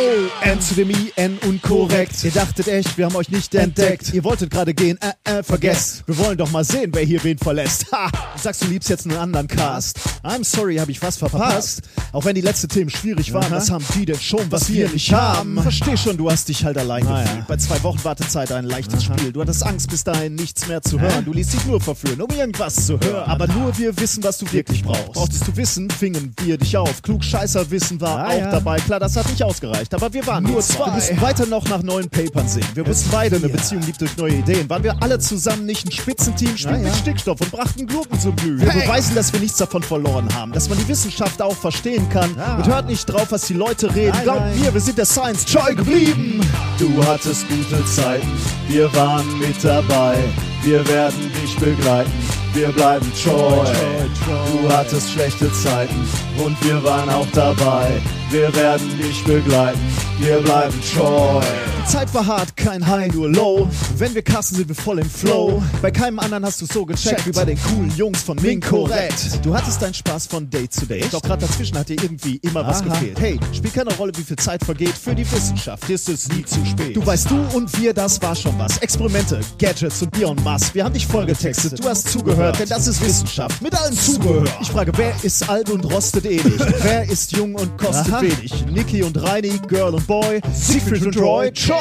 Oh, N zu dem I, N unkorrekt. Ihr dachtet echt, wir haben euch nicht entdeckt. Ihr wolltet gerade gehen, äh, äh, vergesst. Wir wollen doch mal sehen, wer hier wen verlässt. Ha! Sagst, du liebst jetzt einen anderen Cast. I'm sorry, hab ich was verpasst. Auch wenn die letzten Themen schwierig waren, Aha. was haben die denn schon, was, wir nicht haben? Versteh schon, du hast dich halt allein Ah, gefühlt. Bei zwei Wochen Wartezeit ein leichtes Spiel. Du hattest Angst, bis dahin nichts mehr zu hören. Du ließ dich nur verführen, um irgendwas zu hören. Aber nur wir wissen, was du wirklich brauchst. Brauchtest du wissen, fingen wir dich auf. Klugscheißer Wissen war Ah, auch dabei. Klar, das hat nicht ausgereicht, aber wir waren nur zwei. Wir mussten weiter noch nach neuen Papern sehen. Wir wussten beide, eine Beziehung liegt durch neue Ideen. Waren wir alle zusammen nicht ein Spitzenteam, spielten ja. mit Stickstoff und brachten Gurken zum Blühen. Wir beweisen, dass wir nichts davon verloren haben, dass man die Wissenschaft auch verstehen kann. Und hört nicht drauf, was die Leute reden. Nein, Glaubt nein. mir, wir sind der Science Joy geblieben. Du hattest gute Zeiten, wir waren mit dabei. Wir werden dich begleiten, wir bleiben treu. Du hattest schlechte Zeiten und wir waren auch dabei. Wir werden dich begleiten, wir bleiben treu. Die Zeit war hart, kein High, nur Low. Wenn wir casten, sind wir voll im Flow. Bei keinem anderen hast du so gecheckt wie bei den coolen Jungs von Minkorrekt. Du hattest deinen Spaß von Day zu Day. Doch gerade dazwischen hat dir irgendwie immer was Aha. gefehlt. Hey, spielt keine Rolle, wie viel Zeit vergeht. Für die Wissenschaft ist es nie zu spät. Du weißt, du und wir, das war schon was. Experimente, Gadgets und Bier und Mass. Wir haben dich vollgetextet. Du hast zugehört, denn das ist Wissenschaft. Mit allen Zubehör. Ich frage, wer ist alt und rostet eh nicht? wer ist jung und kostet Aha. wenig? Niki und Reini, Girl und Boy, Siegfried und Roy, Troy.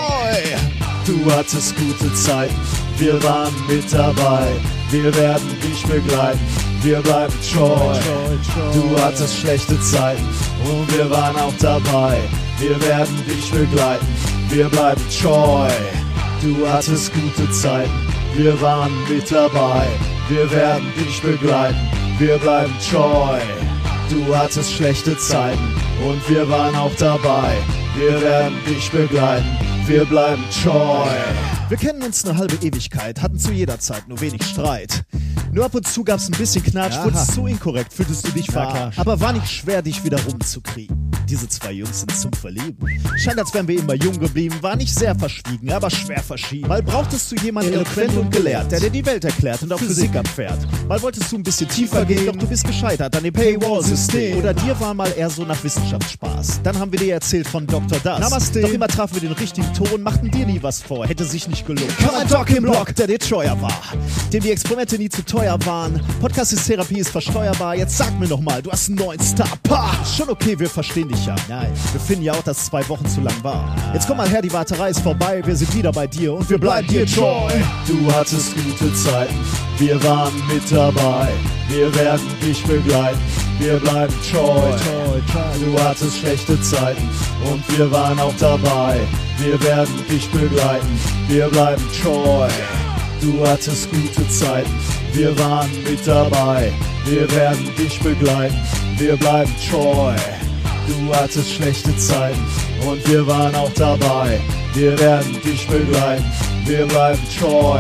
Du hattest gute Zeiten, wir waren mit dabei. Wir werden dich begleiten, wir bleiben treu. Du hattest schlechte Zeiten und wir waren auch dabei. Wir werden dich begleiten, wir bleiben treu. Du hattest gute Zeiten, wir waren mit dabei. Wir werden dich begleiten, wir bleiben treu. Du hattest schlechte Zeiten und wir waren auch dabei. Wir werden dich begleiten, wir bleiben treu. Wir kennen uns eine halbe Ewigkeit, hatten zu jeder Zeit nur wenig Streit. Nur ab und zu gab's ein bisschen Knatsch, wurdest so inkorrekt, fühltest du dich verarscht. Aber war nicht schwer, dich wieder rumzukriegen. Diese zwei Jungs sind zum Verlieben. Scheint, als wären wir immer jung geblieben, war nicht sehr verschwiegen, aber schwer verschieden. Mal brauchtest du jemanden eloquent und gelehrt, der dir die Welt erklärt und auf Physik abfährt. Mal wolltest du ein bisschen tiefer gehen, doch du bist gescheitert an dem Paywall-System. Oder dir war mal eher so nach Wissenschaftsspaß. Dann haben wir dir erzählt von Dr. Das. Namaste. Doch immer trafen wir den richtigen Ton, machten dir nie was vor, hätte sich nicht gelohnt. Ein Doc im Block, der dir treuer war. Dem die Experimente nie zu teuer waren. Podcast ist Therapie, ist versteuerbar. Jetzt sag mir noch mal, du hast einen neuen Star. Pah! Schon okay, wir verstehen dich ja. Nein. Wir finden ja auch, dass zwei Wochen zu lang war. Jetzt komm mal her, die Warterei ist vorbei. Wir sind wieder bei dir und wir bleiben dir treu. Du hattest gute Zeiten, wir waren mit dabei. Wir werden dich begleiten, wir bleiben treu. Du hattest schlechte Zeiten und wir waren auch dabei. Wir werden dich begleiten, wir bleiben treu. Du hattest gute Zeiten, wir waren mit dabei. Wir werden dich begleiten, wir bleiben treu. Du hattest schlechte Zeiten und wir waren auch dabei. Wir werden dich begleiten, wir bleiben treu.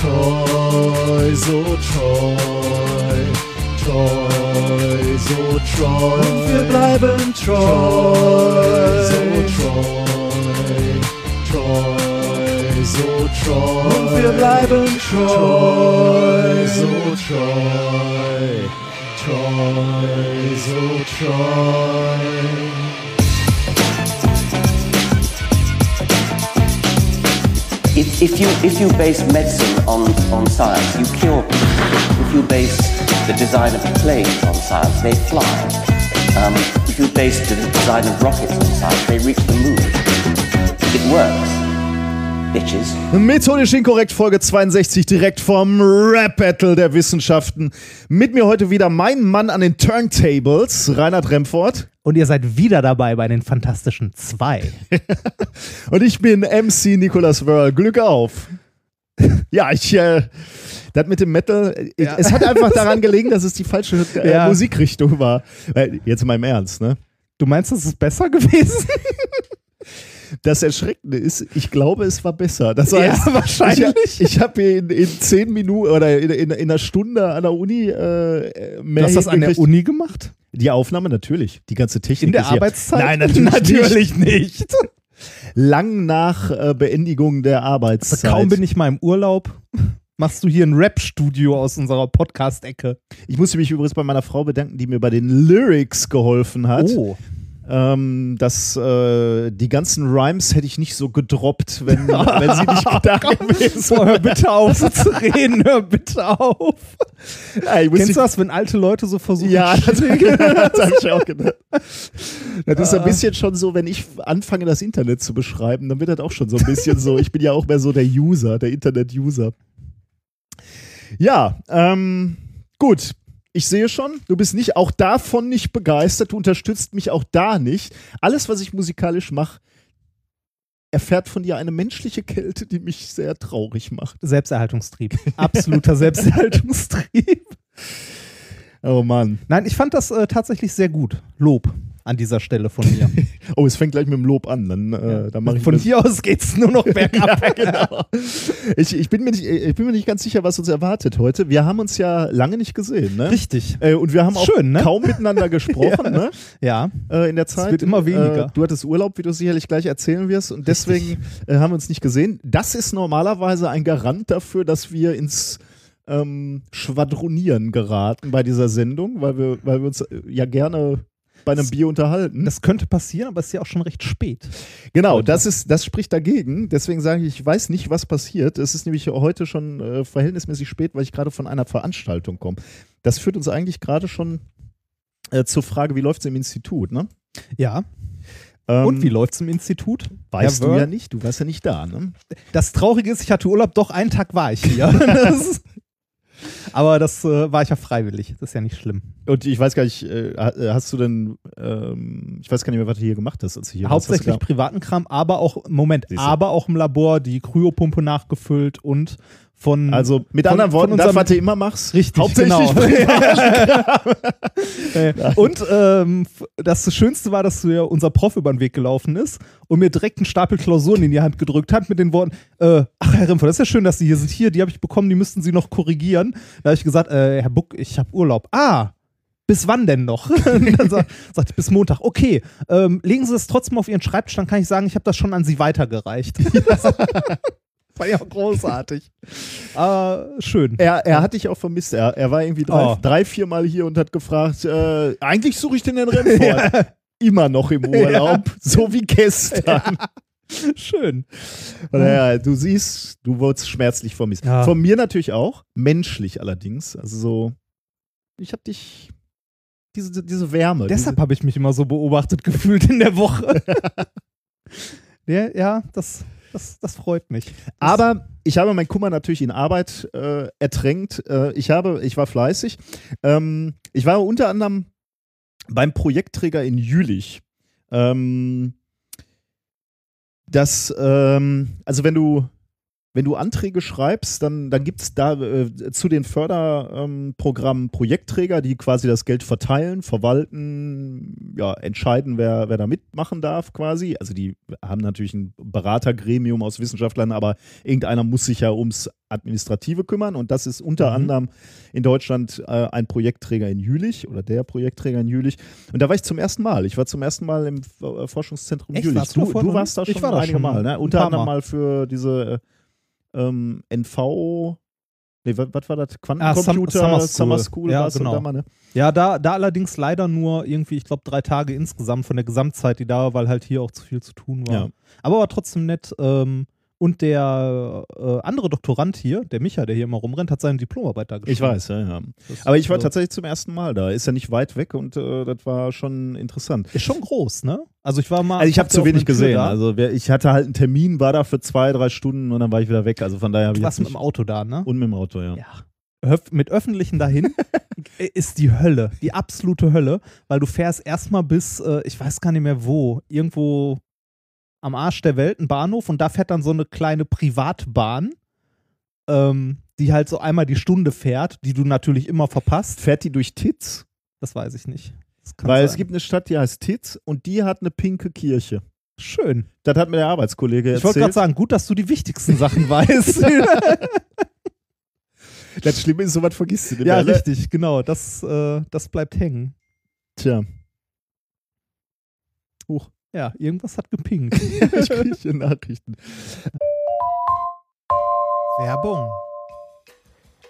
Treu, so treu. Treu, so treu. Und wir bleiben treu. so treu. Treu, so treu. Und wir bleiben treu. so treu. Treu, so treu. If, if you if you base medicine on, on science, you cure people. If you base the design of planes on science, they fly. Um, if you base the design of rockets on science, they reach the moon. It works, bitches. Methodisch inkorrekt, Folge 62, direkt vom Rap Battle der Wissenschaften. Mit mir heute wieder mein Mann an den Turntables, Reinhard Remford. Und ihr seid wieder dabei bei den Fantastischen Zwei. Und ich bin MC Nicolas Wörl. Glück auf. Ja, ich, äh, das mit dem Metal, äh, Ja. es hat einfach daran gelegen, dass es die falsche äh, Ja. Musikrichtung war. Weil, jetzt mal im Ernst, ne? Du meinst, das ist besser gewesen? Das Erschreckende ist, ich glaube, es war besser. Das Ja, heißt, wahrscheinlich. Ich, ich habe in, in zehn Minuten oder in, in, in einer Stunde an der Uni äh, mehr Du hast das an der. Uni gemacht? Die Aufnahme natürlich, die ganze Technik. In der Arbeitszeit? Nein, natürlich, natürlich nicht. Lang nach äh, Beendigung der Arbeitszeit. Kaum bin ich mal im Urlaub. Machst du hier ein Rap-Studio aus unserer Podcast-Ecke? Ich musste mich übrigens bei meiner Frau bedanken, die mir bei den Lyrics geholfen hat. Oh. Ähm, dass äh, die ganzen Rhymes hätte ich nicht so gedroppt, wenn, wenn sie nicht da gewesen So, hör bitte auf, so zu reden, hör bitte auf. Muss Kennst du das, wenn alte Leute so versuchen? Ja, das, das habe ich auch gedacht. Das ist Ah. ein bisschen schon so, wenn ich anfange, das Internet zu beschreiben, dann wird das auch schon so ein bisschen so. Ich bin ja auch mehr so der User, der Internet-User. Ja, ähm, gut. Ich sehe schon, du bist nicht auch davon nicht begeistert, du unterstützt mich auch da nicht. Alles, was ich musikalisch mache, erfährt von dir eine menschliche Kälte, die mich sehr traurig macht. Selbsterhaltungstrieb. Absoluter Selbsterhaltungstrieb. Oh Mann. Nein, ich fand das äh, tatsächlich sehr gut. Lob an dieser Stelle von mir. Oh, es fängt gleich mit dem Lob an. Dann, äh, dann mache ich von hier aus geht's nur noch bergab. ja, genau. Ich, ich, bin mir nicht, ich bin mir nicht ganz sicher, was uns erwartet heute. Wir haben uns ja lange nicht gesehen, ne? Richtig. Äh, und wir haben auch Schön, ne? kaum miteinander gesprochen, ne? Ja. Äh, in der Zeit. wird immer weniger. Äh, du hattest Urlaub, wie du sicherlich gleich erzählen wirst, und deswegen äh, haben wir uns nicht gesehen. Das ist normalerweise ein Garant dafür, dass wir ins ähm, Schwadronieren geraten bei dieser Sendung, weil wir, weil wir uns äh, ja gerne bei einem Bier unterhalten. Das könnte passieren, aber es ist ja auch schon recht spät. Genau, das ist, das spricht dagegen. Deswegen sage ich, ich weiß nicht, was passiert. Es ist nämlich heute schon äh, verhältnismäßig spät, weil ich gerade von einer Veranstaltung komme. Das führt uns eigentlich gerade schon äh, zur Frage, wie läuft es im Institut, ne? Ja. Ähm, Und wie läuft's im Institut? Weißt du ja nicht, du warst ja nicht da, ne? Das Traurige ist, ich hatte Urlaub, doch einen Tag war ich hier. Aber das äh, war ich ja freiwillig. Das ist ja nicht schlimm. Und ich weiß gar nicht, äh, äh, hast du denn, ähm, ich weiß gar nicht mehr, was du hier gemacht hast, als hier warst. Hauptsächlich Hast du privaten Kram, aber auch, Moment, aber auch im Labor die Kryopumpe nachgefüllt und von. also mit von- anderen von Worten, das, unserem- was du immer machst, Richtig, hauptsächlich genau. Äh, und ähm, das Schönste war, dass mir unser Prof über den Weg gelaufen ist und mir direkt einen Stapel Klausuren in die Hand gedrückt hat mit den Worten, äh, ach Herr Rimpfer, das ist ja schön, dass Sie hier sind. Hier, die habe ich bekommen, die müssten Sie noch korrigieren. Da habe ich gesagt, äh, Herr Buck, ich habe Urlaub. Ah, bis wann denn noch? Dann sa sagte ich, bis Montag. Okay, ähm, legen Sie das trotzdem auf Ihren Schreibtisch, dann kann ich sagen, ich habe das schon an Sie weitergereicht. War ja auch großartig. Aber schön. Er, er hat dich auch vermisst. Er, er war irgendwie drei, Oh. drei vier Mal hier und hat gefragt, äh, eigentlich suche ich den in Remford. Immer noch im Urlaub, so wie gestern. Schön. Naja, du siehst, du wurdest schmerzlich vermisst. Ja. Von mir natürlich auch, menschlich allerdings. Also so, ich habe dich, diese, diese Wärme. Deshalb habe ich mich immer so beobachtet gefühlt in der Woche. ja, ja, das, das, das freut mich. aber ich habe meinen Kummer natürlich in Arbeit äh, ertränkt. Äh, ich, habe, ich war fleißig. Ähm, ich war unter anderem beim Projektträger in Jülich. Ähm, das, ähm, also wenn du, wenn du Anträge schreibst, dann, dann gibt es da äh, zu den Förderprogrammen Projektträger, die quasi das Geld verteilen, verwalten, ja, entscheiden, wer, wer da mitmachen darf quasi. Also die haben natürlich ein Beratergremium aus Wissenschaftlern, aber irgendeiner muss sich ja ums Administrative kümmern und das ist unter Mhm. anderem in Deutschland äh, ein Projektträger in Jülich oder der Projektträger in Jülich. Und da war ich zum ersten Mal. Ich war zum ersten Mal im äh, Forschungszentrum Echt? Jülich. Du Du, warst da schon Ich war da einige schon Mal, ne? Unter anderem Mal. mal für diese äh, ähm, NV. Nee, was, was war das? Ah, Quantencomputer, Sum- Summer School. Summer School Ja, genau. da mal, ne? Ja, da, da allerdings leider nur irgendwie, ich glaube, drei Tage insgesamt von der Gesamtzeit, die da war, weil halt hier auch zu viel zu tun war. Ja. Aber war trotzdem nett. Ähm, und der äh, andere Doktorand hier, der Micha, der hier immer rumrennt, hat seine Diplomarbeit da geschrieben. Ich weiß, ja, ja. Das Aber ich war äh, tatsächlich zum ersten Mal da. Ist ja nicht weit weg und äh, das war schon interessant. Ist schon groß, ne? Also ich war mal. Also ich habe zu wenig gesehen. Da. Also wer- ich hatte halt einen Termin, war da für zwei, drei Stunden und dann war ich wieder weg. Also von daher habe du ich warst jetzt mit dem Auto da, ne? und mit dem Auto, ja. Ja. Höf- Mit öffentlichen dahin ist die Hölle, die absolute Hölle, weil du fährst erstmal bis, äh, ich weiß gar nicht mehr wo, irgendwo am Arsch der Welt, ein Bahnhof und da fährt dann so eine kleine Privatbahn, ähm, die halt so einmal die Stunde fährt, die du natürlich immer verpasst. Fährt die durch Titz? Das weiß ich nicht. Weil es sein. gibt eine Stadt, die heißt Titz und die hat eine pinke Kirche. Schön. Das hat mir der Arbeitskollege Ich wollte gerade erzählt. sagen, gut, dass du die wichtigsten Sachen weißt. Das Schlimme ist, sowas vergisst du nicht ja, mehr, ne? richtig, genau. Das, äh, das bleibt hängen. Tja. Ja, irgendwas hat gepinkt. ich kriege Nachrichten. Werbung.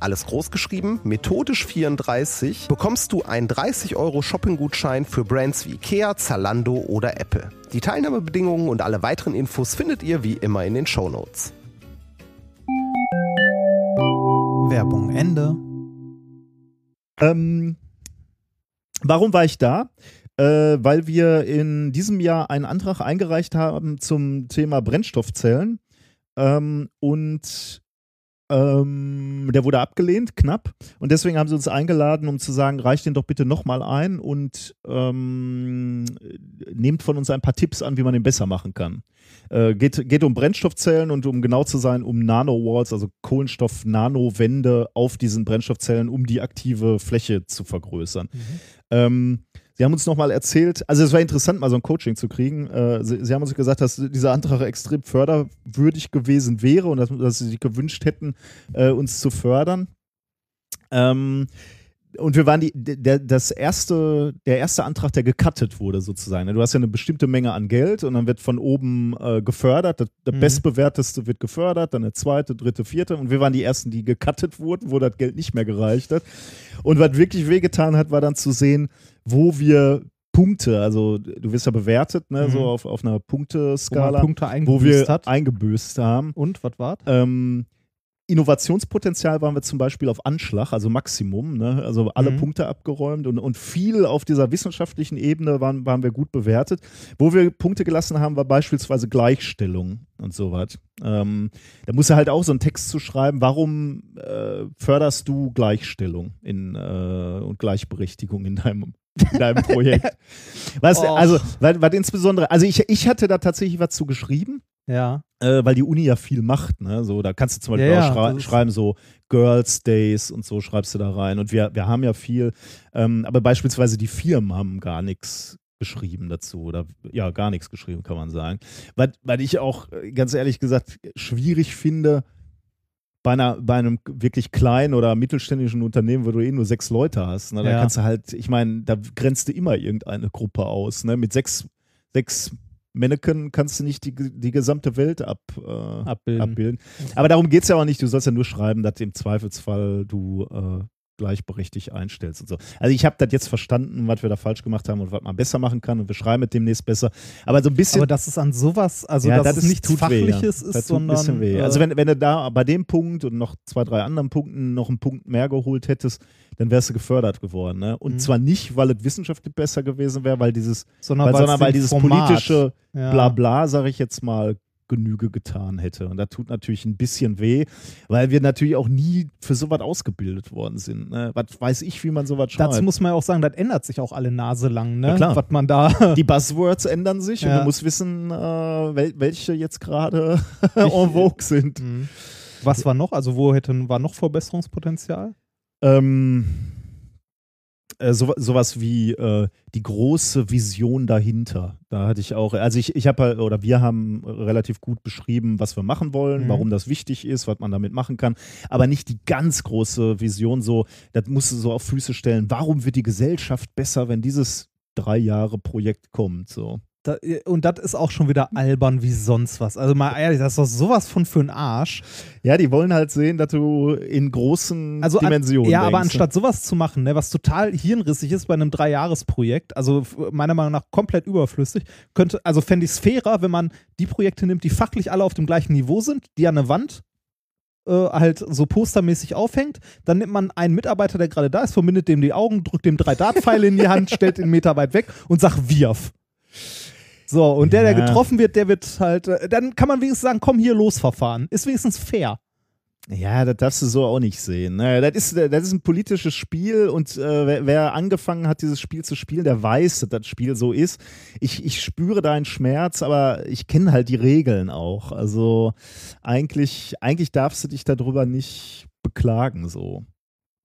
alles groß geschrieben, methodisch 34, bekommst du einen 30 Euro Shopping-Gutschein für Brands wie Ikea, Zalando oder Apple. Die Teilnahmebedingungen und alle weiteren Infos findet ihr wie immer in den Show Notes. Werbung Ende. Ähm, warum war ich da? Äh, weil wir in diesem Jahr einen Antrag eingereicht haben zum Thema Brennstoffzellen. Ähm, und ähm, der wurde abgelehnt, knapp. Und deswegen haben sie uns eingeladen, um zu sagen, reicht den doch bitte nochmal ein und ähm, nehmt von uns ein paar Tipps an, wie man den besser machen kann. Äh, geht, geht um Brennstoffzellen und um genau zu sein, um Nanowalls, also Kohlenstoff-Nanowände auf diesen Brennstoffzellen, um die aktive Fläche zu vergrößern. Mhm. Ähm, Sie haben uns nochmal erzählt, also es war interessant, mal so ein Coaching zu kriegen. Äh, Sie, Sie, haben uns gesagt, dass dieser Antrag extrem förderwürdig gewesen wäre und dass, dass Sie sich gewünscht hätten, äh, uns zu fördern. Ähm, und wir waren die, der, das erste, der erste Antrag, der gecuttet wurde, sozusagen. Du hast ja eine bestimmte Menge an Geld und dann wird von oben äh, gefördert. Der, der mhm. bestbewerteste wird gefördert, dann der zweite, dritte, vierte. Und wir waren die ersten, die gecuttet wurden, wo das Geld nicht mehr gereicht hat. Und was wirklich wehgetan hat, war dann zu sehen, wo wir Punkte, also du wirst ja bewertet, ne, mhm. so auf, auf einer Punkteskala, wo, Punkte wo wir hat. eingebüßt haben. Und, was war ähm, Innovationspotenzial waren wir zum Beispiel auf Anschlag, also Maximum, ne? also alle mhm. Punkte abgeräumt und, und viel auf dieser wissenschaftlichen Ebene waren, waren wir gut bewertet. Wo wir Punkte gelassen haben, war beispielsweise Gleichstellung und so was. Ähm, da muss er halt auch so einen Text zu schreiben, warum äh, förderst du Gleichstellung in, äh, und Gleichberechtigung in deinem in deinem Projekt. was, oh. also, was, was insbesondere, also ich, ich hatte da tatsächlich was zu geschrieben. Ja. Äh, weil die Uni ja viel macht, ne? So, da kannst du zum Beispiel ja, auch schrei schreiben, so Girls Days und so schreibst du da rein. Und wir, wir haben ja viel, ähm, aber beispielsweise die Firmen haben gar nichts geschrieben dazu oder ja, gar nichts geschrieben, kann man sagen. Weil, weil ich auch äh, ganz ehrlich gesagt schwierig finde, bei, einer, bei einem wirklich kleinen oder mittelständischen Unternehmen, wo du eh nur sechs Leute hast, ne, da kannst du halt, ich meine, da grenzt du immer irgendeine Gruppe aus. Ne? Mit sechs, sechs Mannequin kannst du nicht die, die gesamte Welt ab, äh, abbilden. abbilden. Aber darum geht es ja auch nicht. Du sollst ja nur schreiben, dass im Zweifelsfall du äh, gleichberechtigt einstellst und so. Also ich habe das jetzt verstanden, was wir da falsch gemacht haben und was man besser machen kann und wir schreiben mit demnächst besser. Aber so ein bisschen. Aber das ist an sowas, also ja, dass das es nichts Fachliches weh, ja. ist, sondern. Weh. Also wenn, wenn du da bei dem Punkt und noch zwei, drei anderen Punkten noch einen Punkt mehr geholt hättest, dann wärst du gefördert geworden. Ne? Und mhm. zwar nicht, weil es wissenschaftlich besser gewesen wäre, weil dieses, sondern, weil, sondern weil dieses Format. politische ja. Blabla, sage ich jetzt mal, Genüge getan hätte. Und da tut natürlich ein bisschen weh, weil wir natürlich auch nie für sowas ausgebildet worden sind. Ne? Was weiß ich, wie man sowas schreibt. Dazu muss man ja auch sagen, das ändert sich auch alle Nase lang, ne? Ja. Was man da. Die Buzzwords ändern sich ja. und du musst wissen, äh, wel welche jetzt gerade en vogue sind. Mhm. Was war noch? Also, wo hätte, war noch Verbesserungspotenzial? Ähm äh, so, sowas wie äh, die große Vision dahinter. Da hatte ich auch, also ich, ich habe halt, oder wir haben relativ gut beschrieben, was wir machen wollen, Mhm. warum das wichtig ist, was man damit machen kann, aber nicht die ganz große Vision, so, das musst du so auf Füße stellen. Warum wird die Gesellschaft besser, wenn dieses drei Jahre Projekt kommt? So. Da, und das ist auch schon wieder albern wie sonst was. Also mal ehrlich, das ist doch sowas von für einen Arsch. Ja, die wollen halt sehen, dass du in großen Also an- Dimensionen ja, aber denkst. anstatt sowas zu machen, ne, was total hirnrissig ist bei einem Dreijahresprojekt, also meiner Meinung nach komplett überflüssig, könnte, also fände ich es fairer, wenn man die Projekte nimmt, die fachlich alle auf dem gleichen Niveau sind, die an der Wand äh, halt so postermäßig aufhängt. Dann nimmt man einen Mitarbeiter, der gerade da ist, verbindet dem die Augen, drückt dem drei Dartpfeile in die Hand, stellt den Meter weit weg und sagt Wirf. So, und der, der getroffen wird, der wird halt, äh, dann kann man wenigstens sagen, komm hier, losverfahren. Ist wenigstens fair. Ja, das darfst du so auch nicht sehen. Ne? Das, ist, das ist ein politisches Spiel und äh, wer, wer angefangen hat, dieses Spiel zu spielen, der weiß, dass das Spiel so ist. Ich, ich spüre deinen Schmerz, aber ich kenne halt die Regeln auch. Also eigentlich, eigentlich darfst du dich darüber nicht beklagen so.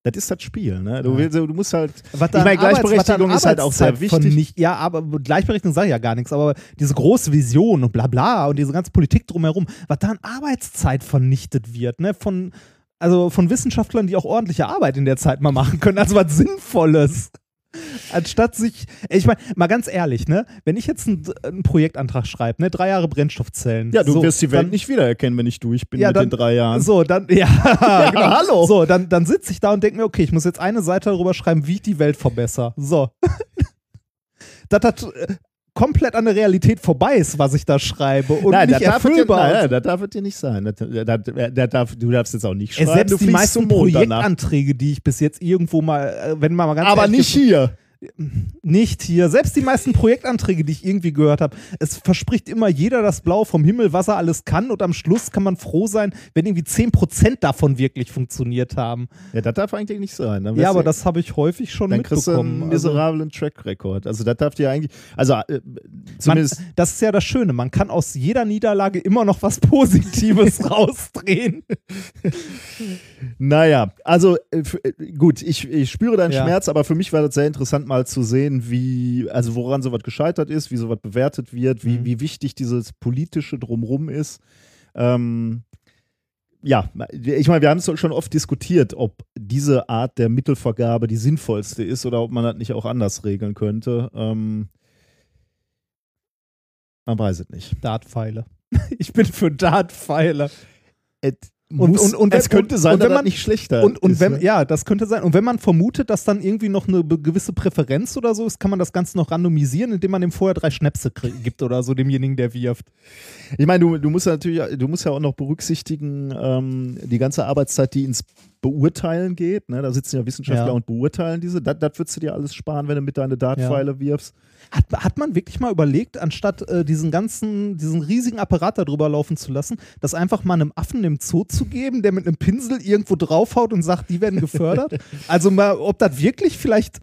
Das ist das Spiel, ne? Du, willst, du musst halt. Was Ich meine, Gleichberechtigung ist halt auch sehr wichtig. Nicht, ja, aber Gleichberechtigung sage ich ja gar nichts, aber diese große Vision und bla bla und diese ganze Politik drumherum, was da an Arbeitszeit vernichtet wird, ne, von, also von Wissenschaftlern, die auch ordentliche Arbeit in der Zeit mal machen können, also was Sinnvolles. Anstatt sich, ich meine, mal ganz ehrlich, ne, wenn ich jetzt einen, Projektantrag schreibe, ne, drei Jahre Brennstoffzellen. Ja, du so, wirst die Welt dann- nicht wiedererkennen, wenn ich durch bin Ja, mit dann- den drei Jahren. So, dann, ja, ja, genau. hallo. So, dann, dann sitze ich da und denke mir, okay, ich muss jetzt eine Seite darüber schreiben, wie ich die Welt verbessere. So. das hat komplett an der Realität vorbei ist, was ich da schreibe und nein, nicht es dir, erfüllbar. nein, das darf es dir nicht sein. Das, das, das darf, du darfst jetzt auch nicht schreiben. selbst du die meisten. Projektanträge, die ich bis jetzt irgendwo mal, äh, wenn man mal ganz Aber nicht hier. Nicht hier. Selbst die meisten Projektanträge, die ich irgendwie gehört habe, es verspricht immer jeder das Blau vom Himmel, was er alles kann und am Schluss kann man froh sein, wenn irgendwie 10% davon wirklich funktioniert haben. Ja, das darf eigentlich nicht sein. Dann wirst Ja, aber das habe ich häufig schon dann mitbekommen. einen Also- miserablen Track Record. Also das darf dir eigentlich, also äh, Man, zumindest, das ist ja das Schöne, man kann aus jeder Niederlage immer noch was Positives rausdrehen. naja, also äh, äh, gut, ich, ich spüre deinen Ja. Schmerz, aber für mich war das sehr interessant mal zu sehen, wie, also woran sowas gescheitert ist, wie sowas bewertet wird, wie, Mhm. wie wichtig dieses politische Drumrum ist. Ähm, ja, ich meine, wir haben es schon oft diskutiert, ob diese Art der Mittelvergabe die sinnvollste ist oder ob man das nicht auch anders regeln könnte. Ähm, man weiß es nicht. Dartpfeile. Ich bin für Dartpfeile. Es, Und- muss, und- und es wenn- könnte sein, und dass wenn man- nicht schlechter Und, und ist, wenn, ne? ja, das könnte sein. Und wenn man vermutet, dass dann irgendwie noch eine gewisse Präferenz oder so ist, kann man das Ganze noch randomisieren, indem man dem vorher drei Schnäpse gibt oder so, demjenigen, der wirft. Ich meine, du, du musst ja natürlich, du musst ja auch noch berücksichtigen, ähm, die ganze Arbeitszeit, die ins Beurteilen geht. Ne? Da sitzen ja Wissenschaftler Ja. und beurteilen diese. Das, das würdest du dir alles sparen, wenn du mit deine Dartpfeile wirfst. Hat, hat man wirklich mal überlegt, anstatt äh, diesen ganzen, diesen riesigen Apparat da drüber laufen zu lassen, das einfach mal einem Affen im Zoo zu geben, der mit einem Pinsel irgendwo draufhaut und sagt, die werden gefördert? also mal, ob das wirklich vielleicht,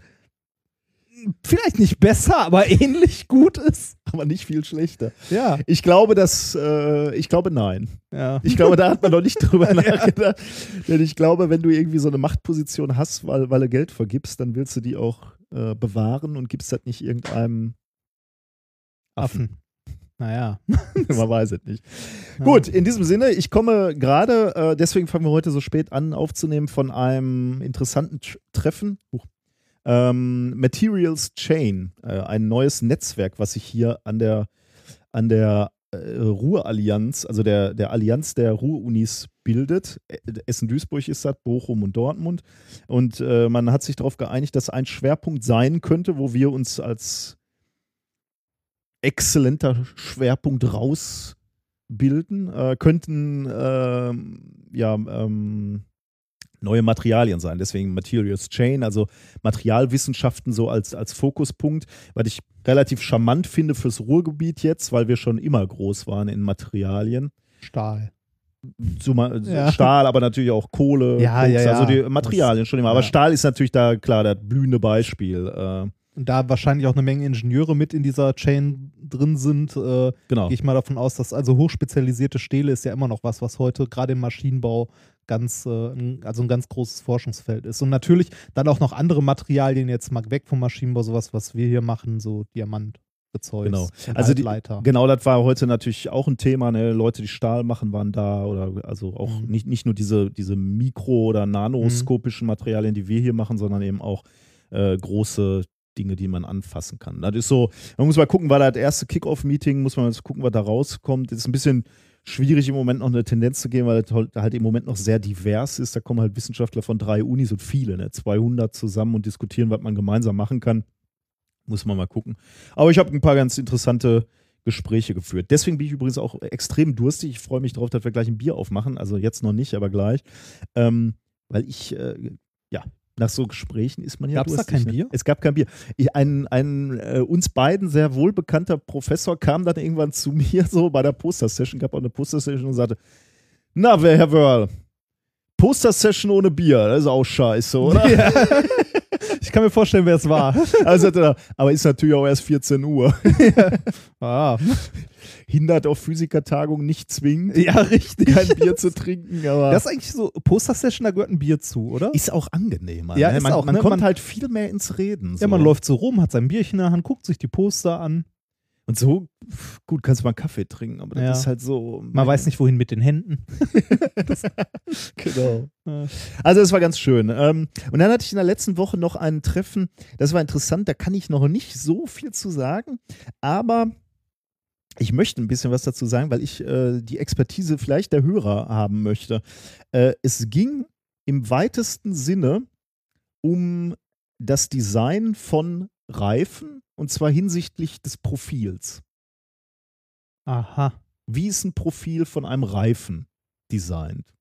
vielleicht nicht besser, aber ähnlich gut ist? Aber nicht viel schlechter. Ja, Ich glaube, dass, äh, ich glaube, nein. ja. Ich glaube, da hat man noch nicht drüber nachgedacht. Denn ich glaube, wenn du irgendwie so eine Machtposition hast, weil, weil du Geld vergibst, dann willst du die auch äh, bewahren und gibst das nicht irgendeinem Affen. Naja. Man weiß es nicht. Gut, in diesem Sinne, ich komme gerade, äh, deswegen fangen wir heute so spät an aufzunehmen, von einem interessanten Tr Treffen. Huch. Ähm, Materials Chain, äh, ein neues Netzwerk, was sich hier an der, an der äh, Ruhr-Allianz, also der, der Allianz der Ruhr-Unis bildet. Äh, Essen-Duisburg ist das, Bochum und Dortmund. Und äh, man hat sich darauf geeinigt, dass ein Schwerpunkt sein könnte, wo wir uns als exzellenter Schwerpunkt rausbilden, äh, könnten ähm, ja ähm, neue Materialien sein. Deswegen Materials Chain, also Materialwissenschaften so als, als Fokuspunkt, was ich relativ charmant finde fürs Ruhrgebiet jetzt, weil wir schon immer groß waren in Materialien. Stahl. Suma- Ja. Stahl, aber natürlich auch Kohle, Ja, Koks, ja, ja. also die Materialien schon immer. Aber. Stahl ist natürlich da klar das blühende Beispiel. Äh, Und da wahrscheinlich auch eine Menge Ingenieure mit in dieser Chain drin sind, äh, genau. gehe ich mal davon aus, dass also hochspezialisierte Stähle ist ja immer noch was, was heute gerade im Maschinenbau ganz, äh, also ein ganz großes Forschungsfeld ist. Und natürlich dann auch noch andere Materialien, jetzt mal weg vom Maschinenbau, sowas, was wir hier machen, so Diamant. Gezeugs Genau. Also die-. Genau, das war heute natürlich auch ein Thema. Ne? Leute, die Stahl machen, waren da oder also auch Mhm. nicht, nicht nur diese, diese mikro- oder nanoskopischen Materialien, die wir hier machen, sondern eben auch äh, große Dinge, die man anfassen kann. Das ist so, man muss mal gucken, war das erste Kickoff-Meeting, muss man jetzt gucken, was da rauskommt. Es ist ein bisschen schwierig im Moment noch eine Tendenz zu geben, weil das halt- halt im Moment noch sehr divers ist. Da kommen halt Wissenschaftler von drei Unis und viele, ne? 200 zusammen und diskutieren, was man gemeinsam machen kann. Muss man mal gucken. Aber ich habe ein paar ganz interessante Gespräche geführt. Deswegen bin ich übrigens auch extrem durstig. Ich freue mich darauf, dass wir gleich ein Bier aufmachen. Also jetzt noch nicht, aber gleich. Ähm, weil ich, äh, nach so Gesprächen ist man ja Gab's da durstig. kein ne? Bier? Es gab kein Bier. Ich, ein ein äh, uns beiden sehr wohlbekannter Professor kam dann irgendwann zu mir so bei der Poster-Session, gab auch eine Poster-Session und sagte, na, wer Herr Wörl, Poster-Session ohne Bier, das ist auch scheiße, oder? Ich kann mir vorstellen, wer es war. Also er, aber ist natürlich auch erst 14 Uhr. ah. Hindert auf Physikertagung nicht zwingend, Ja, richtig. kein Bier zu trinken, aber Das ist eigentlich so, Poster-Session, da gehört ein Bier zu, oder? ist auch angenehmer. Ja, ne? ist man, auch, man ne? kommt Man- halt viel mehr ins Reden. So. Ja, man läuft so rum, hat sein Bierchen in der Hand, guckt sich die Poster an. Und so, gut, kannst du mal einen Kaffee trinken, aber das Ja. ist halt so. Man weiß nicht, wohin mit den Händen. Genau. Also es war ganz schön. Ähm, und dann hatte ich in der letzten Woche noch ein Treffen, das war interessant, da kann ich noch nicht so viel zu sagen, aber ich möchte ein bisschen was dazu sagen, weil ich äh, die Expertise vielleicht der Hörer haben möchte. Äh, es ging im weitesten Sinne um das Design von Reifen und zwar hinsichtlich des Profils. Aha. Wie ist ein Profil von einem Reifen designt?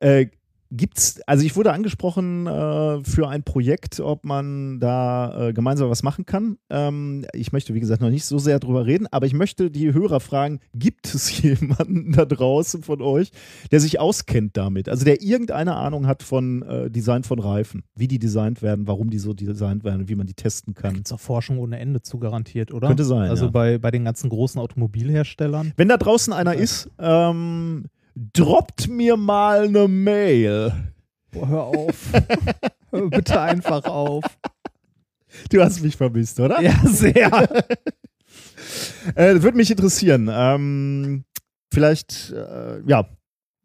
Äh, gibt's, also ich wurde angesprochen äh, für ein Projekt, ob man da äh, gemeinsam was machen kann. Ähm, ich möchte, wie gesagt, noch nicht so sehr drüber reden, aber ich möchte die Hörer fragen, gibt es jemanden da draußen von euch, der sich auskennt damit? Also der irgendeine Ahnung hat von äh, Design von Reifen, wie die designt werden, warum die so designt werden, wie man die testen kann. Gibt es auch Forschung ohne Ende zu garantiert, oder? Könnte sein, Also ja. bei, bei den ganzen großen Automobilherstellern. Wenn da draußen einer ist, ähm, droppt mir mal eine Mail. Boah, hör auf. hör bitte einfach auf. Du hast mich vermisst, oder? Ja, sehr. Äh, Würde mich interessieren. Ähm, vielleicht, äh, ja,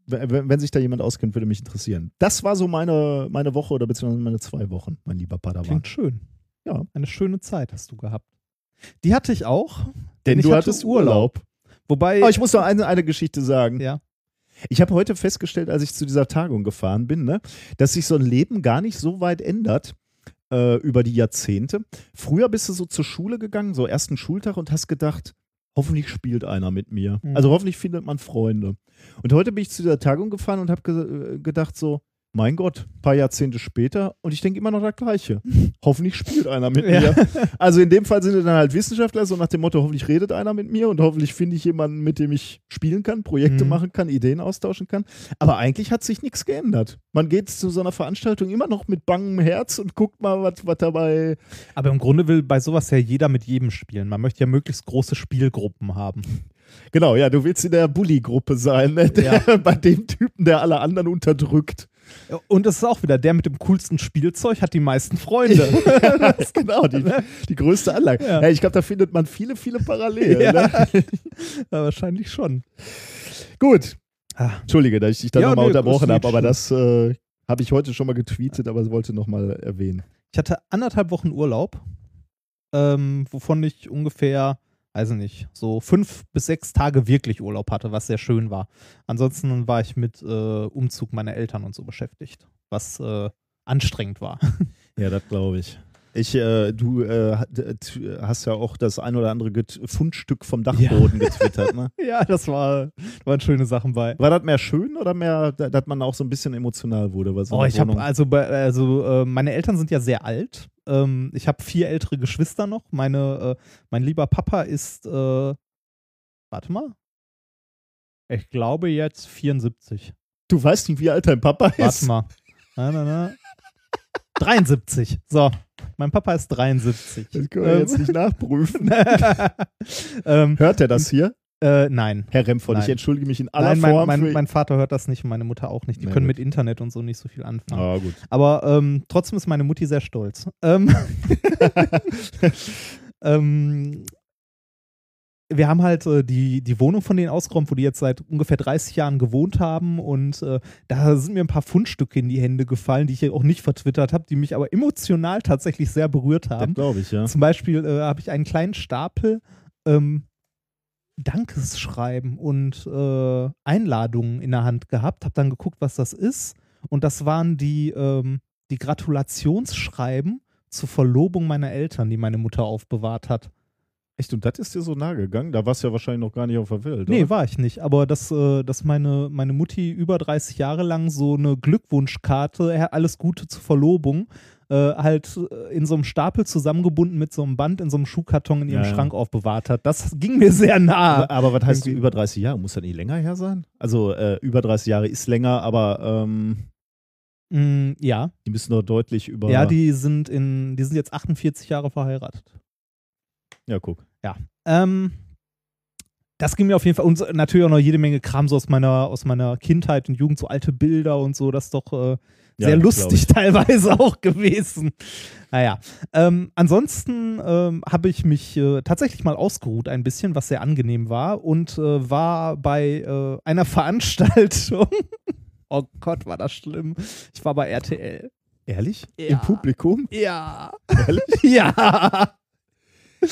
wenn sich da jemand auskennt, würde mich interessieren. Das war so meine, meine Woche oder beziehungsweise meine zwei Wochen, mein lieber Padawan. Klingt schön. Ja. Eine schöne Zeit hast du gehabt. Die hatte ich auch. Denn ich du hatte hattest Urlaub. Wobei. Aber ich muss noch eine, eine Geschichte sagen. ja. Ich habe heute festgestellt, als ich zu dieser Tagung gefahren bin, ne, dass sich so ein Leben gar nicht so weit ändert äh, über die Jahrzehnte. Früher bist du so zur Schule gegangen, so ersten Schultag und hast gedacht, hoffentlich spielt einer mit mir. Mhm. Also hoffentlich findet man Freunde. Und heute bin ich zu dieser Tagung gefahren und habe ge äh, gedacht so, mein Gott, ein paar Jahrzehnte später und ich denke immer noch das Gleiche. Hoffentlich spielt einer mit Ja. mir. Also in dem Fall sind es dann halt Wissenschaftler, so nach dem Motto, hoffentlich redet einer mit mir und hoffentlich finde ich jemanden, mit dem ich spielen kann, Projekte Mhm. machen kann, Ideen austauschen kann. Aber eigentlich hat sich nichts geändert. Man geht zu so einer Veranstaltung immer noch mit bangem Herz und guckt mal, was was dabei. Aber im Grunde will bei sowas ja jeder mit jedem spielen. Man möchte ja möglichst große Spielgruppen haben. Genau, ja, du willst in der Bully-Gruppe sein, ne? der, bei dem Typen, der alle anderen unterdrückt. Und es ist auch wieder, der mit dem coolsten Spielzeug hat die meisten Freunde. das ist genau, die, die größte Anlage. Ja. Ja. ich glaube, da findet man viele, viele Parallelen. Ja. Ne? wahrscheinlich schon. Gut. Ah. Entschuldige, dass ich dich da nochmal nee, unterbrochen habe, aber das äh, habe ich heute schon mal getweetet, aber wollte nochmal erwähnen. Ich hatte anderthalb Wochen Urlaub, ähm, wovon ich ungefähr, ich nicht, so fünf bis sechs Tage wirklich Urlaub hatte, was sehr schön war. Ansonsten war ich mit äh, Umzug meiner Eltern und so beschäftigt, was äh, anstrengend war. Ja, das glaube ich. Ich, äh, du äh, hast ja auch das ein oder andere Get Fundstück vom Dachboden ja. getwittert, ne? ja, das war, waren schöne Sachen bei. War das mehr schön oder mehr, dass man auch so ein bisschen emotional wurde? Weil so oh, ich habe also, bei, also äh, meine Eltern sind ja sehr alt. Ähm, ich habe vier ältere Geschwister noch. Meine, äh, mein lieber Papa ist, äh, warte mal, ich glaube jetzt 74. Du weißt nicht, wie alt dein Papa ist? Warte mal. Na, na, na. 73. So, mein Papa ist 73. Das können wir ähm. jetzt nicht nachprüfen. ähm, Hört er das hier? Äh, nein. Herr Remford, ich entschuldige mich in aller Nein, mein, Form. mein, mein Vater hört das nicht und meine Mutter auch nicht. Die Na können gut. mit Internet und so nicht so viel anfangen. Ah, gut. Aber ähm, trotzdem ist meine Mutti sehr stolz. Ähm, ähm, wir haben halt äh, die, die Wohnung von denen ausgeräumt, wo die jetzt seit ungefähr 30 Jahren gewohnt haben. Und äh, da sind mir ein paar Fundstücke in die Hände gefallen, die ich auch nicht vertwittert habe, die mich aber emotional tatsächlich sehr berührt haben. glaube ich, ja. Zum Beispiel äh, habe ich einen kleinen Stapel ähm, Dankesschreiben und äh, Einladungen in der Hand gehabt, habe dann geguckt, was das ist. Und das waren die, ähm, die Gratulationsschreiben zur Verlobung meiner Eltern, die meine Mutter aufbewahrt hat. Echt, und das ist dir so nahe gegangen? Da warst du ja wahrscheinlich noch gar nicht auf der Welt. Nee, oder? war ich nicht. Aber dass, äh, dass meine, meine Mutti über 30 Jahre lang so eine Glückwunschkarte, äh, alles Gute zur Verlobung, äh, halt in so einem Stapel zusammengebunden mit so einem Band in so einem Schuhkarton in ihrem Ja, ja. Schrank aufbewahrt hat. Das ging mir sehr nahe. Aber, aber was heißt Irgendwie. über 30 Jahre? Muss das nicht länger her sein? Also äh, über 30 Jahre ist länger, aber ähm, Mm, ja. die müssen doch deutlich über. Ja, die sind in, die sind jetzt 48 Jahre verheiratet. Ja, guck. Ähm, das ging mir auf jeden Fall. Und natürlich auch noch jede Menge Kram so aus meiner, aus meiner Kindheit und Jugend, so alte Bilder und so. Das ist doch äh, Ja, sehr das lustig teilweise auch gewesen. Naja. Ähm, ansonsten ähm, habe ich mich äh, tatsächlich mal ausgeruht ein bisschen, was sehr angenehm war. Und äh, war bei äh, einer Veranstaltung. oh Gott, war das schlimm. Ich war bei RTL. Ehrlich? Ja. Im Publikum? Ja. Ehrlich? ja.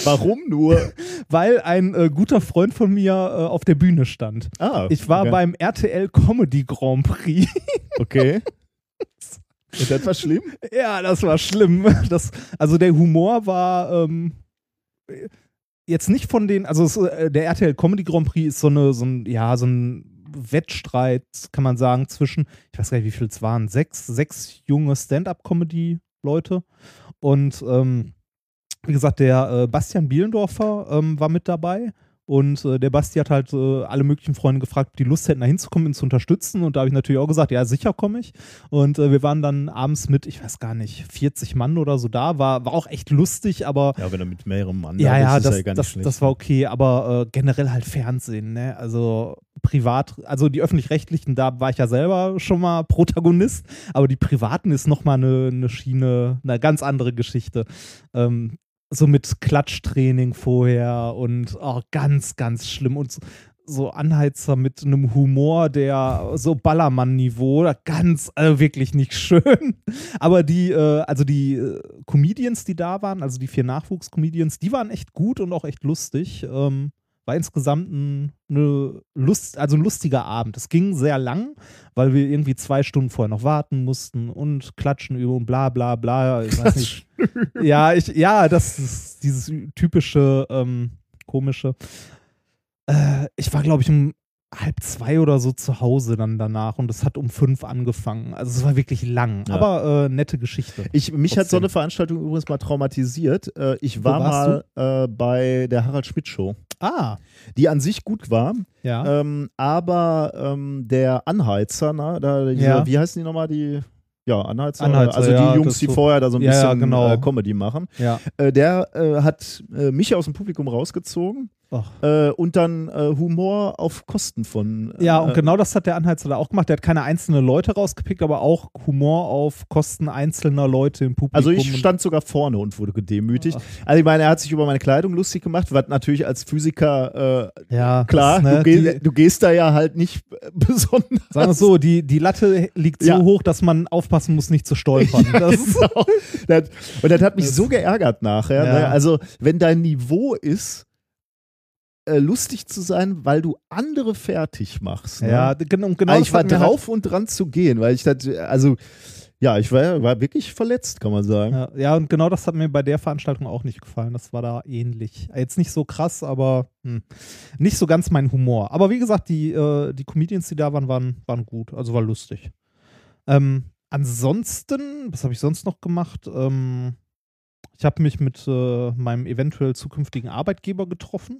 Warum nur? weil ein äh, guter Freund von mir äh, auf der Bühne stand. Ah, Ich war okay. beim RTL Comedy Grand Prix. Okay. Und das war schlimm? ja, das war schlimm. Das, also der Humor war ähm, jetzt nicht von den, also es, äh, der RTL Comedy Grand Prix ist so eine, so ein, ja, so ein Wettstreit, kann man sagen, zwischen, ich weiß gar nicht, wie viel es waren, sechs, sechs junge Stand-up-Comedy-Leute. Und ähm, wie gesagt, der äh, Bastian Bielendorfer ähm, war mit dabei. Und äh, der Basti hat halt äh, alle möglichen Freunde gefragt, ob die Lust hätten, da hinzukommen, ihn zu unterstützen. Und da habe ich natürlich auch gesagt, ja, sicher komme ich. Und äh, wir waren dann abends mit, ich weiß gar nicht, 40 Mann oder so da. War, war auch echt lustig, aber Ja, wenn er mit mehreren Mann ja, da ja, bist, ist das, ja gar nicht das, schlecht. das war okay, aber äh, generell halt Fernsehen, ne? Also privat, also die öffentlich-rechtlichen, da war ich ja selber schon mal Protagonist, aber die privaten ist nochmal eine, eine Schiene, eine ganz andere Geschichte. Ähm, so mit Klatschtraining vorher und oh, ganz, ganz schlimm und so- so Anheizer mit einem Humor, der so Ballermann-Niveau, ganz, also wirklich nicht schön. Aber die, äh, also die äh, Comedians, die da waren, also die vier Nachwuchs-Comedians, die waren echt gut und auch echt lustig. Ähm, war insgesamt ein, eine Lust, also ein lustiger Abend. Es ging sehr lang, weil wir irgendwie zwei Stunden vorher noch warten mussten und klatschen üben und bla bla bla. Ich weiß nicht. ja, ich, ja, das ist dieses typische, ähm, komische. Äh, ich war, glaube ich, um halb zwei oder so zu Hause dann danach und es hat um fünf angefangen. Also es war wirklich lang, Ja. aber äh, nette Geschichte. Ich, mich hat so Trotzdem. eine Veranstaltung übrigens mal traumatisiert. Äh, ich war mal äh, bei der Harald Schmidt Show, Ah, die an sich gut war, ja. ähm, aber ähm, der Anheizer, na, da, diese, Ja. wie heißen die nochmal, die ja, Anheizer, Anheizer, also die ja, Jungs, das die so- vorher da so ein Ja, bisschen genau. äh, Comedy machen. ja. Äh, der äh, hat äh, mich aus dem Publikum rausgezogen. Äh, und dann äh, Humor auf Kosten von. Äh, Ja, und genau das hat der Anheizer auch gemacht. Der hat keine einzelnen Leute rausgepickt, aber auch Humor auf Kosten einzelner Leute im Publikum. Also ich stand sogar vorne und wurde gedemütigt. Ach. Also ich meine, er hat sich über meine Kleidung lustig gemacht, was natürlich als Physiker äh, ja, klar, das, ne, du, geh, die, du gehst da ja halt nicht äh, besonders. sagen wir so, die, die Latte liegt Ja. so hoch, dass man aufpassen muss, nicht zu stolpern. das ist, Genau. Das, und das hat mich Das- so geärgert nachher. Ja. Ne? Also, wenn dein Niveau ist, äh, lustig zu sein, weil du andere fertig machst. Ne? ja, genau, und genau Aber das ich war halt- drauf und dran zu gehen, weil ich das, also, ja, ich war, war wirklich verletzt, kann man sagen. Ja, ja, und genau das hat mir bei der Veranstaltung auch nicht gefallen. Das war da ähnlich. Jetzt nicht so krass, aber hm, nicht so ganz mein Humor. Aber wie gesagt, die, äh, die Comedians, die da waren, waren, waren gut. Also war lustig. Ähm, ansonsten, was habe ich sonst noch gemacht? Ähm, ich habe mich mit äh, meinem eventuell zukünftigen Arbeitgeber getroffen,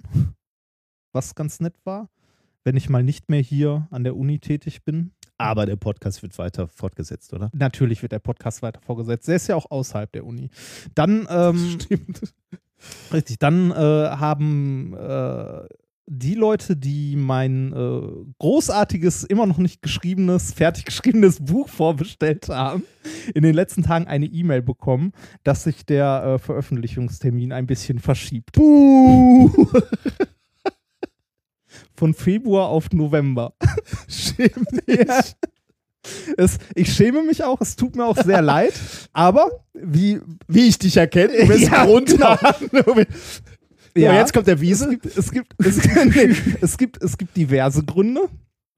was ganz nett war. Wenn ich mal nicht mehr hier an der Uni tätig bin, Aber der Podcast wird weiter fortgesetzt, oder? Natürlich wird der Podcast weiter vorgesetzt. Der ist ja auch außerhalb der Uni. Dann, ähm, Stimmt. richtig, dann äh, haben äh, die Leute, die mein äh, großartiges, immer noch nicht geschriebenes, fertig geschriebenes Buch vorbestellt haben, in den letzten Tagen eine E-Mail bekommen, dass sich der äh, Veröffentlichungstermin ein bisschen verschiebt. Buh. Von Februar auf November. Schäm Ja. Es, ich schäme mich auch, es tut mir auch sehr leid, aber wie, Wie ich dich erkenne, du bist Ja, runter. ja, Ja, jetzt kommt der es Wiese. gibt, es, gibt, es, nee, es, gibt, es gibt diverse Gründe.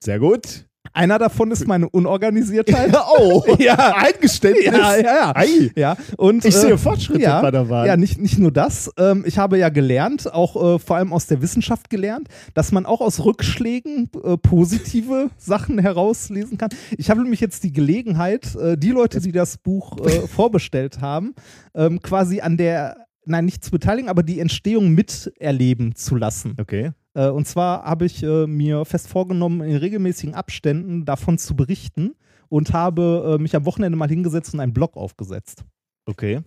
Sehr gut. Einer davon ist meine Unorganisiertheit. Oh, Ja. Eingeständnis. Ja, ja, ja. Ja, und, Ich äh, sehe Fortschritte ja, bei der Wahl. Ja, nicht, nicht nur das. Ähm, ich habe ja gelernt, auch äh, vor allem aus der Wissenschaft gelernt, dass man auch aus Rückschlägen äh, positive Sachen herauslesen kann. Ich habe nämlich jetzt die Gelegenheit, äh, die Leute, die das Buch äh, vorbestellt haben, ähm, quasi an der, nein, nicht zu beteiligen, aber die Entstehung miterleben zu lassen. Okay. Äh, und zwar habe ich äh, mir fest vorgenommen, in regelmäßigen Abständen davon zu berichten und habe äh, mich am Wochenende mal hingesetzt und einen Blog aufgesetzt. Okay.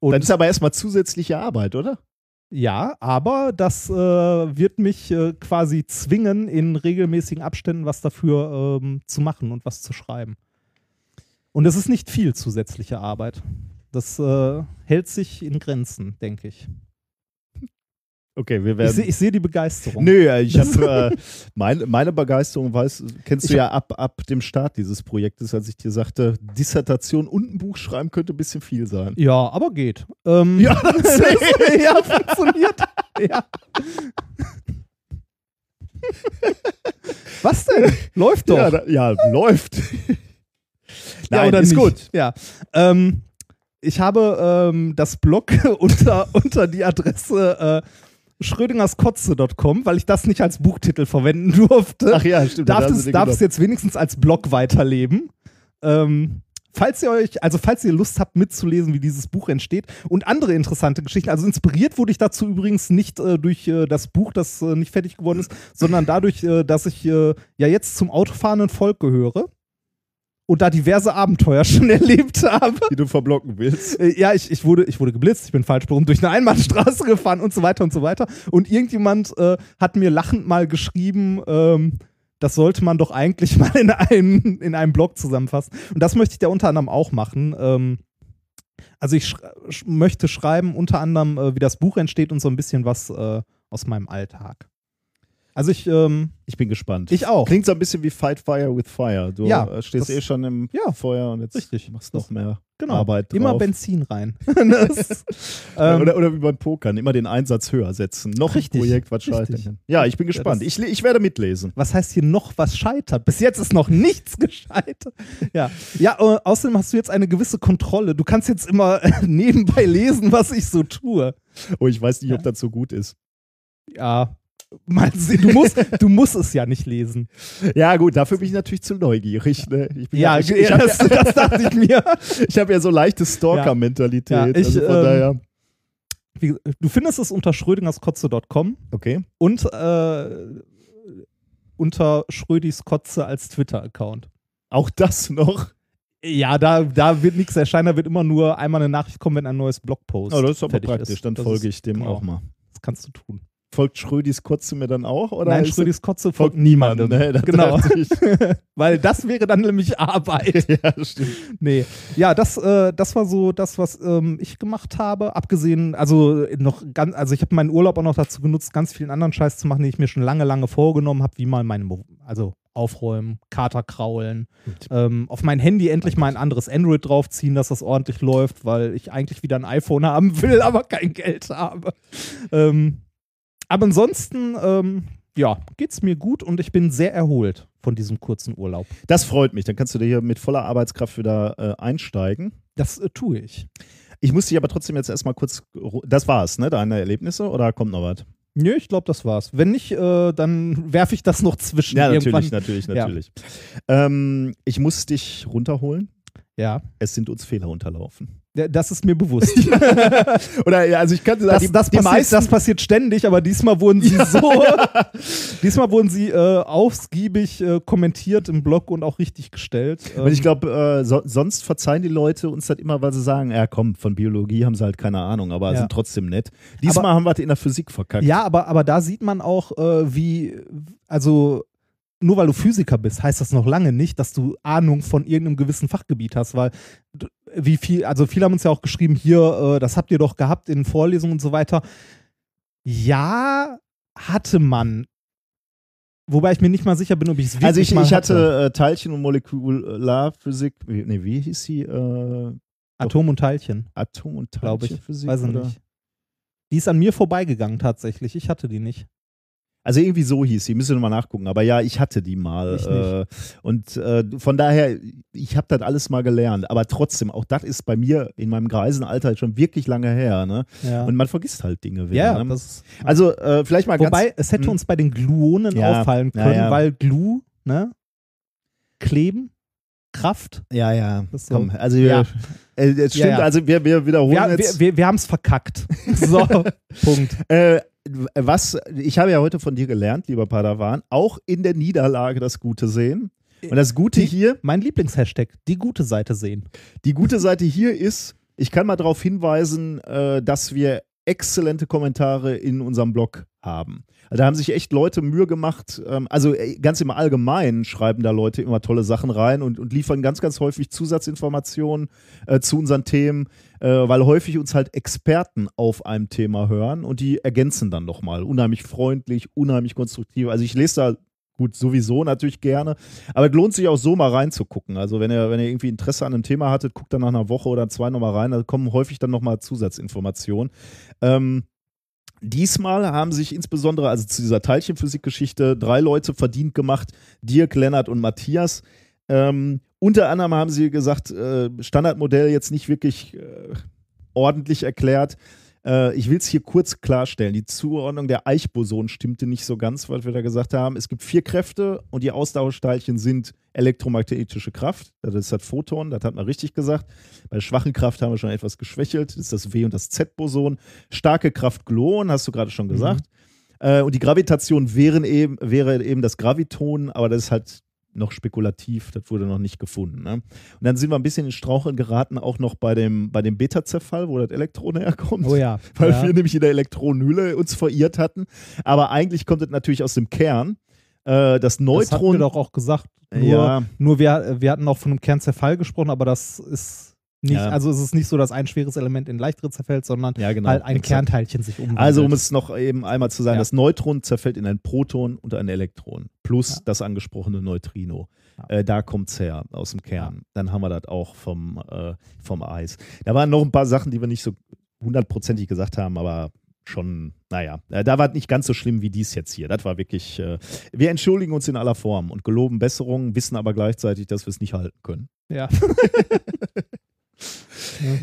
Und Dann ist aber erstmal zusätzliche Arbeit, oder? ja, aber das äh, wird mich äh, quasi zwingen, in regelmäßigen Abständen was dafür ähm, zu machen und was zu schreiben. Und es ist nicht viel zusätzliche Arbeit. Das äh, hält sich in Grenzen, denke ich. Okay, wir werden. seh- ich sehe die Begeisterung. Nö, ich habe äh, meine, meine Begeisterung, weißt, kennst du Ich ja ab, ab dem Start dieses Projektes, als ich dir sagte, Dissertation und ein Buch schreiben könnte ein bisschen viel sein. Ja, aber geht. Ähm, Ja, das ja, funktioniert. Ja. Was denn? Läuft doch. ja, da, ja, läuft. Ja, Nein, oder ist nicht? gut. Ja. Ähm, ich habe ähm, das Blog unter, unter die Adresse äh, schrödingerskotze.com, weil ich das nicht als Buchtitel verwenden durfte. Ach ja, stimmt. darf es, darf es jetzt wenigstens als Blog weiterleben. Ähm, falls ihr euch, also falls ihr Lust habt mitzulesen, wie dieses Buch entsteht und andere interessante Geschichten, also inspiriert wurde ich dazu übrigens nicht äh, durch äh, das Buch, das äh, nicht fertig geworden ist, sondern dadurch, äh, dass ich äh, ja jetzt zum autofahrenden Volk gehöre und da diverse Abenteuer schon erlebt habe. die du verblocken willst. Äh, Ja, ich, ich, wurde, ich wurde geblitzt, ich bin falsch rum durch eine Einbahnstraße gefahren und so weiter und so weiter. Und irgendjemand äh, hat mir lachend mal geschrieben, ähm, das sollte man doch eigentlich mal in einem, in einem Blog zusammenfassen. Und das möchte ich da unter anderem auch machen. Ähm, also ich sch sch möchte schreiben unter anderem, äh, wie das Buch entsteht und so ein bisschen was äh, aus meinem Alltag. Also ich, ähm, Ich bin gespannt. ich auch. Klingt so ein bisschen wie Fight Fire with Fire. Du Ja, äh, stehst das- eh schon im Ja, Feuer und jetzt richtig. machst noch mehr Genau. Arbeit drauf. Immer Benzin rein. das, ähm, oder, oder wie beim Pokern, immer den Einsatz höher setzen. Noch Richtig, ein Projekt, was richtig. kann. Ja, ich bin Ja, gespannt. das- ich, le- ich werde mitlesen. was heißt hier noch was scheitert? Bis jetzt ist noch nichts gescheitert. Ja, ja äh, außerdem hast du jetzt eine gewisse Kontrolle. Du kannst jetzt immer äh, nebenbei lesen, was ich so tue. Oh, ich weiß nicht, ob Ja. das so gut ist. Ja, mal sehen. Du musst, du musst es ja nicht lesen. Ja, gut, dafür bin ich natürlich zu neugierig. Ne? Ich, bin Ja, ich, ich ja, habe das, das dachte ich mir. ich hab ja so leichte Stalker-Mentalität. Ja, ich, also von ähm, daher. Wie, du findest es unter schrödingerskotze.com Okay. und äh, unter Schrödis Kotze als Twitter-Account. Auch das noch. Ja, da, da wird nichts erscheinen, da wird immer nur einmal eine Nachricht kommen, wenn ein neues Blogpost Oh, das ist aber praktisch. ist. Dann Das folge ich dem genau. auch mal. Das kannst du tun. Folgt Schrödis Kotze mir dann auch? Oder Nein, Schrödis Kotze folgt niemandem. Ne, das genau. Weil das wäre dann nämlich Arbeit. ja, stimmt. Nee. Ja, das, äh, das war so das, was ähm, ich gemacht habe. Abgesehen, also noch ganz, also ich habe meinen Urlaub auch noch dazu genutzt, ganz vielen anderen Scheiß zu machen, den ich mir schon lange, lange vorgenommen habe, wie mal meine, Mo- also aufräumen, Kater kraulen, ähm, auf mein Handy endlich mal ein anderes Android draufziehen, dass das ordentlich läuft, weil ich eigentlich wieder ein iPhone haben will, aber kein Geld habe. Ähm, aber ansonsten, ähm, ja, geht's mir gut und ich bin sehr erholt von diesem kurzen Urlaub. Das freut mich. Dann kannst du dir hier mit voller Arbeitskraft wieder äh, einsteigen. Das äh, tue ich. Ich muss dich aber trotzdem jetzt erstmal kurz. Das war's, ne? Deine Erlebnisse oder kommt noch was? Nö, ich glaube, das war's. Wenn nicht, äh, dann werfe ich das noch zwischen. Ja, irgendwann. natürlich, natürlich, Ja. natürlich. Ähm, ich muss dich runterholen. Ja. Es sind uns Fehler unterlaufen. Ja, Das ist mir bewusst. Oder ja, also ich kannte Das, die, das, die passiert, meisten, das passiert ständig, aber diesmal wurden sie so, diesmal wurden sie äh, ausgiebig äh, kommentiert im Blog und auch richtig gestellt. Ähm, Und ich glaube, äh, so, sonst verzeihen die Leute uns das immer, weil sie sagen, ja komm, von Biologie haben sie halt keine Ahnung, aber Ja. sind trotzdem nett. Diesmal Aber- haben wir es in der Physik verkackt. Ja, aber, aber da sieht man auch, äh, wie, also nur weil du Physiker bist, heißt das noch lange nicht, dass du Ahnung von irgendeinem gewissen Fachgebiet hast, weil wie viel, also viele haben uns ja auch geschrieben, hier, äh, das habt ihr doch gehabt in Vorlesungen und so weiter. Ja, hatte man. Wobei ich mir nicht mal sicher bin, ob ich es wirklich also ich, mal ich hatte äh, Teilchen- und Molekularphysik, nee, wie hieß sie? Äh, Atom und Teilchen, Atom- und glaube ich. Teilchenphysik? Weiß ich nicht. Die ist an mir vorbeigegangen tatsächlich. Ich hatte die nicht. Also irgendwie so hieß sie, müsst ihr nochmal nachgucken. Aber ja, ich hatte die mal. Ich Äh, und äh, von daher, ich habe das alles mal gelernt. Aber trotzdem, auch das ist bei mir in meinem Greisenalter schon wirklich lange her. Ne? Ja, Und man vergisst halt Dinge wieder. ja ne? das Also äh, vielleicht mal Wobei, ganz... es hätte Hm. uns bei den Gluonen Ja, auffallen können, ja. weil Glu, ne? Kleben, Kraft. Ja, ja. So. Komm, also Ja. äh, es stimmt, also wir, wir wiederholen Wir, wir, jetzt. wir, wir haben es verkackt. So, Punkt. äh, was, ich habe ja heute von dir gelernt, lieber Padawan, auch in der Niederlage das Gute sehen. Und das Gute Die- hier, Mein Lieblingshashtag, die gute Seite sehen. die gute Seite hier ist, ich kann mal darauf hinweisen, äh, dass wir exzellente Kommentare in unserem Blog haben. Also da haben sich echt Leute Mühe gemacht. Ähm, also äh, ganz im Allgemeinen schreiben da Leute immer tolle Sachen rein und, und liefern ganz, ganz häufig Zusatzinformationen äh, zu unseren Themen, äh, weil häufig uns halt Experten auf einem Thema hören und die ergänzen dann nochmal. Unheimlich freundlich, unheimlich konstruktiv. Also ich lese da gut sowieso natürlich gerne, aber es lohnt sich auch so mal reinzugucken. Also wenn ihr, wenn ihr irgendwie Interesse an einem Thema hattet, guckt dann nach einer Woche oder zwei nochmal rein. Da kommen häufig dann nochmal Zusatzinformationen. Ähm, Diesmal haben sich insbesondere, also zu dieser Teilchenphysik-Geschichte, drei Leute verdient gemacht: Dirk, Lennart und Matthias. Ähm, unter anderem haben sie gesagt, äh, Standardmodell jetzt nicht wirklich äh, ordentlich erklärt. Äh, ich will es hier kurz klarstellen. Die Zuordnung der Eichboson stimmte nicht so ganz, weil wir da gesagt haben, es gibt vier Kräfte und die Austauschteilchen sind elektromagnetische Kraft. Das ist das Photon, das hat man richtig gesagt. Bei schwachen Kraft haben wir schon etwas geschwächelt. Das ist das W- und das Z-Boson. Starke Kraft Gluon, hast du gerade schon gesagt. Äh, und die Gravitation wären eben, wäre eben das Graviton, aber das ist halt noch spekulativ, das wurde noch nicht gefunden. Ne? Und dann sind wir ein bisschen in Straucheln geraten, auch noch bei dem, bei dem Beta-Zerfall, wo das Elektron herkommt. Oh ja. Weil ja. wir nämlich in der Elektronenhülle uns verirrt hatten. Aber eigentlich kommt es natürlich aus dem Kern. Äh, das das hatten Neutron. wir doch auch gesagt. Nur, Ja. nur wir, wir hatten auch von einem Kernzerfall gesprochen, aber das ist nicht, Ja. also es ist nicht so, dass ein schweres Element in leichtere zerfällt, sondern ja, genau. halt ein exakt. Kernteilchen sich umwandelt. Also, um es noch eben einmal zu sagen, Ja. das Neutron zerfällt in ein Proton und ein Elektron plus das angesprochene Neutrino. Äh, da kommt es her, aus dem Kern. Dann haben wir das auch vom, äh, vom Eis. Da waren noch ein paar Sachen, die wir nicht so hundertprozentig gesagt haben, aber schon, naja, äh, da war es nicht ganz so schlimm wie dies jetzt hier. Das war wirklich, äh, wir entschuldigen uns in aller Form und geloben Besserungen, wissen aber gleichzeitig, dass wir es nicht halten können. ja.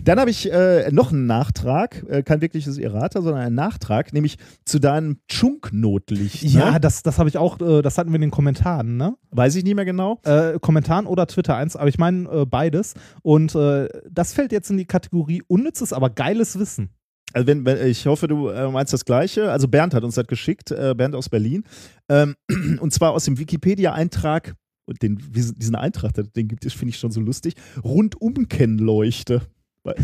Dann habe ich äh, noch einen Nachtrag, äh, kein wirkliches Errata, sondern einen Nachtrag, nämlich zu deinem Chunk-Notlicht. ja, ne? das, das habe ich auch, äh, das hatten wir in den Kommentaren, ne? Weiß ich nicht mehr genau. Äh, Kommentaren oder Twitter eins, aber ich meine äh, beides. Und äh, das fällt jetzt in die Kategorie unnützes, aber geiles Wissen. Also wenn, wenn, ich hoffe, du meinst das Gleiche. Also Bernd hat uns das geschickt, Bernd aus Berlin. Ähm, und zwar aus dem Wikipedia-Eintrag, den, diesen Eintrag, den gibt es, finde ich schon so lustig, Rundumkennleuchte.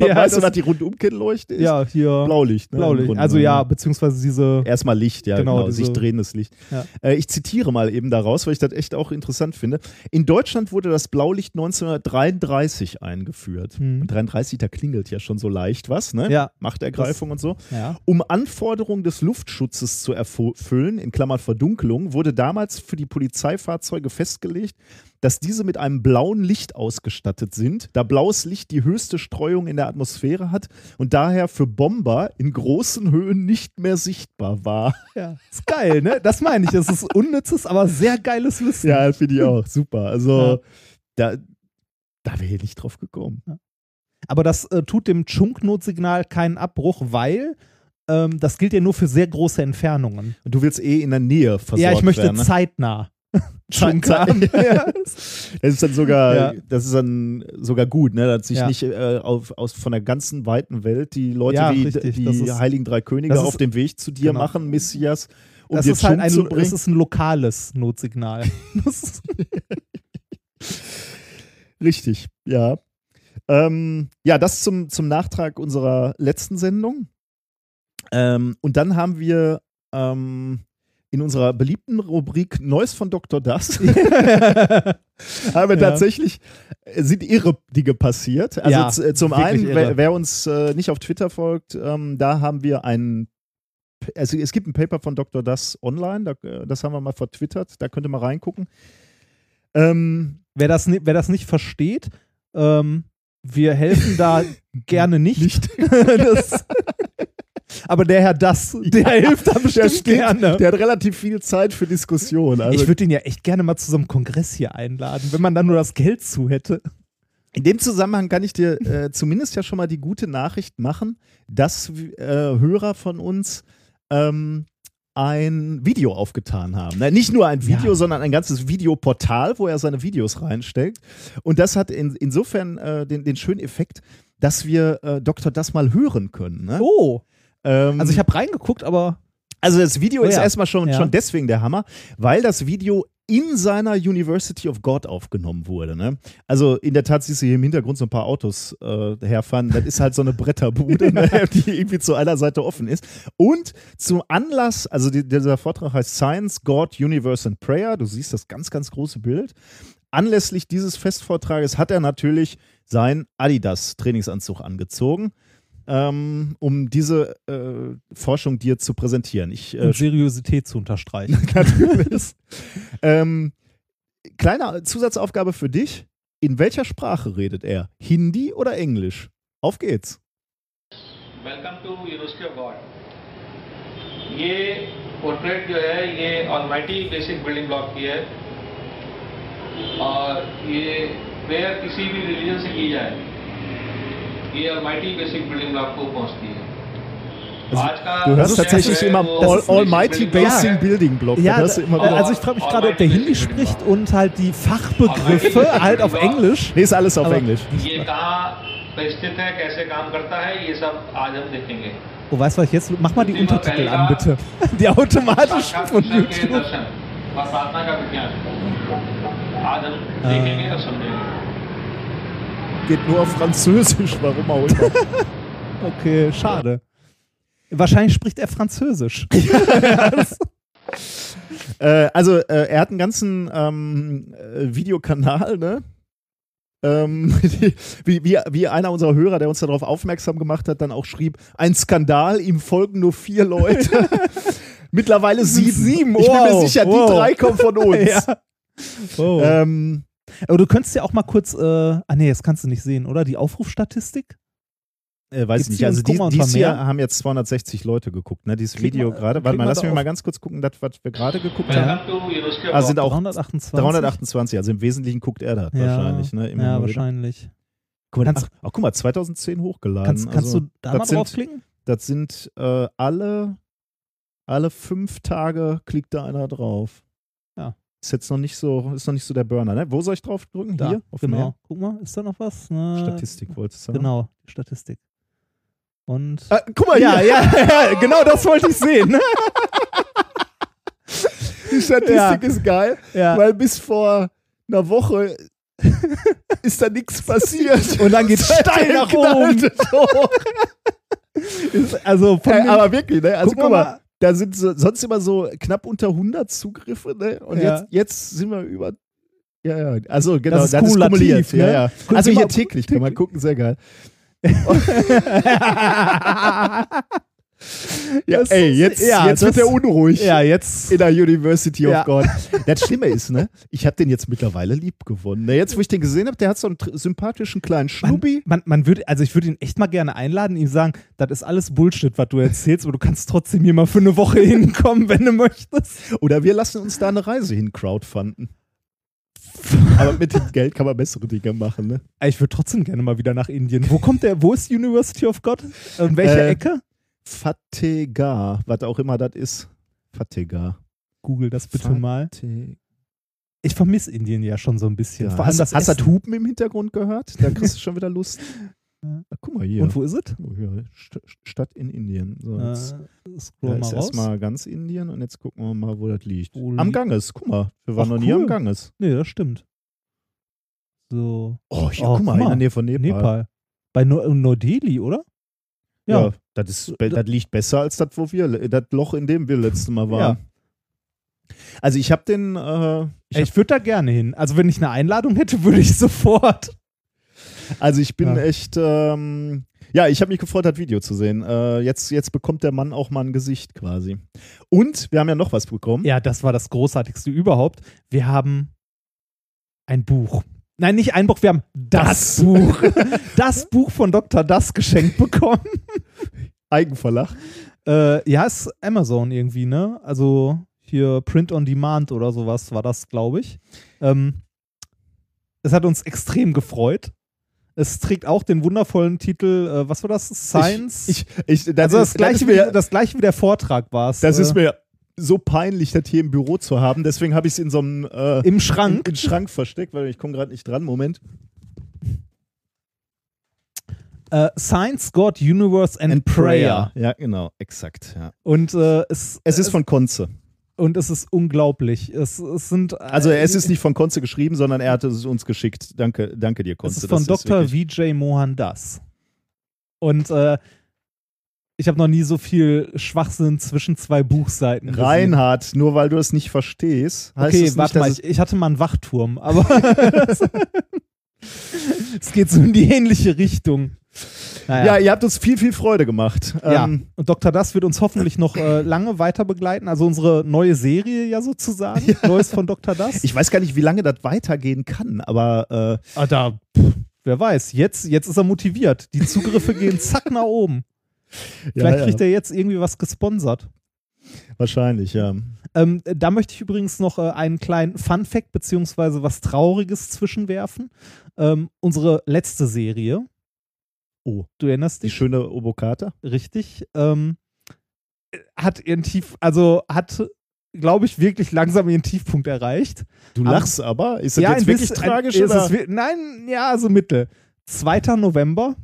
Ja, weißt du, das- was die Rundumkennleuchte ist? Ja, hier. Blaulicht. Ne? Blaulicht. Also ja, beziehungsweise diese. Erstmal Licht, ja, Genau, genau, diese- sich drehendes Licht. Ja. Äh, ich zitiere mal eben daraus, weil ich das echt auch interessant finde. In Deutschland wurde das Blaulicht 1933 eingeführt. Hm. Und 33, da klingelt ja schon so leicht was, ne? Ja. Machtergreifung und so. Ja. Um Anforderungen des Luftschutzes zu erfüllen, in Klammern Verdunkelung, wurde damals für die Polizeifahrzeuge festgelegt, dass diese mit einem blauen Licht ausgestattet sind, da blaues Licht die höchste Streuung in der Atmosphäre hat und daher für Bomber in großen Höhen nicht mehr sichtbar war. ja. Ist geil, ne? Das meine ich. Das ist unnützes, aber sehr geiles Wissen. Ja, finde ich auch. Super. Also, Ja. da, da wäre ich nicht drauf gekommen. Aber das äh, tut dem Chunk-Notsignal keinen Abbruch, weil ähm, das gilt ja nur für sehr große Entfernungen. Und du willst eh in der Nähe versorgt ja, ich möchte werden. Ne? zeitnah. Schon kam. Ja. Das ist dann sogar, Ja. das ist dann sogar gut, ne? Dass sich Ja. nicht äh, auf, aus, von der ganzen weiten Welt die Leute Ja, wie richtig. die Das ist- Heiligen Drei Könige das ist- auf dem Weg zu dir genau. machen, Messias, um das dir ist halt ein, zu es bringen. ist ein lokales Notsignal. Das Richtig, ja. Ähm, ja, das zum, zum Nachtrag unserer letzten Sendung. Ähm, und dann haben wir ähm, in unserer beliebten Rubrik Neues von Dr. Das haben wir Ja. tatsächlich, äh, sind irre Dinge passiert. Also Ja, z- zum einen, wer, wer uns äh, nicht auf Twitter folgt, ähm, da haben wir ein also es gibt ein Paper von Dr. Das online, da, äh, das haben wir mal vertwittert, da könnt ihr mal reingucken. Ähm, wer, das, wer das nicht versteht, ähm, wir helfen da gerne nicht. das, aber der Herr Das, der Ja, hilft da der, steht, gerne. der hat relativ viel Zeit für Diskussion. Also ich würde ihn ja echt gerne mal zu so einem Kongress hier einladen, wenn man dann nur das Geld zu hätte. in dem Zusammenhang kann ich dir äh, zumindest ja schon mal die gute Nachricht machen, dass äh, Hörer von uns ähm, ein Video aufgetan haben. Na, nicht nur ein Video, Ja. sondern ein ganzes Videoportal, wo er seine Videos reinsteckt. Und das hat in, insofern äh, den, den schönen Effekt, dass wir äh, Dr. Das mal hören können. Ne? Oh, Ähm, also ich habe reingeguckt, aber Also das Video Oh ist ja. erstmal schon, Ja. schon deswegen der Hammer, weil das Video in seiner University of God aufgenommen wurde. Ne? Also in der Tat siehst du hier im Hintergrund so ein paar Autos äh, herfahren. Das ist halt so eine Bretterbude, ne? die irgendwie zu einer Seite offen ist. Und zum Anlass, also die, dieser Vortrag heißt Science, God, Universe and Prayer. Du siehst das ganz, ganz große Bild. Anlässlich dieses Festvortrages hat er natürlich seinen Adidas-Trainingsanzug angezogen Ähm, um diese äh, Forschung dir zu präsentieren. Ich äh, um Seriosität zu unterstreichen. natürlich. ähm, kleine Zusatzaufgabe für dich. In welcher Sprache redet er? Hindi oder Englisch? Auf geht's. Welcome to university of God ये portrait जो है ये almighty basic building block की है और ये प्रेयर किसी भी रिलीजन से की जाए ये ऑलमाइटी बेसिक बिल्डिंग ब्लॉक को पहुंचती है आज का Du hörst जो tatsächlich है immer वो All, basic Almighty building block Basing है। Building Block. Ja, Da hörst du immer äh, wieder. also ich frage mich gerade, ob der Hindi spricht und halt die Fachbegriffe halt auf Englisch. nee, ist alles auf Aber- Englisch. ये कहाँ पे स्थित है कैसे काम करता है ये सब आज हम देखेंगे Oh, weißt du was, jetzt mach mal die Thema Untertitel an, Belga. bitte. Die automatischen साक्षात von कृष्ण के YouTube. Geht nur auf Französisch, warum auch immer. Okay, schade. Wahrscheinlich spricht er Französisch. äh, also, äh, er hat einen ganzen ähm, äh, Videokanal, ne? Ähm, die, wie, wie, wie einer unserer Hörer, der uns darauf aufmerksam gemacht hat, dann auch schrieb, ein Skandal, ihm folgen nur vier Leute. Mittlerweile sieben. sieben, Ich bin mir wow, sicher, wow. die drei kommen von uns. ja. Oh. Ähm, aber du könntest ja auch mal kurz, äh, ah nee, das kannst du nicht sehen, oder? Die Aufrufstatistik? Äh, weiß Gibt's ich nicht. Also die, dieses haben jetzt 260 Leute geguckt, ne? Dieses Krieg Video gerade. Warte mal, lass mich mal ganz kurz gucken, das, was wir gerade geguckt ja. haben. Ja. Ah, sind auch 328. 328, also im Wesentlichen guckt er das ja. wahrscheinlich, ne? Immer ja, wahrscheinlich. Guck mal, kannst, ach, ach, guck mal, 2010 hochgeladen. Kannst, kannst also, du da mal sind, draufklicken? Das sind äh, alle, alle fünf Tage klickt da einer drauf. Ist jetzt noch nicht so, ist noch nicht so der Burner, ne? Wo soll ich drauf drücken? Da, Hier? Auf genau. mehr? Guck mal, ist da noch was? Ne, Statistik wolltest du sagen. Genau, Statistik. Und. Ah, guck mal, ja, hier. ja, ja, genau das wollte ich sehen. Die Statistik Ja. ist geil, Ja. weil bis vor einer Woche ist da nichts passiert. Und dann geht's steil nach oben. also den- aber wirklich, ne? Also Guck guck, mal. mal, da sind so, sonst immer so knapp unter 100 Zugriffe, ne? Und Ja. jetzt, jetzt sind wir über. Ja, ja, also genau, Das ist kumulativ, Ja, ne? ja. Guck Also hier mal- täglich kann man gucken, sehr geil. Ja, Das ey, jetzt, ja, jetzt wird er unruhig. ja, jetzt. In der University Ja. of God. Das Schlimme ist, ne? Ich habe den jetzt mittlerweile lieb gewonnen. Ne? Jetzt, wo ich den gesehen habe, der hat so einen sympathischen kleinen Man, Schnubbi. man, man würde, also ich würde ihn echt mal gerne einladen, ihm sagen, das ist alles Bullshit, was du erzählst, aber du kannst trotzdem hier mal für eine Woche hinkommen, wenn du möchtest. Oder wir lassen uns da eine Reise hin crowdfunden. Aber mit dem Geld kann man bessere Dinge machen, ne? Ich würde trotzdem gerne mal wieder nach Indien. Wo kommt der, wo ist University of God? In welche Äh, Ecke? Fatega, was auch immer das ist. Fatega. Google das bitte mal. Fate- Ich vermisse Indien ja schon so ein bisschen. Ja. Vor allem hast das hast du Essen. das Hupen im Hintergrund gehört? Da kriegst du schon wieder Lust. Ah, guck mal hier. Und wo ist es? Oh. St Stadt in Indien. So, jetzt, Äh, scroll mal ist erstmal ganz Indien und jetzt gucken wir mal, wo das liegt. Wo am Ganges. Guck mal, wir waren Ach, noch nie cool. am Ganges. Nee, das stimmt. So. Oh, hier, Oh, guck mal, in mal. der Nähe von Nepal. Nepal. Bei Neu- Neu-Delhi, oder? Ja, das, ist, das liegt besser als das, wo wir, das Loch, in dem wir letztes Mal waren. Also ich habe den, äh, ich Ich, würde da gerne hin. Also, wenn ich eine Einladung hätte, würde ich sofort. Also ich bin Ja. echt, ähm, ja, ich habe mich gefreut, das Video zu sehen. Äh, jetzt, jetzt bekommt der Mann auch mal ein Gesicht quasi. Und wir haben ja noch was bekommen. Ja, das war das Großartigste überhaupt. Wir haben ein Buch. Nein, nicht ein Buch, wir haben das, Buch. das Buch von Dr. Das geschenkt bekommen. Eigenverlag. Äh, ja, ist Amazon irgendwie, ne? Also hier Print on Demand oder sowas war das, glaube ich. Ähm, es hat uns extrem gefreut. Es trägt auch den wundervollen Titel, äh, was war das? Science? Ich, ich, das, also das gleiche, das, wie, das gleiche wie der Vortrag war es. das äh, ist mir so peinlich, das hier im Büro zu haben. Deswegen habe ich es in so einem äh, im Schrank. in Schrank versteckt, weil ich komme gerade nicht dran. Moment. Äh, Science, God, Universe and, Prayer. Ja, genau, exakt. Ja. Und äh, es, Es ist von Konze. und es ist unglaublich. Es, es sind äh, Also es ist nicht von Konze geschrieben, sondern er hat es uns geschickt. Danke, danke dir, es Konze. ist von Das Dr. wirklich- Vijay Mohan Das. Und äh, ich habe noch nie so viel Schwachsinn zwischen zwei Buchseiten gesehen. Reinhard, nur weil du es nicht verstehst, heißt Okay, es nicht, warte mal, ich, ich hatte mal einen Wachturm, aber es geht so in die ähnliche Richtung. Naja. ja, ihr habt uns viel, viel Freude gemacht. Ja, Ähm, und Dr. Das wird uns hoffentlich noch äh, lange weiter begleiten. Also unsere neue Serie ja sozusagen. Neues von Dr. Das. ich weiß gar nicht, wie lange das weitergehen kann, aber äh, ah, da, pff, wer weiß. Jetzt, jetzt ist er motiviert. Die Zugriffe gehen zack nach oben. Vielleicht ja, kriegt er jetzt irgendwie was gesponsert. wahrscheinlich, ja. Ähm, da möchte ich übrigens noch äh, einen kleinen Fun-Fact beziehungsweise was Trauriges zwischenwerfen. Ähm, unsere letzte Serie. Oh. Du erinnerst Die dich? schöne Obokata. richtig, ähm, hat ihren Tief, also hat, glaube ich, wirklich langsam ihren Tiefpunkt erreicht. Du lachst aber. Ist das ja, jetzt ein wirklich bisschen- tragisch? Ist oder? es, nein, ja, so mittel. 2. November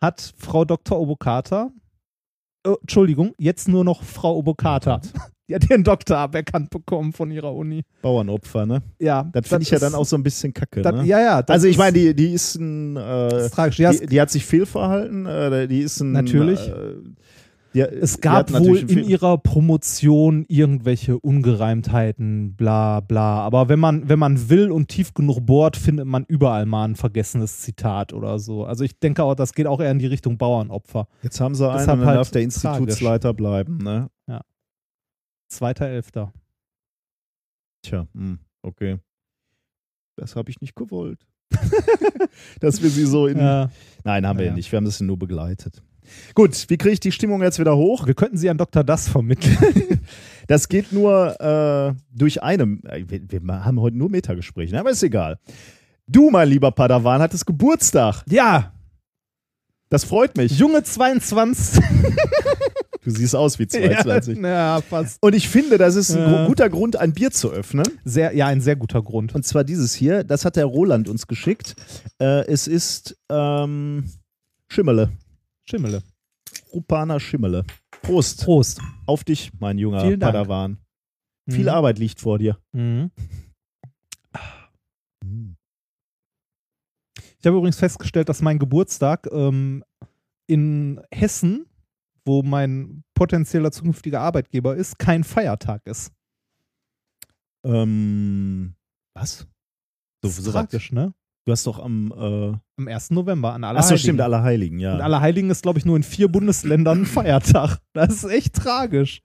hat Frau Dr. Obokata, äh, Entschuldigung, jetzt nur noch Frau Obokata. Die hat ihren Doktor aberkannt bekommen von ihrer Uni. Bauernopfer, ne? Ja, Das finde ich ja dann auch so ein bisschen kacke. das, ne? Ja, ja. also ich meine, die, die ist ein, äh, ist tragisch. Die, die hat sich fehlverhalten, äh, die ist ein Natürlich. Äh, die, Es gab wohl in ihrer Promotion irgendwelche Ungereimtheiten, bla bla. Aber wenn man, wenn man will und tief genug bohrt, findet man überall mal ein vergessenes Zitat oder so. Also ich denke auch, das geht auch eher in die Richtung Bauernopfer. Jetzt haben sie einen Deshalb und dann halt darf der tragisch. Institutsleiter bleiben, ne? Zweiter Elfter. Tja, hm, okay. Das habe ich nicht gewollt. Dass wir sie so in. Ja. Nein, haben wir Ja. ja nicht. Wir haben das nur begleitet. Gut, wie kriege ich die Stimmung jetzt wieder hoch? Wir könnten sie an Dr. Das vermitteln. Das geht nur äh, durch eine. äh, Wir, wir haben heute nur Metagespräche, ne? aber ist egal. Du, mein lieber Padawan, hattest Geburtstag. ja, Das freut mich. junge 22. Du siehst aus wie 22. ja, ja, fast. Und ich finde, das ist ein Ja. guter Grund, ein Bier zu öffnen. Sehr, ja, ein sehr guter Grund. Und zwar dieses hier. Das hat der Roland uns geschickt. Äh, es ist ähm, Schimmele. Schimmele. Rupana Schimmele. Prost. Prost. Auf dich, mein junger Vielen Dank. Padawan. Viel Mhm. Arbeit liegt vor dir. Mhm. Ich habe übrigens festgestellt, dass mein Geburtstag ähm, in Hessen, wo mein potenzieller zukünftiger Arbeitgeber ist, kein Feiertag ist. Ähm, was? So, so was. tragisch, ne? Du hast doch am. Äh, Am 1. November an Achso, Allerheiligen. stimmt, Allerheiligen, ja. Und Allerheiligen ist, glaube ich, nur in vier Bundesländern ein Feiertag. Das ist echt tragisch.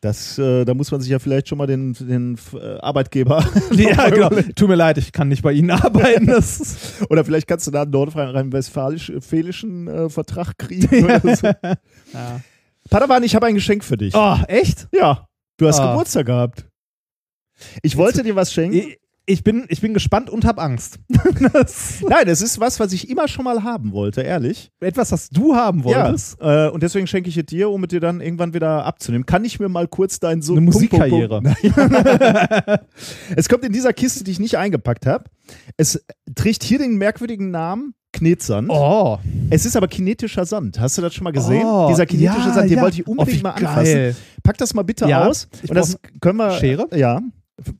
Das, äh, da muss man sich ja vielleicht schon mal den, den äh, Arbeitgeber. ja, genau. Tut mir leid, ich kann nicht bei Ihnen arbeiten. Oder vielleicht kannst du da einen nordrhein-westfälischen äh, Vertrag kriegen. so. ja. Padawan, ich habe ein Geschenk für dich. Oh, echt? Ja, du hast Ah. Geburtstag gehabt. Ich wollte dir was schenken. Ich, bin, ich bin gespannt und hab Angst. Nein, es ist was, was ich immer schon mal haben wollte, ehrlich. etwas, was du haben wolltest. Ja, äh, und deswegen schenke ich es dir, um es dir dann irgendwann wieder abzunehmen. Kann ich mir mal kurz dein so Eine Musikkarriere. Es kommt in dieser Kiste, die ich nicht eingepackt habe. Es trägt hier den merkwürdigen Namen Knetsand. Oh, Es ist aber kinetischer Sand. Hast du das schon mal gesehen? Oh, Dieser kinetische ja, Sand, den ja. wollte ich unbedingt Oh, mal geil. anfassen. Pack das mal bitte Ja, aus. ich Und das können wir. Schere? Ja.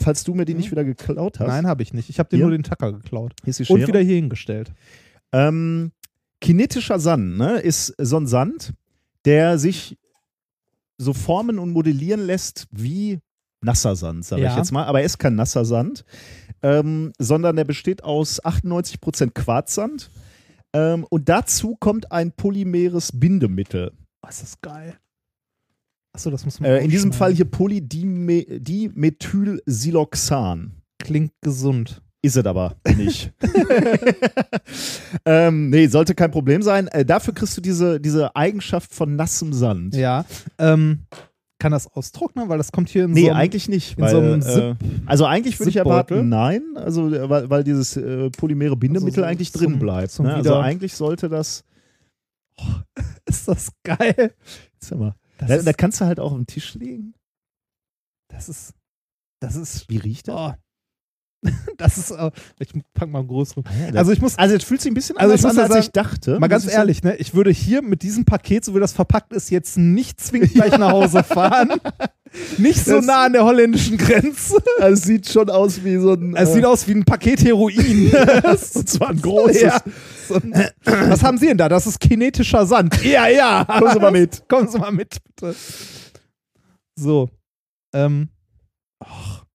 Falls du mir die nicht wieder geklaut hast. nein, habe ich nicht. Ich habe dir nur den Tacker geklaut. Hier ist die Schere. Und wieder hier hingestellt. Ähm, kinetischer Sand ne, ist so ein Sand, der sich so formen und modellieren lässt wie nasser Sand, sage ich Ja. jetzt mal. Aber er ist kein nasser Sand, ähm, sondern der besteht aus 98% Quarzsand. Ähm, und dazu kommt ein polymeres Bindemittel. Oh, ist das geil. Achso, das muss man Äh, in diesem Fall hier Polydimethylsiloxan. Klingt gesund. Ist es aber nicht. ähm, nee, sollte kein Problem sein. Äh, dafür kriegst du diese, diese Eigenschaft von nassem Sand. Ja. Ähm, kann das austrocknen? Weil das kommt hier in Nee, so einem, eigentlich nicht. Weil, so einem äh, also eigentlich würde ich erwarten, nein. Also äh, weil, weil dieses äh, polymere Bindemittel Also so eigentlich zum- drin bleibt. zum Ne? Also eigentlich sollte das. Ist das geil. Sag mal, Das, da, kannst du halt auch am Tisch legen. das ist. Das ist. Wie riecht das? Oh. Das ist. äh, Ich pack mal einen größeren. Also, Also ich muss. also es fühlt sich ein bisschen Also anders ich muss an, als sagen, ich dachte. Mal ganz ehrlich, ne? Ich würde hier mit diesem Paket, so wie das verpackt ist, jetzt nicht zwingend gleich nach Hause fahren. Nicht so Das- nah an der holländischen Grenze. Also es sieht schon aus wie so ein. Es äh, sieht aus wie ein Paket Heroin. und zwar ein großes. Ja. So ein- Was haben Sie denn da? Das ist kinetischer Sand. Ja, ja. Kommen Sie mal mit. Kommen Sie mal mit, bitte. So. Ähm. Och,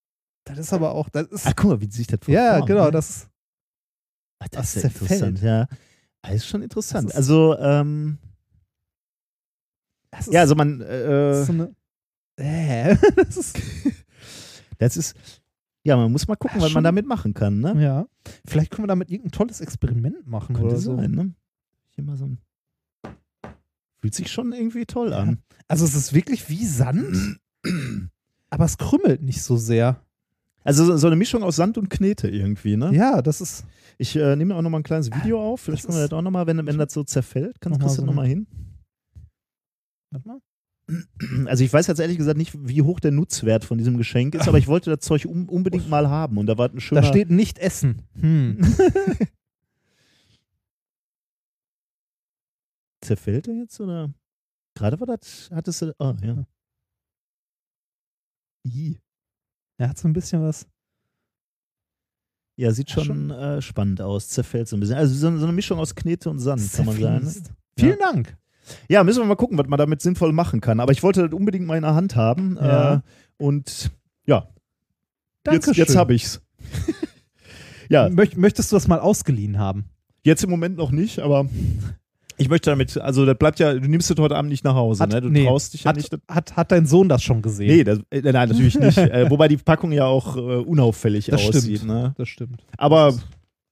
das ist aber auch. Das ist, Ah, guck mal, wie sich das ja, verformt, genau. ne? Das ist, Ach, das das ist ja interessant, ja. Das ist schon interessant. Ist- also, ähm, das ist, ja, also man, das äh, ist so eine. Äh, das ist, das ist, ja, man muss mal gucken, Ja, was schon. man damit machen kann, ne? ja. Vielleicht können wir damit irgendein tolles Experiment machen Könnte oder so. sein, ne? Hier mal so ein, fühlt sich schon irgendwie toll Ja. an. Also es ist wirklich wie Sand, aber es krümmelt nicht so sehr. Also so- so eine Mischung aus Sand und Knete irgendwie, ne? Ja, das ist. Ich äh, nehme auch noch mal ein kleines Video auf. Vielleicht das können wir das auch noch mal, wenn, wenn das so zerfällt, kannst du so noch mal hin. Warte mal. Also ich weiß jetzt ehrlich gesagt nicht, wie hoch der Nutzwert von diesem Geschenk ist, aber ich wollte das Zeug un unbedingt mal haben und da war ein schöner... Da steht nicht Essen. Hm. Zerfällt er jetzt oder? Gerade war das, hattest du, ah ja. I. Er hat so ein bisschen was. Ja, sieht Ja, schon, Äh, spannend aus, zerfällt so ein bisschen. Also so, so eine Mischung aus Knete und Sand, kann man sagen. Ne? Zerfließt. Vielen Dank. Ja, müssen wir mal gucken, was man damit sinnvoll machen kann. Aber ich wollte das unbedingt mal in der Hand haben. Ja. Äh, und ja, jetzt, Dankeschön. jetzt habe ich's. ja, Möcht, möchtest du das mal ausgeliehen haben? jetzt im Moment noch nicht, aber ich möchte damit, also das bleibt ja, du nimmst das heute Abend nicht nach Hause, Hat- ne? Du nee. traust dich ja Hat, nicht. hat, hat dein Sohn das schon gesehen? Nee, das, äh, nein, natürlich nicht. äh, wobei die Packung ja auch äh, unauffällig das aussieht. stimmt. Ne? Das stimmt. Aber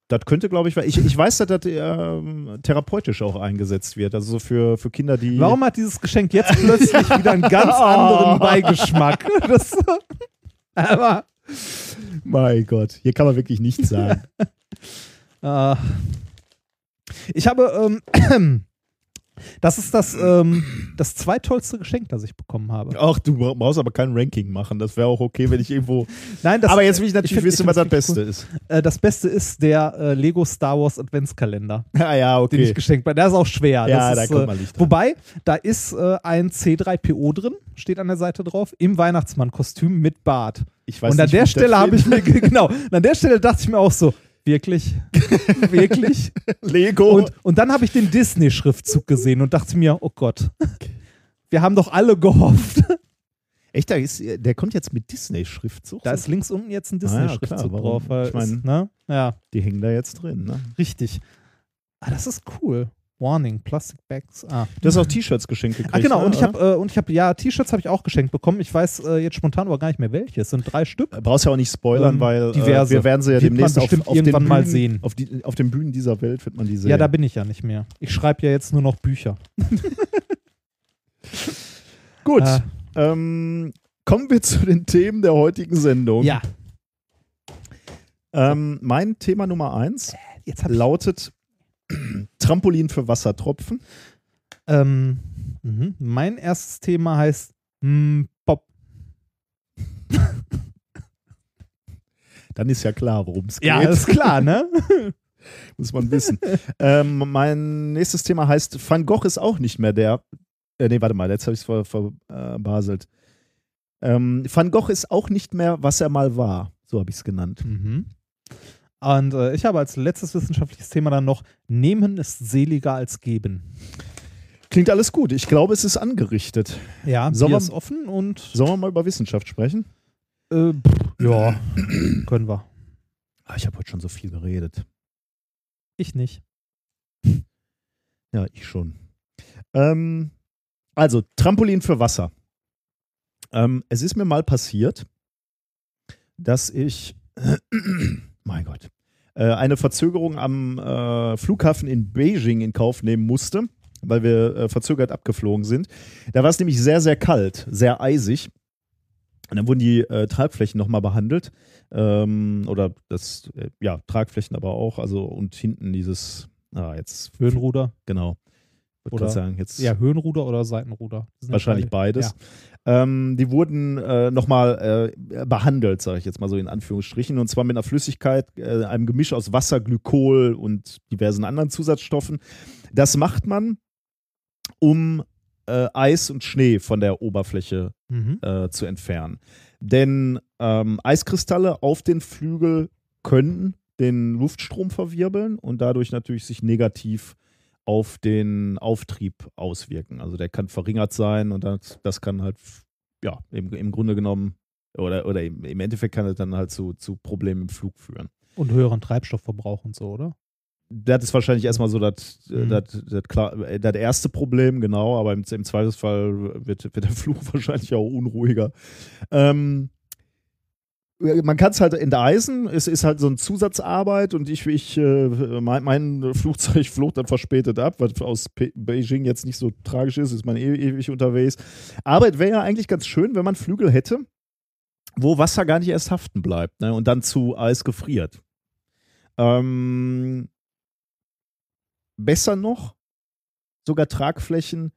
das könnte, glaube ich, weil ich, ich weiß, dass das ähm, therapeutisch auch eingesetzt wird. Also so für, für Kinder, die. Warum hat dieses Geschenk jetzt plötzlich wieder einen ganz anderen Beigeschmack? Das, aber Mein Gott, hier kann man wirklich nichts sagen. äh, ich habe, ähm, das ist das, ähm, das zweitollste Geschenk, das ich bekommen habe. Ach, du bra- brauchst aber kein Ranking machen. Das wäre auch okay, wenn ich irgendwo. Nein, das, aber jetzt will ich natürlich find- wissen, was das Beste cool. ist. Äh, das Beste ist der äh, Lego Star Wars Adventskalender, Ja, ja, den okay. ich geschenkt habe. Der ist auch schwer. Ja, das da kommt äh, mal Licht dran. Wobei, da ist äh, ein C3PO drin, steht an der Seite drauf, im Weihnachtsmann-Kostüm mit Bart. Ich weiß Und an nicht, der Stelle habe ich mir, genau, an der Stelle dachte ich mir auch so, wirklich? wirklich? Lego. Und, und dann habe ich den Disney-Schriftzug gesehen und dachte mir, oh Gott, wir haben doch alle gehofft. Echt, da ist, der kommt jetzt mit Disney-Schriftzug. Da ist links unten jetzt ein Ah ja, Disney-Schriftzug klar, warum? drauf. Weil Ich mein- ist, ne? Ja, Die hängen da jetzt drin. Ne? richtig. Ah, das ist cool. Warning, Plastic Bags. Ah. Du hast auch T-Shirts geschenkt gekriegt. Ah, genau, ne, und ich habe, äh, und ich habe, ja, T-Shirts habe ich auch geschenkt bekommen. Ich weiß äh, jetzt spontan aber gar nicht mehr welche. Es sind drei Stück. Brauchst ja auch nicht spoilern, Ähm, weil diverse. Äh, wir werden sie ja Wird demnächst auf, auf den irgendwann mal Bühnen, sehen. Auf, die, auf den Bühnen dieser Welt wird man die sehen. Ja, da bin ich ja nicht mehr. Ich schreibe ja jetzt nur noch Bücher. Gut. Äh, Ähm, kommen wir zu den Themen der heutigen Sendung. ja. Ähm, mein Thema Nummer eins ich, lautet Trampolin für Wassertropfen. ähm, mhm. Mein erstes Thema heißt mm, Bob. Dann ist ja klar, worum es geht. Ja, ist klar, ne? muss man wissen. ähm, mein nächstes Thema heißt, Van Gogh ist auch nicht mehr der. Äh, nee, warte mal, jetzt habe ich es verbaselt. Ver, äh, baselt. ähm, Van Gogh ist auch nicht mehr, was er mal war. So habe ich es genannt. Mhm. Und äh, ich habe als letztes wissenschaftliches Thema dann noch, nehmen ist seliger als geben. Klingt alles gut. Ich glaube, es ist angerichtet. Ja, Sollen Bier wir- ist offen und Sollen wir mal über Wissenschaft sprechen? äh, pff, ja, können wir. Ah, ich habe heute schon so viel geredet. Ich nicht. Ja, ich schon. Ähm, also, Trampolin für Wasser. Ähm, es ist mir mal passiert, dass ich, mein Gott, äh, eine Verzögerung am äh, Flughafen in Beijing in Kauf nehmen musste, weil wir äh, verzögert abgeflogen sind. Da war es nämlich sehr, sehr kalt, sehr eisig. Und dann wurden die äh, Tragflächen nochmal behandelt. Ähm, oder das, äh, ja, Tragflächen aber auch. Also und hinten dieses, ah, jetzt Höhenruder. Genau. Oder- sagen, jetzt Ja, Höhenruder oder Seitenruder. Wahrscheinlich beide. beides. Ähm, die wurden äh, nochmal äh, behandelt, sage ich jetzt mal so in Anführungsstrichen, und zwar mit einer Flüssigkeit, äh, einem Gemisch aus Wasser, Glykol und diversen anderen Zusatzstoffen. Das macht man, um äh, Eis und Schnee von der Oberfläche. Mhm. äh, zu entfernen. Denn ähm, Eiskristalle auf den Flügel können den Luftstrom verwirbeln und dadurch natürlich sich negativ auf den Auftrieb auswirken. Also der kann verringert sein und das, das kann halt, ja, im, im Grunde genommen, oder, oder im, im Endeffekt kann es dann halt zu, zu Problemen im Flug führen. Und höheren Treibstoffverbrauch und so, oder? Das ist wahrscheinlich erstmal so das, Mhm. das, das, klar, äh, das erste Problem, genau, aber im, im Zweifelsfall wird, wird der Flug wahrscheinlich auch unruhiger. Ähm, man kann es halt enteisen, es ist halt so eine Zusatzarbeit und ich, ich äh, mein, mein Flugzeug flog dann verspätet ab, was aus Beijing jetzt nicht so tragisch ist, ist man eh, ewig unterwegs. Aber es wäre ja eigentlich ganz schön, wenn man Flügel hätte, wo Wasser gar nicht erst haften bleibt ne, und dann zu Eis gefriert. Ähm, besser noch, sogar Tragflächen,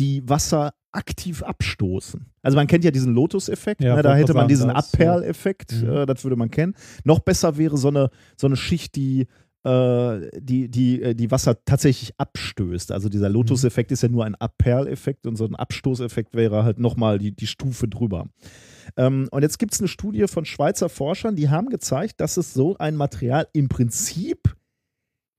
die Wasser aktiv abstoßen. Also man kennt ja diesen Lotus-Effekt, Ja, ne, da hätte man diesen Abperl-Effekt, Mhm. äh, das würde man kennen. Noch besser wäre so eine, so eine Schicht, die äh, die, die, äh, die Wasser tatsächlich abstößt. Also dieser Lotus-Effekt ist ja nur ein Abperl-Effekt und so ein Abstoßeffekt wäre halt nochmal die, die Stufe drüber. Ähm, und jetzt gibt es eine Studie von Schweizer Forschern, die haben gezeigt, dass es so ein Material im Prinzip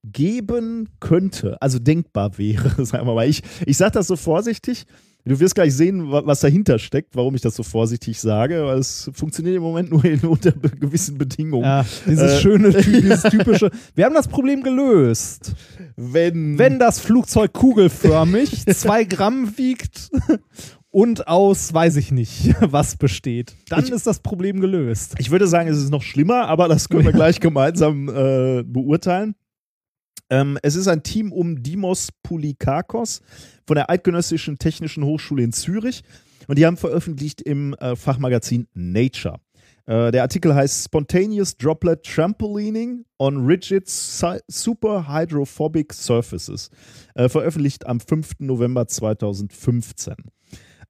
geben könnte, also denkbar wäre, sagen wir mal. Ich, ich sage das so vorsichtig. Du wirst gleich sehen, wa- was dahinter steckt, warum ich das so vorsichtig sage, weil es funktioniert im Moment nur in, unter gewissen Bedingungen. Ja, dieses Äh, schöne, dieses typische. Wir haben das Problem gelöst. Wenn, Wenn das Flugzeug kugelförmig zwei Gramm wiegt und aus, weiß ich nicht, was besteht, dann Ich- ist das Problem gelöst. Ich würde sagen, es ist noch schlimmer, aber das können wir gleich gemeinsam äh, beurteilen. Ähm, es ist ein Team um Dimos Poulikakos von der Eidgenössischen Technischen Hochschule in Zürich und die haben veröffentlicht im äh, Fachmagazin Nature. Äh, der Artikel heißt Spontaneous Droplet Trampolining on Rigid Si- Super Hydrophobic Surfaces, äh, veröffentlicht am 5. November 2015.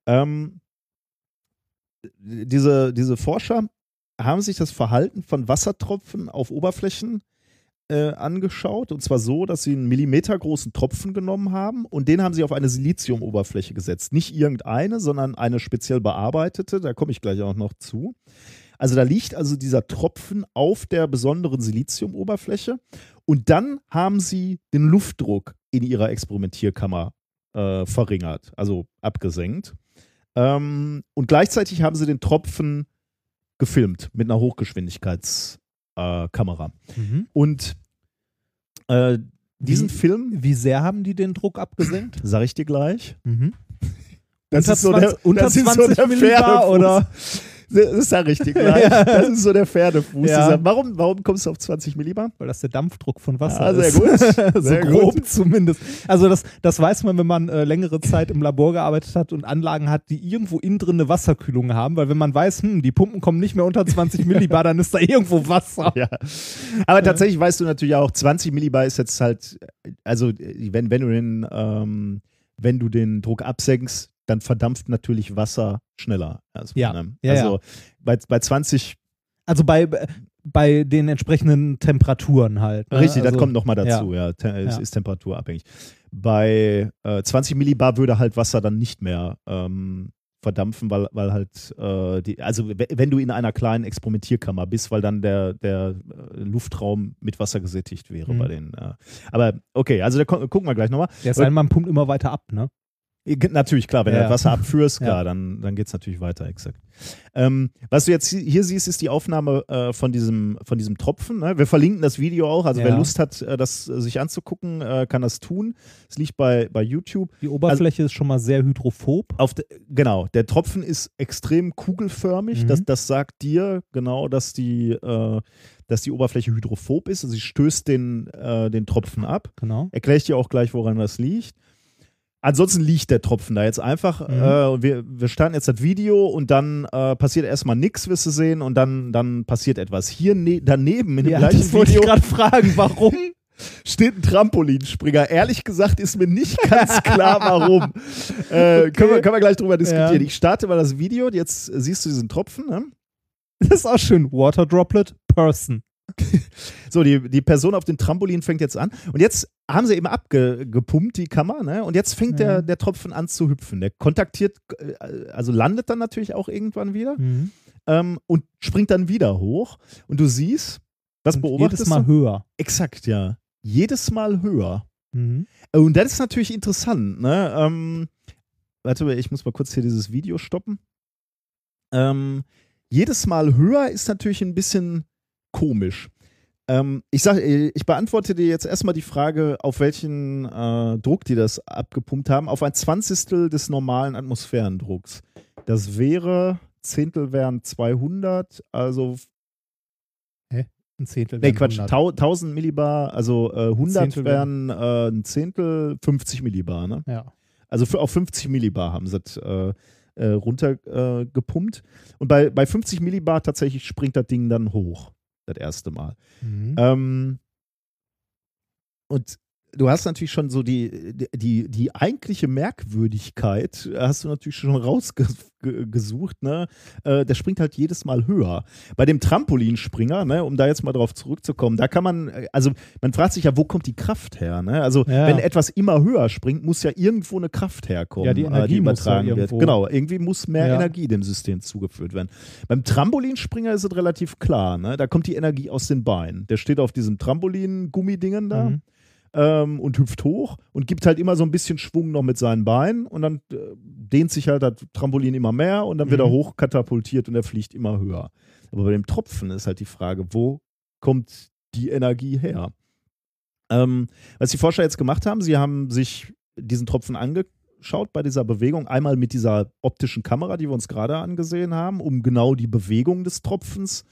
Ähm, diese, diese Forscher haben sich das Verhalten von Wassertropfen auf Oberflächen äh, angeschaut. Und zwar so, dass sie einen millimetergroßen Tropfen genommen haben und den haben sie auf eine Siliziumoberfläche gesetzt. Nicht irgendeine, sondern eine speziell bearbeitete. Da komme ich gleich auch noch zu. Also da liegt also dieser Tropfen auf der besonderen Siliziumoberfläche und dann haben sie den Luftdruck in ihrer Experimentierkammer äh, verringert, also abgesenkt. Ähm, und gleichzeitig haben sie den Tropfen gefilmt mit einer Hochgeschwindigkeitskamera. Äh, Kamera. Mhm. und äh, diesen Wie- Film, Wie sehr haben die den Druck abgesenkt? sage ich dir gleich, Mhm. das unter ist so 20, der- unter das ist so 20 der Millibar oder? Das ist ja richtig gleich. Das ist so der Pferdefuß. Ja. Warum, warum kommst du auf 20 Millibar? Weil das der Dampfdruck von Wasser Ah, sehr ist. gut. so Sehr grob gut. zumindest. Also das, das weiß man, wenn man äh, längere Zeit im Labor gearbeitet hat und Anlagen hat, die irgendwo innen drin eine Wasserkühlung haben, weil wenn man weiß, hm, die Pumpen kommen nicht mehr unter 20 Millibar, dann ist da irgendwo Wasser. Ja. Aber tatsächlich weißt du natürlich auch, 20 Millibar ist jetzt halt, also wenn, wenn du den, ähm, wenn du den Druck absenkst, dann verdampft natürlich Wasser schneller. erstmal, Ja. ne? Ja, also Bei, bei 20, Also bei, bei den entsprechenden Temperaturen halt. ne? richtig, also, das kommt nochmal dazu, ja. Te Es Ja. ist temperaturabhängig. Bei äh, 20 Millibar würde halt Wasser dann nicht mehr ähm, verdampfen, weil, weil halt äh, die, also we- wenn du in einer kleinen Experimentierkammer bist, weil dann der, der äh, Luftraum mit Wasser gesättigt wäre Mhm. bei den. Äh, aber okay, also da gu- gucken wir gleich nochmal. Der ist man pumpt immer weiter ab, ne? Natürlich, klar, wenn Ja, du ja. das Wasser abführst, Ja. klar, dann, dann geht es natürlich weiter, exakt. Ähm, was du jetzt hier siehst, ist die Aufnahme äh, von, diesem, von diesem Tropfen. Ne? Wir verlinken das Video auch, also wer Ja. Lust hat, äh, das äh, sich anzugucken, äh, kann das tun. Es liegt bei, bei YouTube. Die Oberfläche ist schon mal sehr hydrophob. Auf de, genau, der Tropfen ist extrem kugelförmig. Mhm. Das, das sagt dir genau, dass die, äh, dass die Oberfläche hydrophob ist. Also sie stößt den, äh, den Tropfen ab. Genau. Erkläre ich dir auch gleich, woran das liegt. Ansonsten liegt der Tropfen da jetzt einfach. Mhm. Äh, wir, wir starten jetzt das Video und dann äh, passiert erstmal nichts, wirst du sehen, und dann, dann passiert etwas. Hier ne daneben in dem Ja, gleichen das wollte ich Video gerade fragen, warum? steht ein Trampolinspringer. Ehrlich gesagt ist mir nicht ganz klar, warum. äh, können, wir, können wir gleich drüber diskutieren. Ja. Ich starte mal das Video. Jetzt siehst du diesen Tropfen. Ne? Das ist auch schön. Water Droplet Person. So, die, die Person auf dem Trampolin fängt jetzt an. Und jetzt haben sie eben abgepumpt, die Kammer, ne? Und jetzt fängt Ja. der, der Tropfen an zu hüpfen. Der kontaktiert, äh, also landet dann natürlich auch irgendwann wieder Mhm. ähm, und springt dann wieder hoch. Und du siehst, was Und beobachtest jedes Mal du? höher. Exakt, ja. Jedes Mal höher. Mhm. Und das ist natürlich interessant, ne? Ähm, warte mal, ich muss mal kurz hier dieses Video stoppen. Ähm, jedes Mal höher ist natürlich ein bisschen komisch. Ähm, ich sag, ich beantworte dir jetzt erstmal die Frage, auf welchen äh, Druck die das abgepumpt haben. Auf ein Zwanzigstel des normalen Atmosphärendrucks. Das wäre, Zehntel wären 200, also Ein Zehntel. Nee, wären Quatsch, 100. tau 1000 Millibar, also äh, 100 Zehntel wären äh, ein Zehntel, 50 Millibar, ne? Ja. Also für, auf 50 Millibar haben sie das äh, äh, runtergepumpt. Äh. Und bei, bei 50 Millibar tatsächlich springt das Ding dann hoch, das erste Mal. Mhm. Ähm, und du hast natürlich schon so die, die, die eigentliche Merkwürdigkeit, hast du natürlich schon rausgesucht, ne? Äh, der springt halt jedes Mal höher. Bei dem Trampolinspringer, ne, um da jetzt mal drauf zurückzukommen, da kann man, also man fragt sich ja, wo kommt die Kraft her? Ne? Also Ja. wenn etwas immer höher springt, muss ja irgendwo eine Kraft herkommen, Ja, die Energie äh, muss ja übertragen wird. irgendwo- Genau, irgendwie muss mehr Ja. Energie dem System zugeführt werden. Beim Trampolinspringer ist es relativ klar, ne? da kommt die Energie aus den Beinen. Der steht auf diesem Trampolin-Gummidingen da Mhm. Ähm, und hüpft hoch und gibt halt immer so ein bisschen Schwung noch mit seinen Beinen und dann äh, dehnt sich halt das Trampolin immer mehr und dann wird er Mhm. hoch katapultiert und er fliegt immer höher. Aber bei dem Tropfen ist halt die Frage, wo kommt die Energie her? Ähm, was die Forscher jetzt gemacht haben, sie haben sich diesen Tropfen angeschaut bei dieser Bewegung, einmal mit dieser optischen Kamera, die wir uns gerade angesehen haben, um genau die Bewegung des Tropfens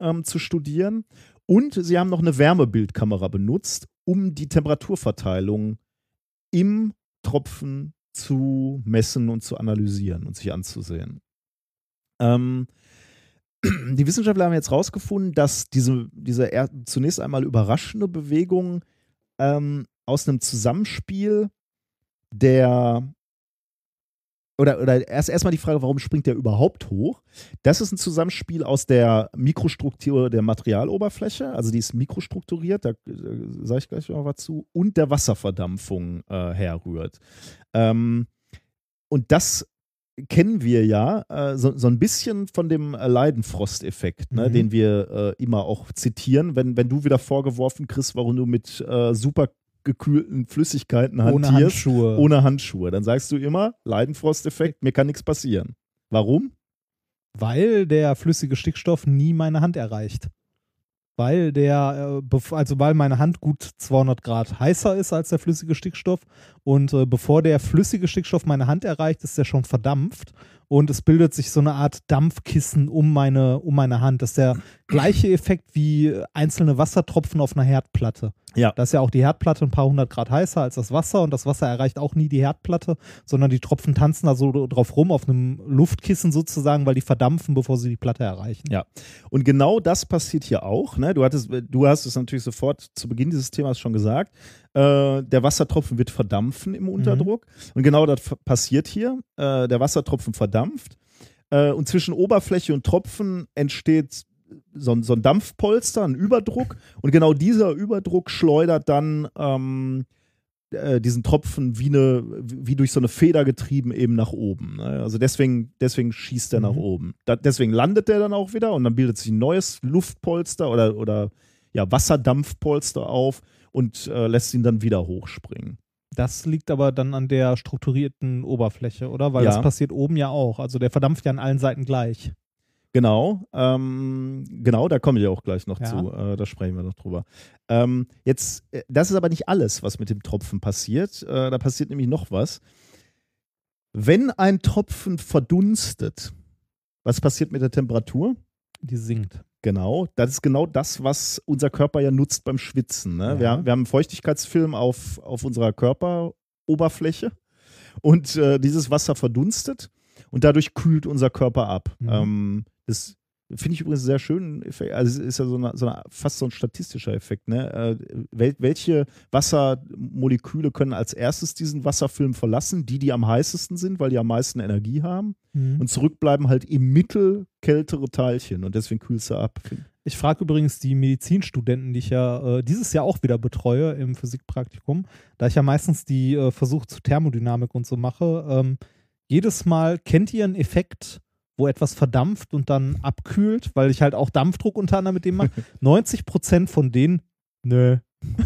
ähm, zu studieren. Und sie haben noch eine Wärmebildkamera benutzt, um die Temperaturverteilung im Tropfen zu messen und zu analysieren und sich anzusehen. Ähm, die Wissenschaftler haben jetzt herausgefunden, dass diese, diese zunächst einmal überraschende Bewegung ähm, aus einem Zusammenspiel der oder, oder erst erstmal die Frage, warum springt der überhaupt hoch? Das ist ein Zusammenspiel aus der Mikrostruktur der Materialoberfläche, also die ist mikrostrukturiert, da äh, sage ich gleich noch was zu, und der Wasserverdampfung äh, herrührt. Ähm, und das kennen wir ja äh, so, so ein bisschen von dem Leidenfrost-Effekt, ne, Mhm. den wir äh, immer auch zitieren, wenn, wenn du wieder vorgeworfen kriegst, warum du mit äh, super gekühlten Flüssigkeiten Ohne hantierst. Handschuhe. Ohne Handschuhe. Dann sagst du immer, Leidenfrost-Effekt, mir kann nichts passieren. Warum? Weil der flüssige Stickstoff nie meine Hand erreicht. weil der, äh, also weil meine Hand gut 200 Grad heißer ist als der flüssige Stickstoff und äh, bevor der flüssige Stickstoff meine Hand erreicht, ist der schon verdampft und es bildet sich so eine Art Dampfkissen um meine, um meine Hand. Das ist der gleiche Effekt wie einzelne Wassertropfen auf einer Herdplatte. Ja. Da ist ja auch die Herdplatte ein paar hundert Grad heißer als das Wasser und das Wasser erreicht auch nie die Herdplatte, sondern die Tropfen tanzen da so drauf rum auf einem Luftkissen sozusagen, weil die verdampfen, bevor sie die Platte erreichen. Ja. Und genau das passiert hier auch. Ne? Du, hattest, du hast es natürlich sofort zu Beginn dieses Themas schon gesagt. Äh, der Wassertropfen wird verdampfen im Unterdruck. Und genau das passiert hier. Äh, der Wassertropfen verdampft. Äh, und zwischen Oberfläche und Tropfen entsteht so, ein- so ein Dampfpolster, ein Überdruck. Und genau dieser Überdruck schleudert dann ähm, äh, diesen Tropfen wie, eine, wie durch so eine Feder getrieben eben nach oben. Ne? Also deswegen, deswegen schießt er nach Mhm. oben. Da, deswegen landet er dann auch wieder und dann bildet sich ein neues Luftpolster oder, oder ja, Wasserdampfpolster auf und äh, lässt ihn dann wieder hochspringen. Das liegt aber dann an der strukturierten Oberfläche, oder? Weil Ja. das passiert oben ja auch. Also der verdampft ja an allen Seiten gleich. Genau, ähm, genau, da komme ich auch gleich noch Ja. zu. Äh, da sprechen wir noch drüber. Ähm, jetzt, äh, das ist aber nicht alles, was mit dem Tropfen passiert. Äh, da passiert nämlich noch was. Wenn ein Tropfen verdunstet, was passiert mit der Temperatur? Die sinkt. Genau, das ist genau das, was unser Körper ja nutzt beim Schwitzen. Ne? Ja. Wir, haben- wir haben einen Feuchtigkeitsfilm auf, auf unserer Körperoberfläche und äh, dieses Wasser verdunstet und dadurch kühlt unser Körper ab. Mhm. Ähm, das finde ich übrigens sehr schön. Effekt. Also es ist ja so, eine, so eine, fast so ein statistischer Effekt. Ne? Äh, wel, welche Wassermoleküle können als erstes diesen Wasserfilm verlassen? Die, die am heißesten sind, weil die am meisten Energie haben. Und zurückbleiben halt im Mittel kältere Teilchen und deswegen kühlst du ab. Ich frage übrigens die Medizinstudenten, die ich ja äh, dieses Jahr auch wieder betreue im Physikpraktikum, da ich ja meistens die äh, Versuche zur Thermodynamik und so mache. Ähm, jedes Mal kennt ihr einen Effekt, wo etwas verdampft und dann abkühlt, weil ich halt auch Dampfdruck unter anderem mit dem mache. 90 Prozent von denen, nö.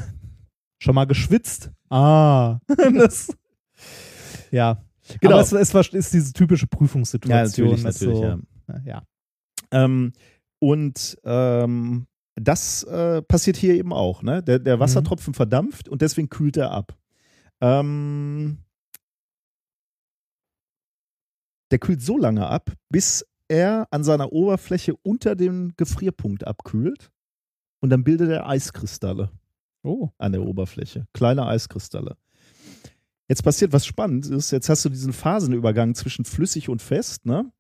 Schon mal geschwitzt? Ah. das, ja. Genau. Aber es, es war- ist diese typische Prüfungssituation. Ja, natürlich, das natürlich, so, ja. ja. Ähm, und ähm, das äh, passiert hier eben auch. Ne? Der, der Wassertropfen verdampft und deswegen kühlt er ab. Ähm, der kühlt so lange ab, bis er an seiner Oberfläche unter dem Gefrierpunkt abkühlt. Und dann bildet er Eiskristalle Oh. an der Oberfläche. Kleine Eiskristalle. Jetzt passiert was spannend ist, jetzt hast du diesen Phasenübergang zwischen flüssig und fest, ne?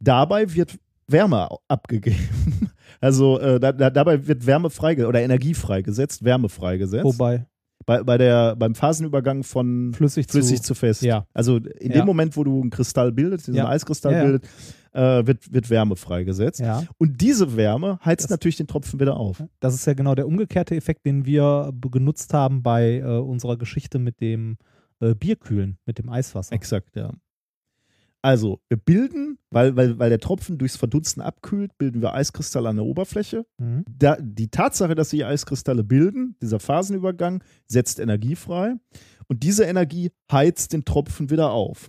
Dabei wird Wärme abgegeben. Also äh, da, da, dabei wird Wärme freigesetzt oder Energie freigesetzt, Wärme freigesetzt. Wobei, Bei, bei der, beim Phasenübergang von flüssig, flüssig zu, zu fest. Ja. Also in Ja. dem Moment, wo du einen Kristall bildest, diesen Ja. Eiskristall bildet, äh, wird, wird Wärme freigesetzt. Ja. Und diese Wärme heizt Das- natürlich den Tropfen wieder auf. Das ist ja genau der umgekehrte Effekt, den wir genutzt haben bei äh, unserer Geschichte mit dem äh, Bierkühlen, mit dem Eiswasser. Exakt, ja. Also, wir bilden, weil, weil, weil der Tropfen durchs Verdunsten abkühlt, bilden wir Eiskristalle an der Oberfläche. Mhm. Da, die Tatsache, dass sich Eiskristalle bilden, dieser Phasenübergang, setzt Energie frei. Und diese Energie heizt den Tropfen wieder auf.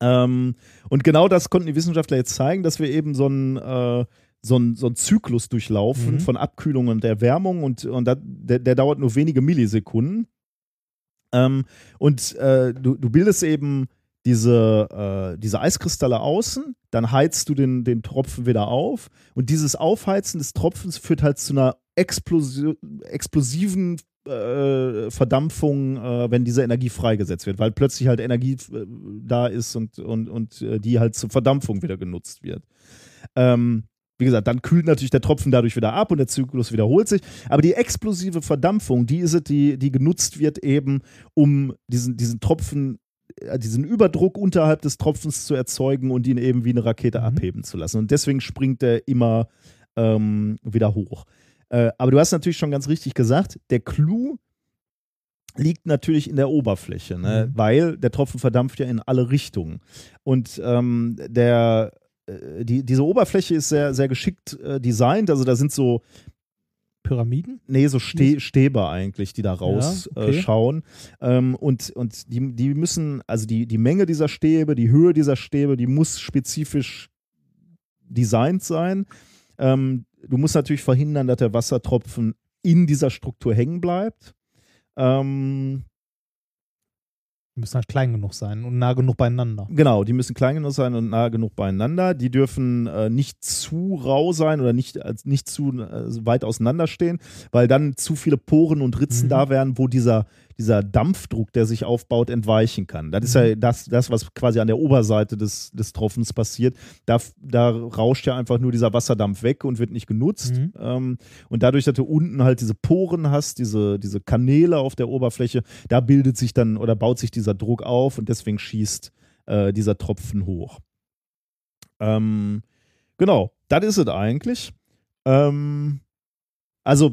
Ähm, und genau das konnten die Wissenschaftler jetzt zeigen, dass wir eben so einen, äh, so einen, so einen Zyklus durchlaufen Mhm. von Abkühlung und Erwärmung und, und dat, der, der dauert nur wenige Millisekunden. Ähm, und äh, du, du bildest eben diese, äh, diese Eiskristalle außen, dann heizt du den, den Tropfen wieder auf und dieses Aufheizen des Tropfens führt halt zu einer Explosi explosiven äh, Verdampfung, äh, wenn diese Energie freigesetzt wird, weil plötzlich halt Energie äh, da ist und, und, und äh, die halt zur Verdampfung wieder genutzt wird. Ähm, wie gesagt, dann kühlt natürlich der Tropfen dadurch wieder ab und der Zyklus wiederholt sich. Aber die explosive Verdampfung, die ist es, die, die genutzt wird eben, um diesen, diesen Tropfen, diesen Überdruck unterhalb des Tropfens zu erzeugen und ihn eben wie eine Rakete Mhm. abheben zu lassen. Und deswegen springt er immer ähm, wieder hoch. Äh, aber du hast natürlich schon ganz richtig gesagt, der Clou liegt natürlich in der Oberfläche, ne? Mhm. weil der Tropfen verdampft ja in alle Richtungen. Und ähm, der, äh, die, diese Oberfläche ist sehr, sehr geschickt äh, designt. Also da sind so, Pyramiden? nee, so Ste Stäbe eigentlich, die da Ja, okay. rausschauen. äh, schauen. ähm, und und die, die müssen, also die, die Menge dieser Stäbe, die Höhe dieser Stäbe, die muss spezifisch designt sein. Ähm, du musst natürlich verhindern, dass der Wassertropfen in dieser Struktur hängen bleibt. Ähm, Die müssen halt klein genug sein und nah genug beieinander. Genau, die müssen klein genug sein und nah genug beieinander. Die dürfen äh, nicht zu rau sein oder nicht, äh, nicht zu äh, weit auseinander stehen, weil dann zu viele Poren und Ritzen Mhm. da wären, wo dieser, dieser Dampfdruck, der sich aufbaut, entweichen kann. Das ist Mhm. ja das, das, was quasi an der Oberseite des, des Tropfens passiert. Da, da rauscht ja einfach nur dieser Wasserdampf weg und wird nicht genutzt. Mhm. Ähm, und dadurch, dass du unten halt diese Poren hast, diese, diese Kanäle auf der Oberfläche, da bildet sich dann oder baut sich dieser Druck auf und deswegen schießt äh, dieser Tropfen hoch. Ähm, genau, das ist es eigentlich. Ähm, also,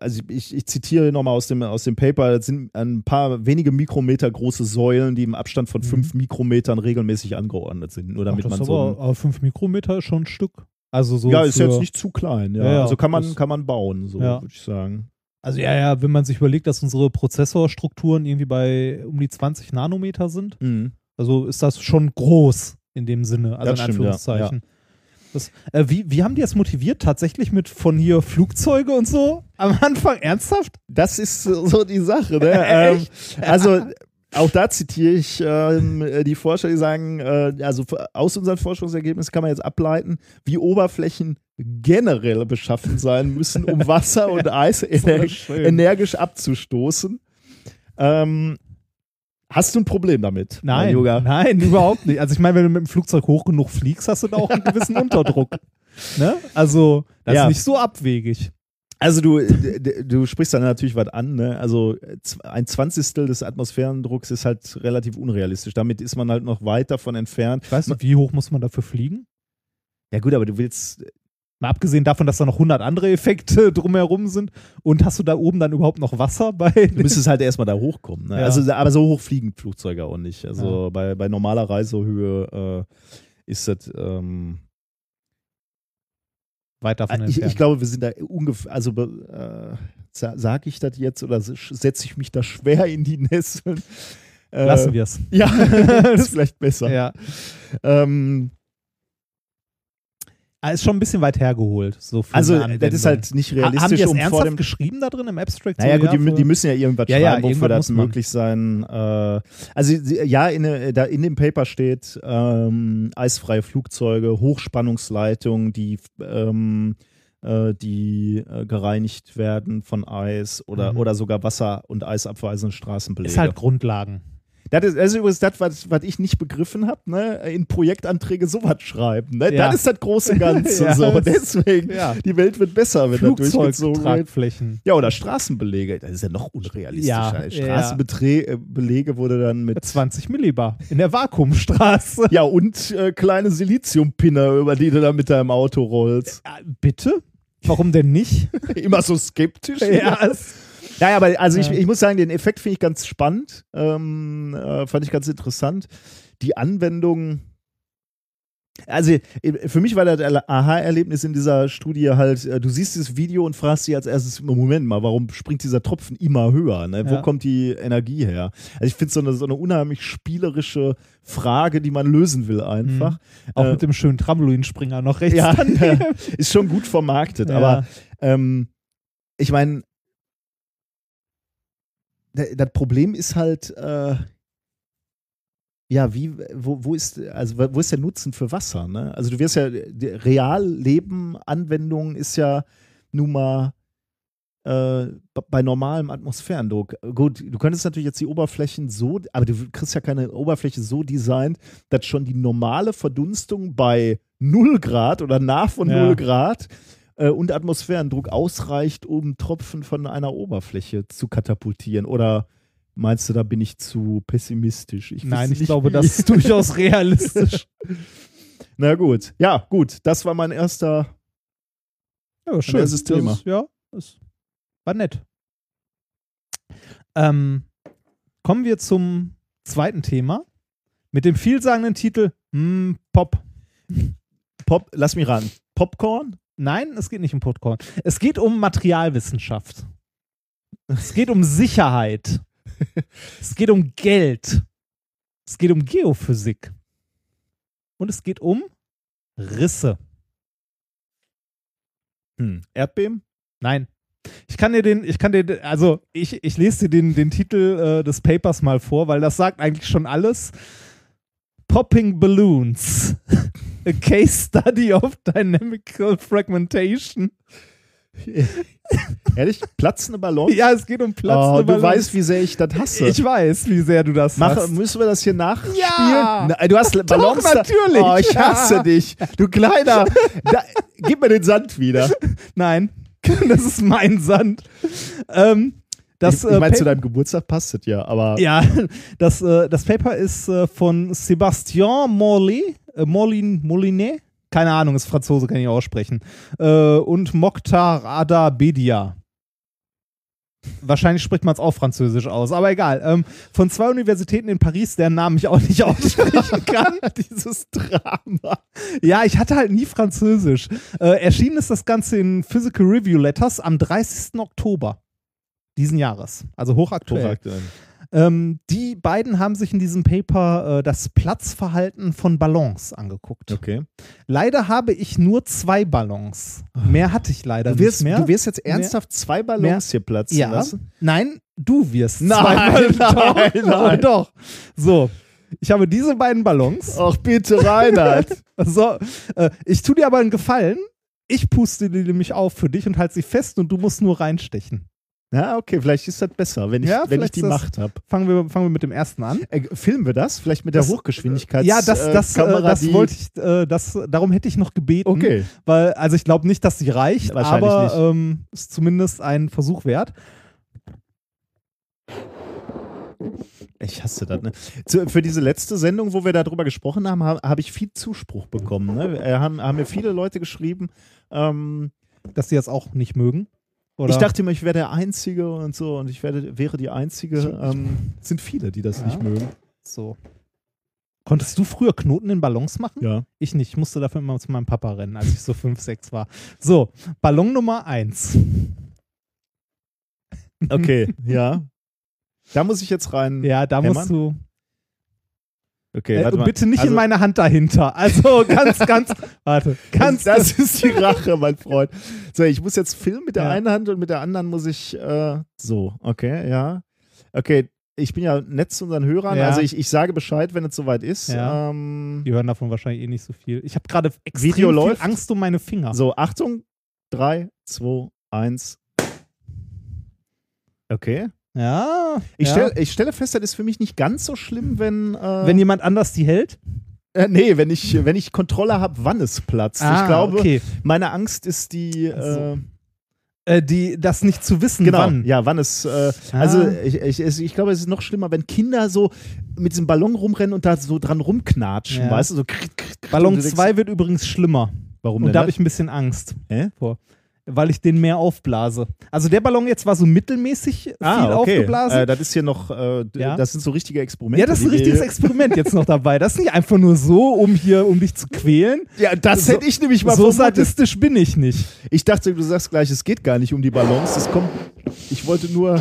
also ich, ich zitiere nochmal aus dem, aus dem Paper, das sind ein paar wenige Mikrometer große Säulen, die im Abstand von Mhm. fünf Mikrometern regelmäßig angeordnet sind. Nur damit Ach, das man ist so. aber, aber 5 Mikrometer ist schon ein Stück. Also so ja, ist jetzt nicht zu klein, ja. Ja, also kann man, kann man bauen, so Ja. würde ich sagen. Also ja, ja, wenn man sich überlegt, dass unsere Prozessorstrukturen irgendwie bei um die 20 Nanometer sind, Mhm. also ist das schon groß in dem Sinne, also Das in stimmt, ja, Anführungszeichen. Das, äh, wie, wie haben die das motiviert? Tatsächlich mit von hier Flugzeuge und so? Am Anfang ernsthaft? Das ist so die Sache, ne? ähm, also auch da zitiere ich ähm, die Forscher, die sagen, äh, also aus unseren Forschungsergebnissen kann man jetzt ableiten, wie Oberflächen generell beschaffen sein müssen, um Wasser und Eis energisch abzustoßen. Ähm, hast du ein Problem damit? Nein, Yoga? nein, überhaupt nicht. Also ich meine, wenn du mit dem Flugzeug hoch genug fliegst, hast du da auch einen gewissen Unterdruck. Ne? Also das Ja. ist nicht so abwegig. Also du, du sprichst dann natürlich was an, ne? Also ein Zwanzigstel des Atmosphärendrucks ist halt relativ unrealistisch. Damit ist man halt noch weit davon entfernt. Ich weiß nicht, wie hoch muss man dafür fliegen? Ja gut, aber du willst, Mal abgesehen davon, dass da noch 100 andere Effekte drumherum sind. Und hast du da oben dann überhaupt noch Wasser bei? du müsstest halt erstmal da hochkommen. Ne? Ja. Also, aber so hoch fliegen Flugzeuge auch nicht. Also bei, bei normaler Reisehöhe äh, ist das, ähm, Weit davon ich, entfernt. ich glaube, wir sind da ungefähr, also äh, sa- sag ich das jetzt oder setze ich mich da schwer in die Nesseln? Äh, Lassen wir es. Ja, das ist vielleicht besser. Ja. Ähm, Ah, Ist schon ein bisschen weit hergeholt. So also, das ist halt nicht Ha- Haben die realistisch, das um vor ernsthaft dem. geschrieben da drin im Abstract? Naja, gut, die, die müssen ja irgendwas Ja, ja, schreiben, wofür irgendwas das möglich sein. Äh, also, ja, in, äh, da in dem Paper steht ähm, eisfreie Flugzeuge, Hochspannungsleitungen, die, ähm, äh, die äh, gereinigt werden von Eis oder, Mhm. oder sogar Wasser- und eisabweisende Straßenbelege. ist halt Grundlagen. Das ist, das ist übrigens das, was, was ich nicht begriffen habe, ne? in Projektanträge sowas schreiben. Ne? Ja. Das ist das große Ganze. Ja, so. Deswegen, ja. die Welt wird besser, wenn das durchgezogen wird. Flugzeugtragflächen. Ja, oder Straßenbelege. Das ist ja noch unrealistischer. Ja, Straßenbelege wurde dann mit. 20 Millibar in der Vakuumstraße. Ja, und äh, kleine Siliziumpinner, über die du dann mit deinem Auto rollst. Ja, bitte? Warum denn nicht? Immer so skeptisch. ja, es, Ja, ja, aber also ich, ich muss sagen, den Effekt finde ich ganz spannend. Ähm, äh, fand ich ganz interessant. Die Anwendung. Also äh, für mich war das Aha-Erlebnis in dieser Studie halt, äh, du siehst dieses Video und fragst dich als erstes, Moment mal, warum springt dieser Tropfen immer höher? Ne? Wo Ja. kommt die Energie her? Also ich finde so eine, so eine unheimlich spielerische Frage, die man lösen will einfach. auch Äh, mit dem schönen Trampolinspringer noch rechts ja, ist schon gut vermarktet, Ja. aber ähm, ich meine, das Problem ist halt, äh, ja, wie, wo, wo ist, also wo ist der Nutzen für Wasser, ne? Also du wirst ja, die Realleben-Anwendung ist ja nun mal äh, bei normalem Atmosphärendruck. Gut, du könntest natürlich jetzt die Oberflächen so, aber du kriegst ja keine Oberfläche so designt, dass schon die normale Verdunstung bei 0 Grad oder nah von Ja. 0 Grad äh, und Atmosphärendruck ausreicht, um Tropfen von einer Oberfläche zu katapultieren. Oder meinst du, da bin ich zu pessimistisch? Ich Nein, ich glaube, wie. das ist durchaus realistisch. Na gut. Ja, gut. Das war mein erster. Ja, schön. erstes Das Thema. Ist, ja, das war nett. Ähm, kommen wir zum zweiten Thema mit dem vielsagenden Titel hm, Pop. Pop, lass mich ran. Popcorn? Nein, es geht nicht um Popcorn. Es geht um Materialwissenschaft. Es geht um Sicherheit. Es geht um Geld. Es geht um Geophysik. Und es geht um Risse. Hm. Erdbeben? Nein. Ich kann dir den, ich kann dir, also ich, ich lese dir den, den Titel äh, des Papers mal vor, weil das sagt eigentlich schon alles. Popping Balloons. A Case Study of Dynamical Fragmentation. Ehrlich? Platzende Ballons? Ja, es geht um Platz. oh, du weißt, wie sehr ich das hasse. Ich weiß, wie sehr du das Mach, hast. müssen wir das hier nachspielen? Ja! Na, du hast Ballons da- natürlich. Oh, ich hasse Ja. dich. Du kleiner. Da, gib mir den Sand wieder. Nein, das ist mein Sand. Ähm, das, ich ich meine, äh, zu Pa- deinem Geburtstag passt es ja, aber Ja, das, äh, das Paper ist äh, von Sébastien Morley, äh, Molin, Molinet, keine Ahnung, ist Franzose, kann ich aussprechen, äh, und Mokhtar Ada Bedia. Wahrscheinlich spricht man es auch französisch aus, aber egal. Ähm, von zwei Universitäten in Paris, deren Namen ich auch nicht aussprechen kann. dieses Drama. Ja, ich hatte halt nie Französisch. Äh, erschienen ist das Ganze in Physical Review Letters am 30. Oktober diesen Jahres. Also hochaktuell. Ähm, die beiden haben sich in diesem Paper äh, das Platzverhalten von Ballons angeguckt. Okay. Leider habe ich nur zwei Ballons. Mehr hatte ich leider Du wirst, nicht mehr. du wirst jetzt ernsthaft zwei Ballons Mehr- hier platzen ja. lassen? Nein, du wirst Nein, zwei Ballons. nein, doch, nein. doch. So, ich habe diese beiden Ballons. Ach bitte, Reinhard. So, äh, ich tue dir aber einen Gefallen. Ich puste die nämlich auf für dich und halte sie fest und du musst nur reinstechen. Ja, okay, vielleicht ist das besser, wenn ich, Ja, wenn ich die das- Macht habe. Fangen wir, fangen wir mit dem ersten an. Äh, filmen wir das? Vielleicht mit der Das- Hochgeschwindigkeits Ja, das, äh, das, äh, Kamera, das wollte ich, äh, das, darum hätte ich noch gebeten. Okay. Weil, also ich glaube nicht, dass sie reicht, Wahrscheinlich aber ähm, ist zumindest ein Versuch wert. Ich hasse das, ne? Zu, für diese letzte Sendung, wo wir darüber gesprochen haben, habe hab ich viel Zuspruch bekommen. Ne? Äh, haben, haben mir viele Leute geschrieben. Ähm, Dass sie das auch nicht mögen. Oder? ich dachte immer, ich wäre der Einzige und so und ich werde, wäre die Einzige. Ähm, sind viele, die das Ja. nicht mögen. so. Konntest du früher Knoten in Ballons machen? Ja. Ich nicht. Ich musste dafür immer zu meinem Papa rennen, als ich so 5, 6 war. So, Ballon Nummer 1. Okay, ja. Da muss ich jetzt rein. Ja, da Hämmern? musst du. Okay, Äh, warte mal. bitte nicht Also, in meine Hand dahinter. Also ganz, ganz. Warte. Ganz, das ist die Rache, mein Freund. So, ich muss jetzt filmen mit der Ja. einen Hand und mit der anderen muss ich äh, so, okay, ja. Okay, ich bin ja nett zu unseren Hörern, Ja. also ich, ich sage Bescheid, wenn es soweit ist. Ja. Ähm, Die hören davon wahrscheinlich eh nicht so viel. Ich habe gerade extrem Video viel läuft. Angst um meine Finger. so, Achtung, 3, 2, 1. Okay. Ja. Ich, ja. stell, ich stelle fest, das ist für mich nicht ganz so schlimm, wenn. Äh, Wenn jemand anders die hält? äh, nee, wenn ich, wenn ich Kontrolle habe, wann es platzt. ich glaube, Ah, okay. meine Angst ist die. Also, Äh, Äh, die, das nicht zu wissen, Genau, wann. ja, wann es. Äh, Ah. Also, ich, ich, ich glaube, es ist noch schlimmer, wenn Kinder so mit diesem Ballon rumrennen und da so dran rumknatschen, Ja. weißt du? So krick, krick, Ballon und du denkst, 2 wird übrigens schlimmer. Warum Und denn? da habe ich ein bisschen Angst Hä? vor. Weil ich den mehr aufblase. Also der Ballon jetzt war so mittelmäßig viel ah, okay. aufgeblasen. Äh, das ist hier noch. Äh, Ja. Das sind so richtige Experimente. ja, das ist ein richtiges Experiment jetzt noch dabei. Das ist nicht einfach nur so, um hier, um dich zu quälen. Ja, das So- hätte ich nämlich mal So vermutet. sadistisch bin ich nicht. Ich dachte, du sagst gleich, es geht gar nicht um die Ballons. Es kommt. Ich wollte nur.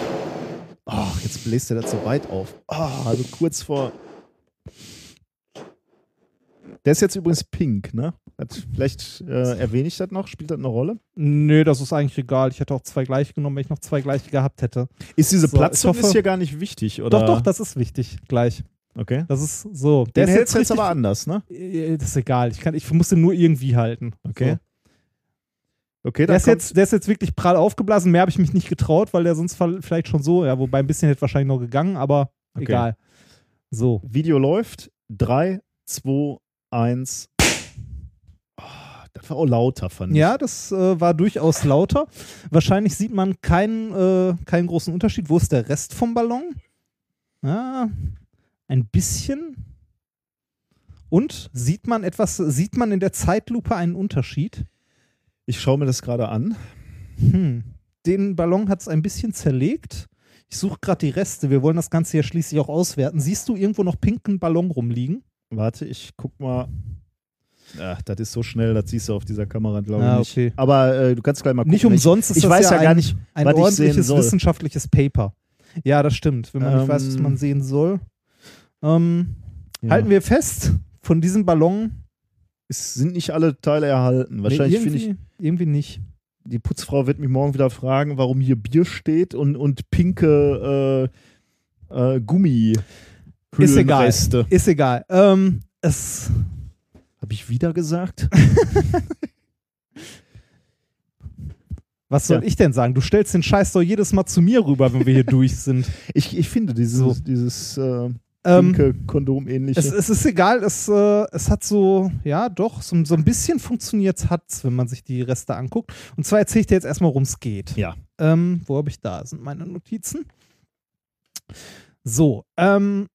Oh, jetzt bläst er das so weit auf. Oh, also kurz vor. Der ist jetzt übrigens pink, ne? Hat, vielleicht äh, erwähne ich das noch. Spielt das eine Rolle? Nö, das ist eigentlich egal. Ich hätte auch zwei gleiche genommen, wenn ich noch zwei gleiche gehabt hätte. Ist diese So, Platzung hoffe- ist hier gar nicht wichtig, oder? Doch, doch, das ist wichtig. Gleich. Okay. Das ist so. Hältst du jetzt aber anders, ne? Äh, Das ist egal. Ich, kann, ich muss den nur irgendwie halten. Okay. So. Okay, Der ist, jetzt, der ist jetzt wirklich prall aufgeblasen. Mehr habe ich mich nicht getraut, weil der sonst vielleicht schon so, ja, wobei ein bisschen hätte wahrscheinlich noch gegangen, aber Okay. egal. So. Video läuft. 3, 2, 1. Oh, das war auch lauter, fand ich. Ja, das äh, war durchaus lauter. Wahrscheinlich sieht man keinen, äh, keinen großen Unterschied. Wo ist der Rest vom Ballon? Ja, ein bisschen. Und sieht man etwas, sieht man in der Zeitlupe einen Unterschied? Ich schaue mir das gerade an. Hm. Den Ballon hat es ein bisschen zerlegt. Ich suche gerade die Reste. Wir wollen das Ganze ja schließlich auch auswerten. Siehst du irgendwo noch pinken Ballon rumliegen? Warte, ich guck mal. Ach, das ist so schnell, das siehst du auf dieser Kamera, glaube ich Ah, nicht. okay. Aber äh, du kannst gleich mal gucken. Nicht umsonst ist ich das weiß ja, ja gar ein, nicht, ein ordentliches wissenschaftliches Paper. Ja, das stimmt. Wenn man nicht weiß, was Ähm, man sehen soll. Ähm, Ja. Halten wir fest, von diesem Ballon. Es sind nicht alle Teile erhalten. Nee, Wahrscheinlich finde irgendwie, ich. irgendwie nicht. die Putzfrau wird mich morgen wieder fragen, warum hier Bier steht und, und pinke äh, äh, Gummi. Ist egal. Ist egal. Ähm, es, Habe ich wieder gesagt? was soll Ja. ich denn sagen? Du stellst den Scheiß doch jedes Mal zu mir rüber, wenn wir hier durch sind. Ich, ich finde dieses, So. dieses äh, Ähm, pinke Kondom-ähnliche. es, es ist egal, es, äh, es hat so, ja doch, so, so ein bisschen funktioniert hat's, wenn man sich die Reste anguckt. Und zwar erzähle ich dir jetzt erstmal, worum es geht. ja. Ähm, wo habe ich da? Sind meine Notizen? So, ähm,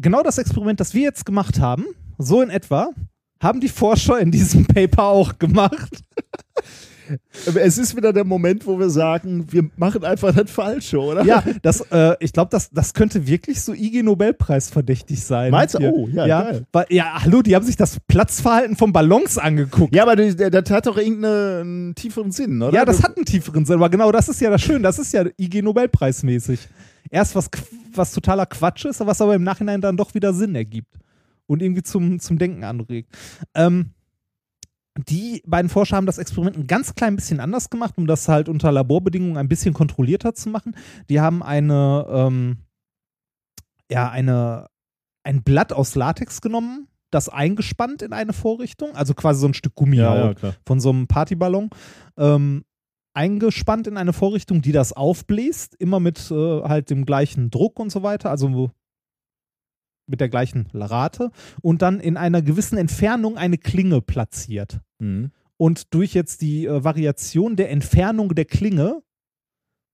genau das Experiment, das wir jetzt gemacht haben, so in etwa, haben die Forscher in diesem Paper auch gemacht. Es ist wieder der Moment, wo wir sagen, wir machen einfach das Falsche, oder? Ja, das, äh, ich glaube, das, das könnte wirklich so IG Nobelpreis verdächtig sein. Meinst du? Oh, ja, ja, geil. weil, ja, hallo, die haben sich das Platzverhalten von Ballons angeguckt. Ja, aber das, das hat doch irgendeinen tieferen Sinn, oder? Ja, das hat einen tieferen Sinn, aber genau das ist ja das Schöne. Das ist ja IG Nobelpreis mäßig. Erst was, was totaler Quatsch ist, was aber im Nachhinein dann doch wieder Sinn ergibt und irgendwie zum, zum Denken anregt. Ähm, die beiden Forscher haben das Experiment ein ganz klein bisschen anders gemacht, um das halt unter Laborbedingungen ein bisschen kontrollierter zu machen. Die haben eine, ähm, ja, eine, ein Blatt aus Latex genommen, das eingespannt in eine Vorrichtung, also quasi so ein Stück Gummihaut Ja, ja, von so einem Partyballon ähm, eingespannt in eine Vorrichtung, die das aufbläst, immer mit äh, halt dem gleichen Druck und so weiter, also mit der gleichen Rate und dann in einer gewissen Entfernung eine Klinge platziert. Mhm. Und durch jetzt die äh, Variation der Entfernung der Klinge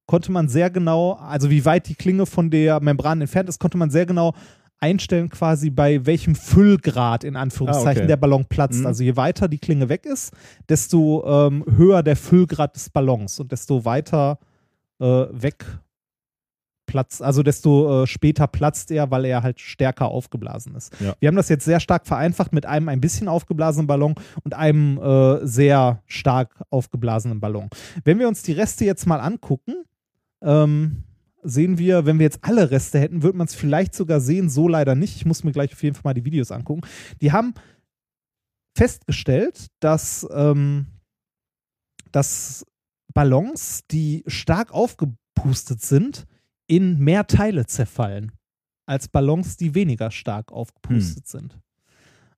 konnte man sehr genau, also wie weit die Klinge von der Membran entfernt ist, konnte man sehr genau einstellen, quasi bei welchem Füllgrad in Anführungszeichen Ah, okay. der Ballon platzt. Mhm. Also je weiter die Klinge weg ist, desto ähm, höher der Füllgrad des Ballons und desto weiter äh, weg platzt, also desto äh, später platzt er, weil er halt stärker aufgeblasen ist. Ja. Wir haben das jetzt sehr stark vereinfacht mit einem ein bisschen aufgeblasenen Ballon und einem äh, sehr stark aufgeblasenen Ballon. Wenn wir uns die Reste jetzt mal angucken, ähm, sehen wir, wenn wir jetzt alle Reste hätten, würde man es vielleicht sogar sehen, so leider nicht. Ich muss mir gleich auf jeden Fall mal die Videos angucken. Die haben festgestellt, dass, ähm, dass Ballons, die stark aufgepustet sind, in mehr Teile zerfallen als Ballons, die weniger stark aufgepustet sind.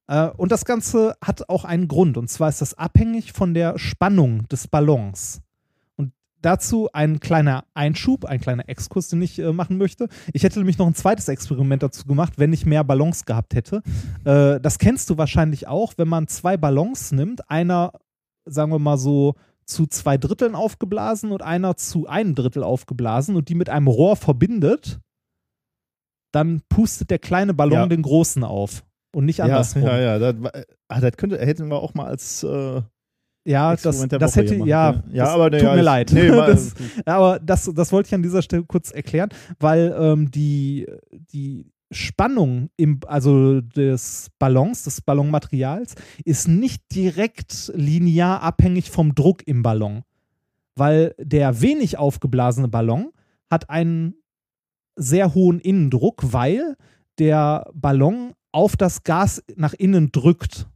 Äh, und das Ganze hat auch einen Grund, und zwar ist das abhängig von der Spannung des Ballons. Dazu ein kleiner Einschub, ein kleiner Exkurs, den ich äh, machen möchte. Ich hätte nämlich noch ein zweites Experiment dazu gemacht, wenn ich mehr Ballons gehabt hätte. Äh, das kennst du wahrscheinlich auch, wenn man zwei Ballons nimmt, einer, sagen wir mal so, zu zwei Dritteln aufgeblasen und einer zu einem Drittel aufgeblasen und die mit einem Rohr verbindet, dann pustet der kleine Ballon Ja. den großen auf und nicht Ja, andersrum. ja, ja. Das, war- ah, das könnte, hätten wir auch mal als äh, Ja, das, das hätte, ja, ne? ja, das aber nee, tut mir ja, leid. Nee, das, aber das, das wollte ich an dieser Stelle kurz erklären, weil ähm, die, die Spannung im, also des Ballons, des Ballonmaterials, ist nicht direkt linear abhängig vom Druck im Ballon. Weil der wenig aufgeblasene Ballon hat einen sehr hohen Innendruck, weil der Ballon auf das Gas nach innen drückt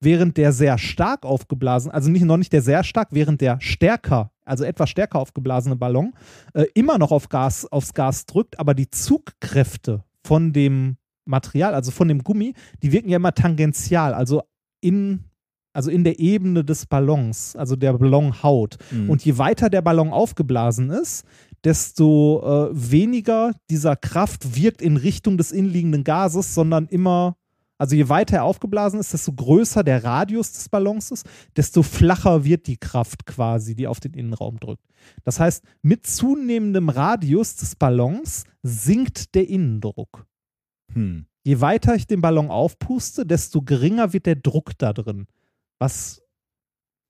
während der sehr stark aufgeblasen, also nicht noch nicht der sehr stark, während der stärker, also etwas stärker aufgeblasene Ballon äh, immer noch auf Gas, aufs Gas drückt, aber die Zugkräfte von dem Material, also von dem Gummi, die wirken ja immer tangential, also in also in der Ebene des Ballons, also der Ballonhaut. Mhm. Und je weiter der Ballon aufgeblasen ist, desto äh, weniger dieser Kraft wirkt in Richtung des innenliegenden Gases, sondern immer, also je weiter er aufgeblasen ist, desto größer der Radius des Ballons ist, desto flacher wird die Kraft quasi, die auf den Innenraum drückt. Das heißt, mit zunehmendem Radius des Ballons sinkt der Innendruck. hm. Je weiter ich den Ballon aufpuste, desto geringer wird der Druck da drin. Was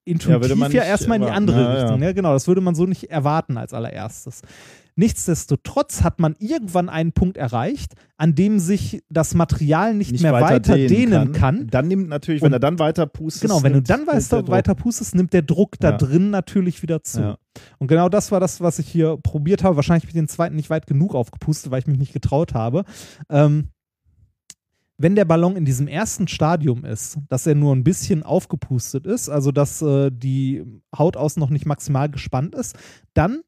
intuitiv ja, nicht erstmal in die andere Ja, ja. Richtung. Ja. genau, das würde man so nicht erwarten als allererstes. Nichtsdestotrotz hat man irgendwann einen Punkt erreicht, an dem sich das Material nicht, mehr weiter, dehnen kann. Dann nimmt natürlich, wenn Und- er dann weiter pustet. Genau, wenn du dann weiter, weiter pustest, nimmt der Druck da Ja. drin natürlich wieder zu. Ja. Und genau das war das, was ich hier probiert habe. Wahrscheinlich habe ich den zweiten nicht weit genug aufgepustet, weil ich mich nicht getraut habe. Ähm, wenn der Ballon in diesem ersten Stadium ist, dass er nur ein bisschen aufgepustet ist, also dass äh, die Haut außen noch nicht maximal gespannt ist, dann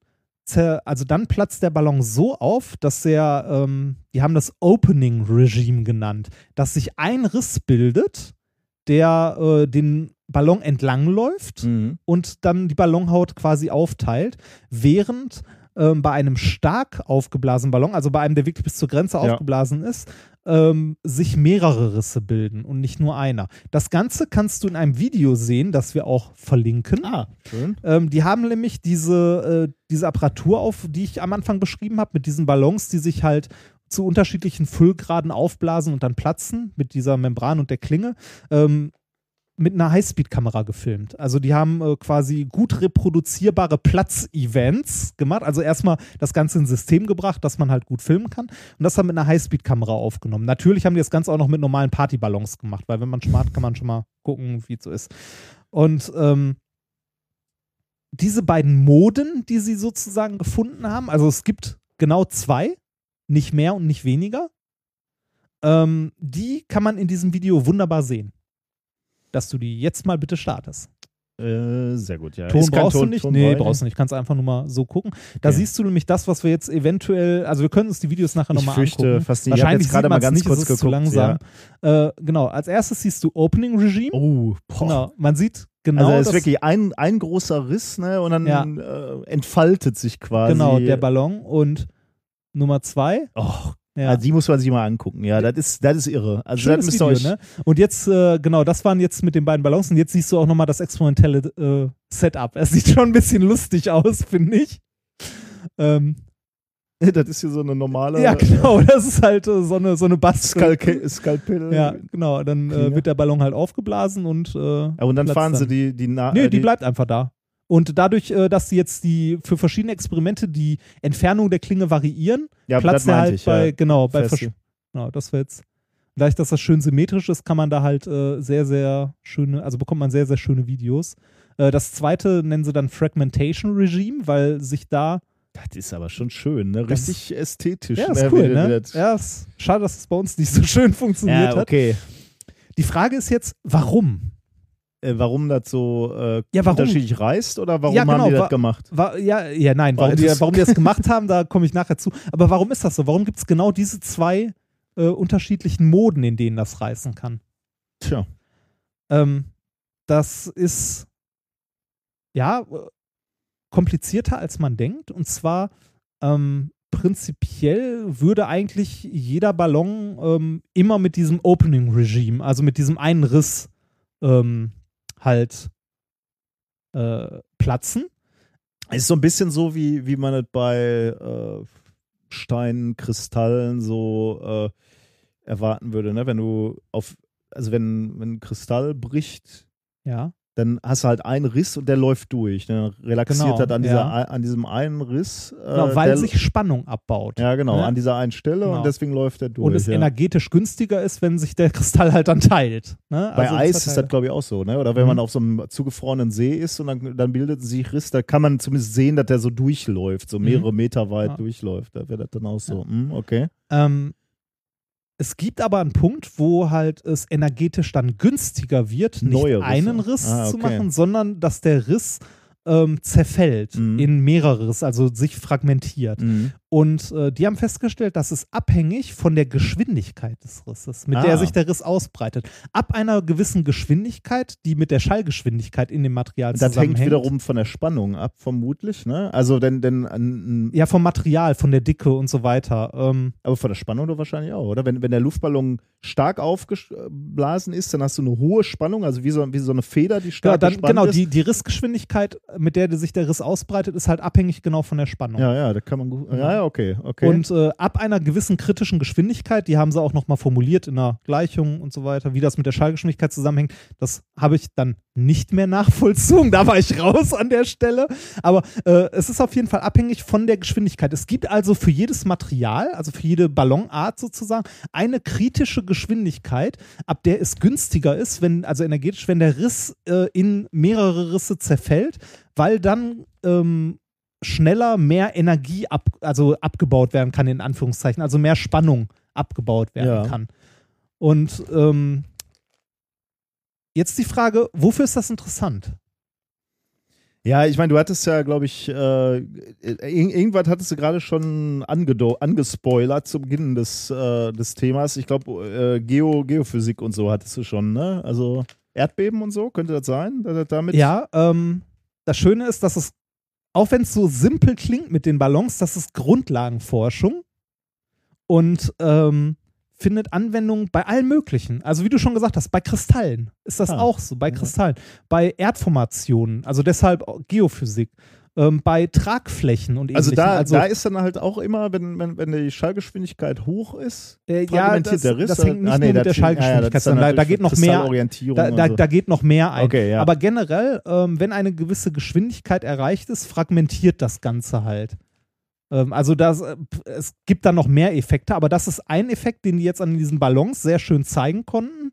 also dann platzt der Ballon so auf, dass er, ähm, die haben das Opening Regime genannt, dass sich ein Riss bildet, der äh, den Ballon entlangläuft Mhm. und dann die Ballonhaut quasi aufteilt, während ähm, bei einem stark aufgeblasenen Ballon, also bei einem, der wirklich bis zur Grenze Ja. aufgeblasen ist, ähm, sich mehrere Risse bilden und nicht nur einer. Das Ganze kannst du in einem Video sehen, das wir auch verlinken. Ah, schön. Ähm, die haben nämlich diese, äh, diese Apparatur auf, die ich am Anfang beschrieben habe, mit diesen Ballons, die sich halt zu unterschiedlichen Füllgraden aufblasen und dann platzen mit dieser Membran und der Klinge. Ähm, mit einer Highspeed-Kamera gefilmt. Also die haben äh, quasi gut reproduzierbare Platz-Events gemacht. Also erstmal das Ganze ins System gebracht, dass man halt gut filmen kann. Und das haben mit einer Highspeed-Kamera aufgenommen. Natürlich haben die das Ganze auch noch mit normalen Partyballons gemacht, weil wenn man smart, kann man schon mal gucken, wie es so ist. Und ähm, diese beiden Moden, die sie sozusagen gefunden haben, also es gibt genau zwei, nicht mehr und nicht weniger, ähm, die kann man in diesem Video wunderbar sehen. Dass du die jetzt mal bitte startest. Äh, sehr gut, ja. Ton brauchst du Ton- nicht? Ton nee, brauchst du nicht. Kannst einfach nur mal so gucken. Da Okay. siehst du nämlich das, was wir jetzt eventuell, also wir können uns die Videos nachher Ich nochmal fürchte angucken. fast nicht. Wahrscheinlich gerade mal ganz nicht, kurz ist zu geguckt, langsam. Äh, genau, als erstes siehst du Opening Regime. Oh, boah. Genau, man sieht genau also es ist das, wirklich ein, ein großer Riss, ne? Und dann Ja. äh, entfaltet sich quasi. genau der Ballon und Nummer zwei. Oh, Ja. also die muss man sich mal angucken. Ja, das ist, das ist irre. Also das Schönes müsst Video, euch. ne? Und jetzt, äh, genau, das waren jetzt mit den beiden Ballons und jetzt siehst du auch nochmal das experimentelle äh, Setup. Es sieht schon ein bisschen lustig aus, finde ich. Ähm, Das ist hier so eine normale ja, genau, das ist halt äh, so eine, so eine Bastel. Skalke- Skalpell. Ja, genau, dann äh, wird der Ballon halt aufgeblasen und. Äh, Ja, und dann fahren sie dann. die, die, Na Nö, äh, die bleibt einfach da. Und dadurch, äh, dass sie jetzt die für verschiedene Experimente die Entfernung der Klinge variieren, ja, platzt das er halt ich, bei, ja. genau, bei versch- genau, das war jetzt. Dadurch, dass das schön symmetrisch ist, kann man da halt äh, sehr, sehr schöne, also bekommt man sehr, sehr schöne Videos. Äh, das zweite nennen sie dann Fragmentation Regime, weil sich da. Das ist aber schon schön, ne? Das- Richtig ästhetisch. Ja, ist ne? cool, Wie- wie ne? das- Ja, ist schade, dass es bei uns nicht so schön funktioniert Ja, okay. hat. Die Frage ist jetzt, warum? Äh, warum das so äh, Ja, warum? unterschiedlich reißt oder warum Ja, genau, haben die das gemacht? Ja, ja, nein, warum, die, das- warum die das gemacht haben, da komme ich nachher zu. Aber warum ist das so? Warum gibt es genau diese zwei äh, unterschiedlichen Moden, in denen das reißen kann? Tja. Ähm, das ist ja komplizierter, als man denkt. Und zwar ähm, prinzipiell würde eigentlich jeder Ballon ähm, immer mit diesem Opening-Regime, also mit diesem einen Riss, ähm, halt äh, platzen. Ist so ein bisschen so, wie, wie man es bei äh, Steinen, Kristallen so äh, erwarten würde, ne? Wenn du auf, also wenn, wenn ein Kristall bricht, Ja. Dann hast du halt einen Riss und der läuft durch. Ne? Relaxiert Genau, halt an, dieser, ja. an diesem einen Riss. Äh, Genau, weil sich Spannung abbaut. Ja, genau, ne? an dieser einen Stelle Genau. und deswegen läuft der durch. und es ja. energetisch günstiger ist, wenn sich der Kristall halt dann teilt. Ne? Bei Also Eis ist das, glaube ich, auch so, ne? Oder wenn Mhm. man auf so einem zugefrorenen See ist und dann, dann bildet sich Riss, da kann man zumindest sehen, dass der so durchläuft, so mehrere Meter weit Mhm. Ja. durchläuft. Da wäre das dann auch so. Hm, okay. Ähm, es gibt aber einen Punkt, wo halt es energetisch dann günstiger wird, nicht Neue einen Riss Ah, zu okay. machen, sondern dass der Riss ähm, zerfällt Mhm. in mehrere Risse, also sich fragmentiert. Mhm. Und äh, die haben festgestellt, dass es abhängig von der Geschwindigkeit des Risses, mit der Ah. sich der Riss ausbreitet. Ab einer gewissen Geschwindigkeit, die mit der Schallgeschwindigkeit in dem Material Das hängt zusammenhängt. wiederum von der Spannung ab, vermutlich, ne? Also denn, denn ein, ein, ja, vom Material, von der Dicke und so weiter. Ähm, aber von der Spannung doch wahrscheinlich auch, oder? Wenn, wenn der Luftballon stark aufgeblasen ist, dann hast du eine hohe Spannung, also wie so, wie so eine Feder, die Genau, stark dann, gespannt genau ist. die, die Rissgeschwindigkeit, mit der sich der Riss ausbreitet, ist halt abhängig genau von der Spannung. ja, ja, da kann man gut. Ja, ja, okay, okay. Und äh, ab einer gewissen kritischen Geschwindigkeit, die haben sie auch nochmal formuliert in einer Gleichung und so weiter, wie das mit der Schallgeschwindigkeit zusammenhängt, das habe ich dann nicht mehr nachvollzogen. Da war ich raus an der Stelle. Aber äh, es ist auf jeden Fall abhängig von der Geschwindigkeit. Es gibt also für jedes Material, also für jede Ballonart sozusagen, eine kritische Geschwindigkeit, ab der es günstiger ist, wenn, also energetisch, wenn der Riss äh, in mehrere Risse zerfällt, weil dann ähm, schneller mehr Energie ab, also abgebaut werden kann, in Anführungszeichen, also mehr Spannung abgebaut werden Ja. kann. Und ähm, jetzt die Frage, wofür ist das interessant? Ja, ich meine, du hattest ja, glaube ich, äh, ir- irgendwas hattest du gerade schon angespoilert zu Beginn des, äh, des Themas. Ich glaube, äh, Geo, Geophysik und so hattest du schon, ne? Also Erdbeben und so, könnte das sein? Damit Ja, ähm, das Schöne ist, dass es, auch wenn es so simpel klingt mit den Ballons, das ist Grundlagenforschung und ähm, findet Anwendung bei allen möglichen. Also wie du schon gesagt hast, bei Kristallen ist das Ah, auch so, bei. Kristallen, bei Erdformationen, also deshalb Geophysik, ähm, bei Tragflächen und Also ähnlichem. da, also, da ist dann halt auch immer, wenn, wenn, wenn die Schallgeschwindigkeit hoch ist, äh, ja, fragmentiert das, der Riss. das hängt nicht Ah, nee, nur mit der Schallgeschwindigkeit, ja, dann sondern da, da geht noch mehr, Da, da, so. da geht noch mehr ein. Okay, ja. Aber generell, ähm, wenn eine gewisse Geschwindigkeit erreicht ist, fragmentiert das Ganze halt. Ähm, also das, äh, es gibt da noch mehr Effekte, aber das ist ein Effekt, den die jetzt an diesen Ballons sehr schön zeigen konnten.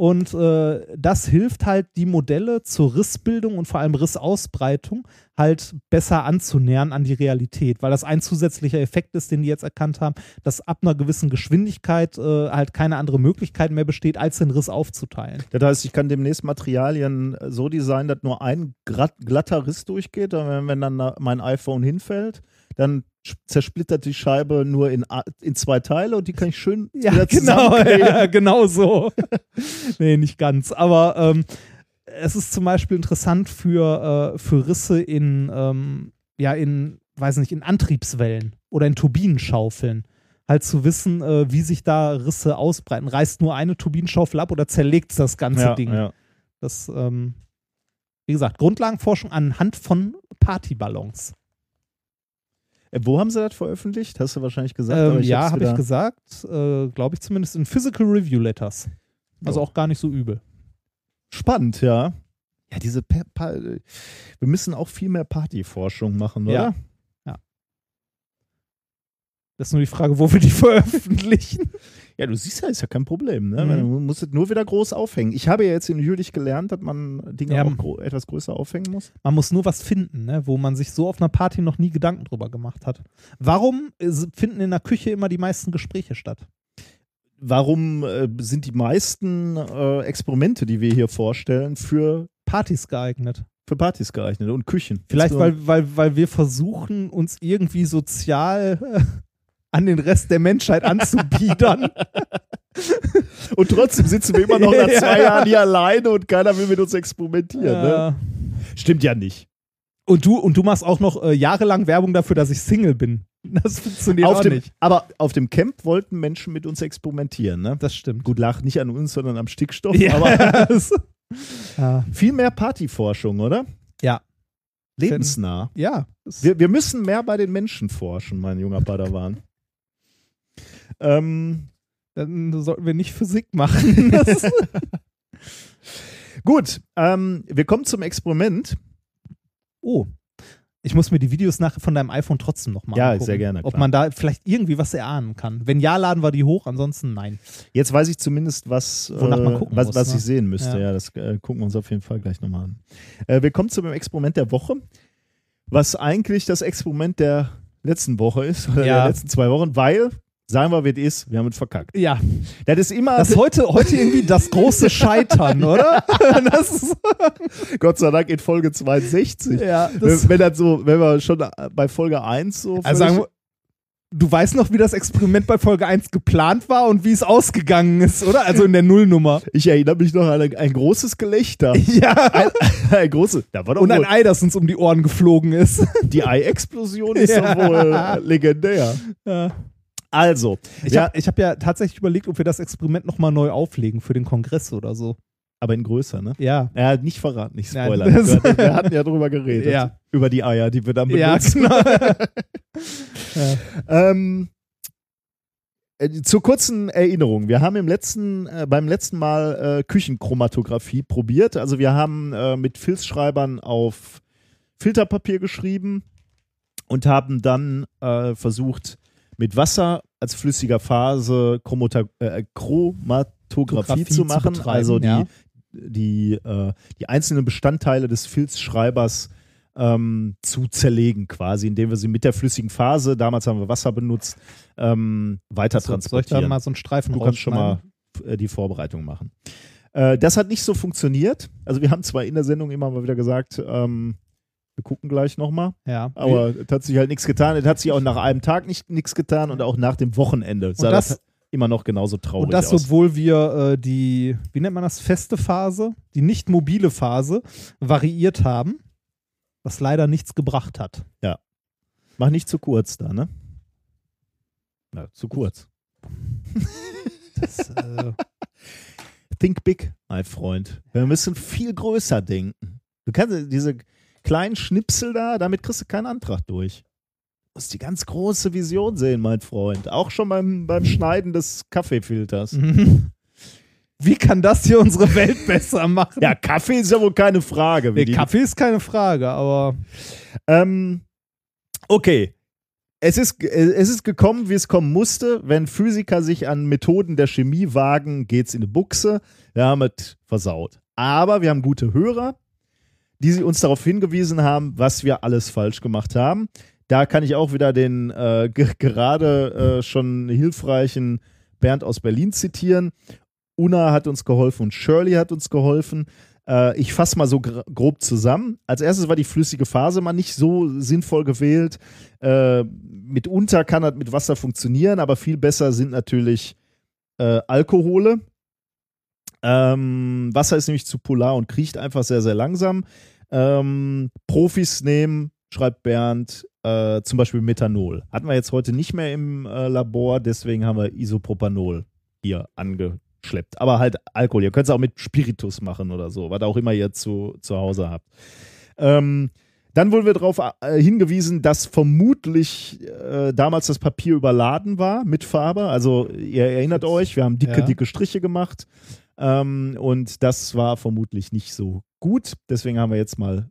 Und äh, das hilft halt, die Modelle zur Rissbildung und vor allem Rissausbreitung halt besser anzunähern an die Realität, weil das ein zusätzlicher Effekt ist, den die jetzt erkannt haben, dass ab einer gewissen Geschwindigkeit äh, halt keine andere Möglichkeit mehr besteht, als den Riss aufzuteilen. Das heißt, ich kann demnächst Materialien so designen, dass nur ein glatter Riss durchgeht. Wenn, dann mein iPhone hinfällt, dann zersplittert die Scheibe nur in, in zwei Teile und die kann ich schön Ja, genau, ja, genau so. nee, nicht ganz. Aber ähm, es ist zum Beispiel interessant für, äh, für Risse in, ähm, ja, in, weiß nicht, in Antriebswellen oder in Turbinenschaufeln. Halt zu wissen, äh, wie sich da Risse ausbreiten. Reißt nur eine Turbinenschaufel ab oder zerlegt das ganze Ja, Ding? ja. Das, ähm, wie gesagt, Grundlagenforschung anhand von Partyballons. Äh, Wo haben sie das veröffentlicht? Hast du wahrscheinlich gesagt. Ähm, ja, habe ich gesagt. Äh, Glaube ich zumindest in Physical Review Letters. Also Ja. auch gar nicht so übel. Spannend, ja. Ja, diese pa pa wir müssen auch viel mehr Partyforschung machen, oder? Ja. Das ist nur die Frage, wo wir die veröffentlichen. Ja, du siehst ja, ist ja kein Problem. Ne? Mhm. Man muss es nur wieder groß aufhängen. Ich habe ja jetzt in Jülich gelernt, dass man Dinge Ja. auch etwas größer aufhängen muss. Man muss nur was finden, ne, wo man sich so auf einer Party noch nie Gedanken drüber gemacht hat. Warum äh, finden in der Küche immer die meisten Gespräche statt? Warum äh, sind die meisten äh, Experimente, die wir hier vorstellen, für, Partys geeignet. für Partys geeignet und Küchen? Vielleicht, weil, weil, weil wir versuchen, uns irgendwie sozial an den Rest der Menschheit anzubiedern. Und trotzdem sitzen wir immer noch nach Ja. zwei Jahren hier alleine und keiner will mit uns experimentieren. Ne? Äh, Stimmt ja nicht. und, du, und du machst auch noch äh, jahrelang Werbung dafür, dass ich Single bin. Das funktioniert Auf auch dem, nicht. aber auf dem Camp wollten Menschen mit uns experimentieren. Ne? Das stimmt. Gut, lach nicht an uns, sondern am Stickstoff. Ja. Aber ja. viel mehr Partyforschung, oder? Ja. Lebensnah. ja. Wir, wir müssen mehr bei den Menschen forschen, mein junger Padawan. Ähm, Dann sollten wir nicht Physik machen. Gut, ähm, wir kommen zum Experiment. oh. Ich muss mir die Videos nachher von deinem iPhone trotzdem nochmal Ja, angucken. sehr gerne, Ob klar. man da vielleicht irgendwie was erahnen kann. Wenn ja, laden wir die hoch, ansonsten nein. Jetzt weiß ich zumindest, was, Wonach man äh, gucken was, muss, was ne? ich sehen müsste. Ja. Ja, das äh, gucken wir uns auf jeden Fall gleich nochmal an. Äh, wir kommen zum Experiment der Woche, was eigentlich das Experiment der letzten Woche ist, oder Ja. der letzten zwei Wochen, weil, sagen wir, wie es ist, wir haben es verkackt. Ja, Das ist immer, das ist heute, heute irgendwie das große Scheitern, oder? Das ist, Gott sei Dank, in Folge 62. ja, Wenn, das, wenn das so, wenn wir schon bei Folge 1 so. also sagen wir, du weißt noch, wie das Experiment bei Folge 1 geplant war und wie es ausgegangen ist, oder? Also in der Nullnummer. ich erinnere mich noch an ein, ein großes Gelächter. Ja. Ein, ein großes. Da war doch Und ein wohl, Ei, das uns um die Ohren geflogen ist. die Ei-Explosion ist Ja. doch wohl legendär. Ja. Also, Ich ja, habe hab ja tatsächlich überlegt, ob wir das Experiment nochmal neu auflegen für den Kongress oder so. aber in größer, ne? Ja. Ja, nicht verraten, nicht Nein, spoilern. das- wir, hatten ja drüber geredet. Ja. Über die Eier, die wir dann Ja, benutzen. genau. Ähm, äh, zur kurzen Erinnerung. Wir haben im letzten, äh, beim letzten Mal äh, Küchenchromatographie probiert. Also wir haben äh, mit Filzschreibern auf Filterpapier geschrieben und haben dann äh, versucht, mit Wasser als flüssiger Phase Chromata äh, Chromatographie zu zu machen. betreiben, also die, ja. die, äh, die einzelnen Bestandteile des Filzschreibers ähm, zu zerlegen, quasi, indem wir sie mit der flüssigen Phase, damals haben wir Wasser benutzt, ähm, weiter Soll ich da transportieren. mal so einen Streifen du kannst schon mal äh, die Vorbereitung machen. Äh, das hat nicht so funktioniert. Also wir haben zwar in der Sendung immer mal wieder gesagt, ähm, wir gucken gleich nochmal, Ja. aber es hat sich halt nichts getan. Es hat sich auch nach einem Tag nicht nichts getan und auch nach dem Wochenende sah das- das, immer noch genauso traurig Und das, aus. obwohl wir äh, die, wie nennt man das, feste Phase, die nicht mobile Phase variiert haben, was leider nichts gebracht hat. Mach nicht zu kurz da, ne? Na, zu kurz. Das, äh, Think big, mein Freund. Wir müssen viel größer denken. Du kannst diese kleinen Schnipsel da, damit kriegst du keinen Antrag durch. Du musst die ganz große Vision sehen, mein Freund. Auch schon beim, beim Schneiden des Kaffeefilters. wie kann das hier unsere Welt besser machen? Ja, Kaffee ist ja wohl keine Frage. Nee, Kaffee ist keine Frage, aber Ähm, okay. Es ist, es ist gekommen, wie es kommen musste. Wenn Physiker sich an Methoden der Chemie wagen, geht's in die Buchse. Wir haben es versaut. Aber wir haben gute Hörer, die sie uns darauf hingewiesen haben, was wir alles falsch gemacht haben. Da kann ich auch wieder den äh, ge- gerade äh, schon hilfreichen Bernd aus Berlin zitieren. Una hat uns geholfen und Shirley hat uns geholfen. Äh, ich fasse mal so gr grob zusammen. Als erstes war die flüssige Phase mal nicht so sinnvoll gewählt. Äh, mitunter kann das mit Wasser funktionieren, aber viel besser sind natürlich äh, Alkohole. Ähm, Wasser ist nämlich zu polar und kriecht einfach sehr, sehr langsam. Ähm, Profis nehmen, schreibt Bernd, äh, zum Beispiel Methanol. Hatten wir jetzt heute nicht mehr im äh, Labor, deswegen haben wir Isopropanol hier angeschleppt. Aber halt Alkohol. Ihr könnt es auch mit Spiritus machen oder so, was auch immer ihr zu, zu Hause habt. Ähm, dann wurden wir darauf äh, hingewiesen, dass vermutlich äh, damals das Papier überladen war mit Farbe. Also ihr erinnert euch, wir haben dicke, Ja. dicke Striche gemacht. Ähm, und das war vermutlich nicht so gut. Deswegen haben wir jetzt mal.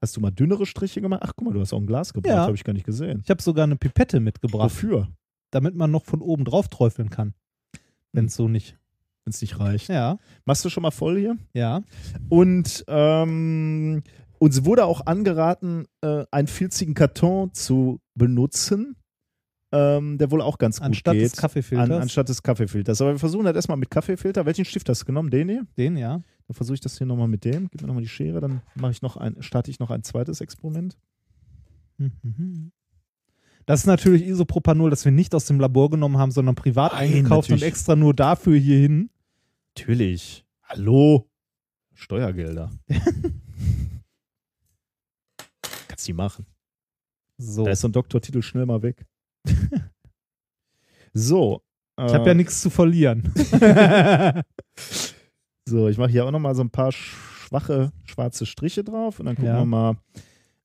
Hast du mal dünnere Striche gemacht? Ach, guck mal, du hast auch ein Glas gebracht, Ja. habe ich gar nicht gesehen. ich habe sogar eine Pipette mitgebracht, Wofür? damit man noch von oben drauf träufeln kann. Wenn es so nicht. Wenn es nicht reicht. Ja, Machst du schon mal voll hier? ja. Und ähm, uns wurde auch angeraten, äh, einen filzigen Karton zu benutzen, ähm, der wohl auch ganz gut Anstatt geht. des Kaffeefilters. An, anstatt des Kaffeefilters. Aber wir versuchen das erstmal mit Kaffeefilter. Welchen Stift hast du genommen? Den hier? Den, ja. Dann versuche ich das hier nochmal mit dem. Gib mir nochmal die Schere, dann mache ich noch ein, starte ich noch ein zweites Experiment. Mhm. Das ist natürlich Isopropanol, das wir nicht aus dem Labor genommen haben, sondern privat Nein, eingekauft und natürlich. extra nur dafür hier hin. Natürlich. Hallo? Steuergelder. Kannst die machen. So. Da ist so ein Doktortitel schnell mal weg. so. ich habe ja nichts zu verlieren. So, ich mache hier auch nochmal so ein paar schwache schwarze Striche drauf und dann gucken Ja. wir mal.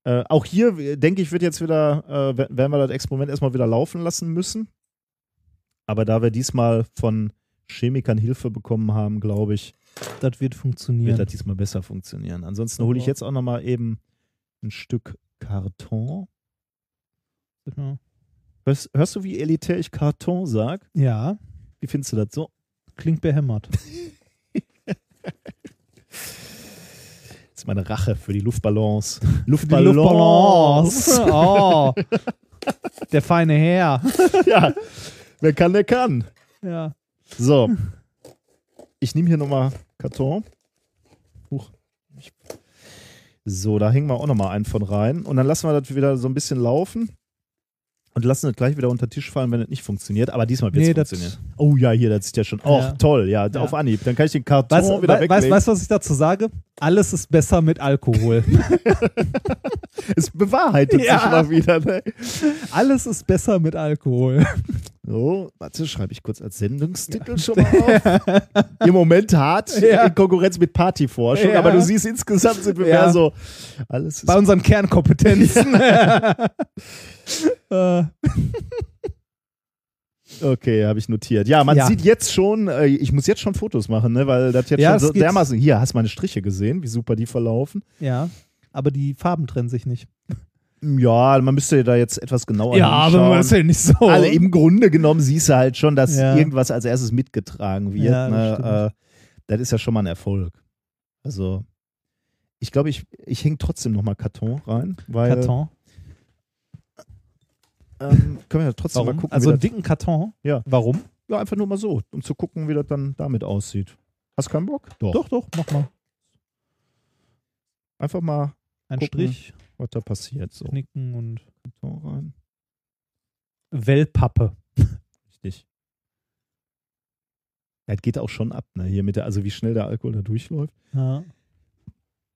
Äh, auch hier, äh, denke ich, wird jetzt wieder, äh, wer- werden wir das Experiment erstmal wieder laufen lassen müssen. Aber da wir diesmal von Chemikern Hilfe bekommen haben, glaube ich, das wird wird funktionieren. das diesmal besser funktionieren. Ansonsten hole ich jetzt auch nochmal eben ein Stück Karton. Ja. Hörst, hörst du, wie elitär ich Karton sag? ja, Wie findest du das so? klingt behämmert. Das ist meine Rache für die Luftballons. Die Luftballons. Luftballons. Oh. Der feine Herr. ja, wer kann, der kann. Ja. So. Ich nehme hier nochmal Karton. Huch. So, da hängen wir auch nochmal einen von rein. Und dann lassen wir das wieder so ein bisschen laufen. Und lassen es gleich wieder unter den Tisch fallen, wenn es nicht funktioniert. Aber diesmal wird es Nee, das- funktionieren. Oh ja, hier, das ist ja schon. Oh, Ja. toll. Ja, Ja. auf Anhieb. Dann kann ich den Karton Weißt wieder weglegen. weißt, du, was ich dazu sage? Alles ist besser mit Alkohol. es bewahrheitet Ja. sich mal wieder. Ne? Alles ist besser mit Alkohol. So, warte, schreibe ich kurz als Sendungstitel schon mal auf. Im Moment hart Ja. in Konkurrenz mit Partyforschung, Ja. aber du siehst, insgesamt sind wir Ja. mehr so, alles Bei unseren Kernkompetenzen. Äh, Okay, habe ich notiert. Ja, man sieht jetzt schon, äh, ich muss jetzt schon Fotos machen, ne, weil das jetzt Ja, schon so dermaßen. Hier, hast du meine Striche gesehen, wie super die verlaufen? ja, aber die Farben trennen sich nicht. Ja, man müsste da jetzt etwas genauer ja, aber hinschauen. man ist ja nicht so. Also im Grunde genommen siehst du halt schon, dass Ja. irgendwas als erstes mitgetragen wird. Ja, das ne? äh, das ist ja schon mal ein Erfolg. Also, ich glaube, ich, ich hänge trotzdem nochmal Karton rein, weil Karton. Ähm, können wir ja trotzdem Warum? mal gucken. also einen dicken Karton. Ja. Warum? ja, einfach nur mal so, um zu gucken, wie das dann damit aussieht. Hast du keinen Bock? Doch, doch, mach mal. Einfach mal, Ein Gucken. Strich, was da passiert. So. knicken und So rein. Wellpappe. Richtig. Ja, das geht auch schon ab, ne? Hier mit der, also wie schnell der Alkohol da durchläuft. Ja.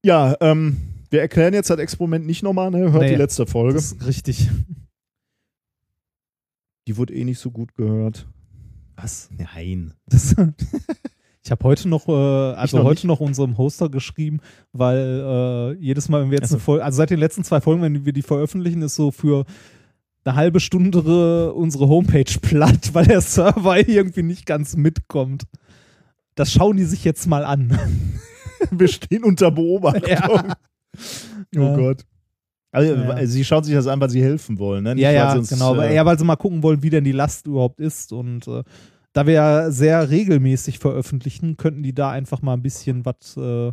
Ja, ähm, wir erklären jetzt das Experiment nicht nochmal, ne? Hört Nee, die letzte Folge. Richtig. Die wurde eh nicht so gut gehört. Was? Nein. Das, ich habe heute noch, äh, also noch heute nicht. noch unserem Hoster geschrieben, weil äh, jedes Mal, wenn wir jetzt Ach so. eine Folge, also seit den letzten zwei Folgen, wenn wir die veröffentlichen, ist so für eine halbe Stunde unsere Homepage platt, weil der Server irgendwie nicht ganz mitkommt. Das schauen die sich jetzt mal an. Wir stehen unter Beobachtung. Ja. Oh Ja. Gott. Also, Ja. Sie schauen sich das an, weil sie helfen wollen, ne? Nicht, ja, weil ja, sie uns, genau. Äh, ja, weil sie mal gucken wollen, wie denn die Last überhaupt ist. Und äh, da wir ja sehr regelmäßig veröffentlichen, könnten die da einfach mal ein bisschen was äh,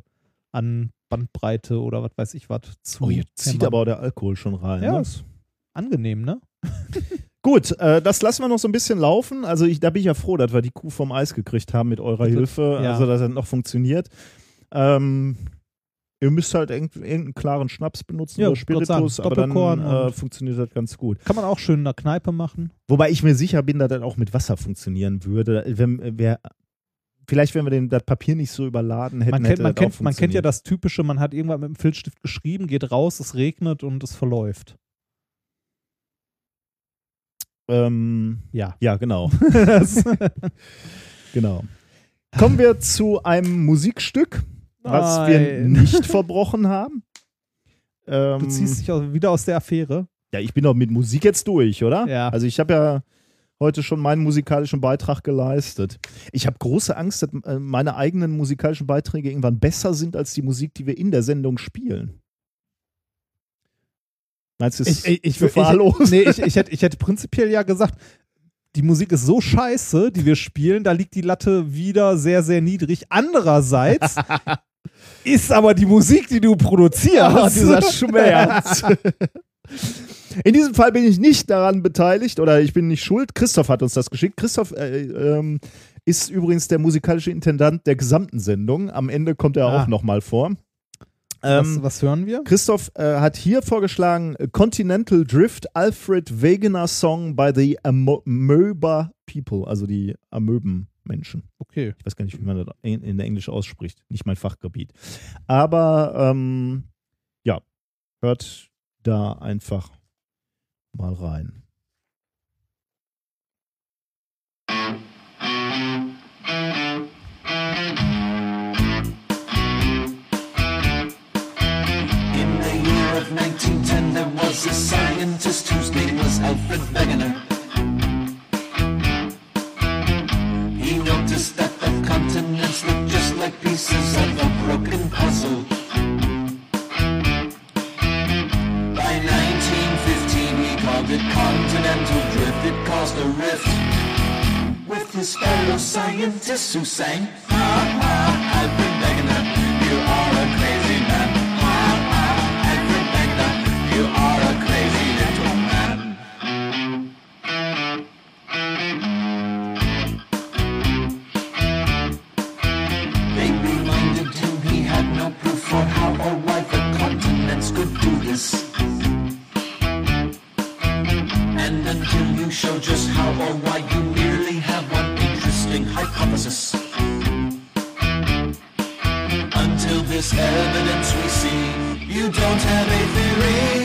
an Bandbreite oder was weiß ich was zu. oh, jetzt zieht aber auch der Alkohol schon rein. Ja, ne? ist angenehm, ne? Gut, äh, das lassen wir noch so ein bisschen laufen. Also ich, da bin ich ja froh, dass wir die Kuh vom Eis gekriegt haben mit eurer. Hilfe, Ja. also dass das noch funktioniert. Ähm, ihr müsst halt irgend- irgendeinen klaren Schnaps benutzen Ja, oder wollte sagen, Spiritus, aber dann äh, funktioniert das ganz gut. Kann man auch schön in der Kneipe machen. Wobei ich mir sicher bin, dass das auch mit Wasser funktionieren würde. Wenn, wer, vielleicht, wenn wir den, das Papier nicht so überladen hätten, Man kennt, hätte man, kennt, man kennt ja das Typische, man hat irgendwann mit dem Filzstift geschrieben, geht raus, es regnet und es verläuft. Ähm, Ja. ja, genau. Genau. Kommen wir zu einem Musikstück, was wir Nein. nicht verbrochen haben. Ähm, du ziehst dich auch wieder aus der Affäre. Ja, ich bin doch mit Musik jetzt durch, oder? Ja. Also ich habe ja heute schon meinen musikalischen Beitrag geleistet. Ich habe große Angst, dass äh, meine eigenen musikalischen Beiträge irgendwann besser sind als die Musik, die wir in der Sendung spielen. Meinst du, es ist ich, verwahrlost? nee, ich, ich, hätte, ich hätte prinzipiell ja gesagt, die Musik ist so scheiße, die wir spielen, da liegt die Latte wieder sehr, sehr niedrig. Andererseits ist aber die Musik, die du produzierst. Ah, dieser Schmerz. In diesem Fall bin ich nicht daran beteiligt oder ich bin nicht schuld. Christoph hat uns das geschickt. Christoph äh, ähm, ist übrigens der musikalische Intendant der gesamten Sendung. Am Ende kommt er Ah. auch nochmal vor. was, Ähm, was hören wir? Christoph äh, hat hier vorgeschlagen Continental Drift Alfred Wegener Song by the Amoeba People, also die Amöbenmenschen. Okay. Ich weiß gar nicht, wie man das in, in Englisch ausspricht. Nicht mein Fachgebiet. Aber ähm, ja, hört da einfach mal rein. In the year of 1910, there was a scientist whose name was Alfred Wegener. Like pieces of a broken puzzle. By 1915, he called it continental drift. It caused a rift with his fellow scientists who sang, Ha ha, Alfred Wegener, you are until just how or why, you merely have one interesting hypothesis. Until this evidence we see, you don't have a theory.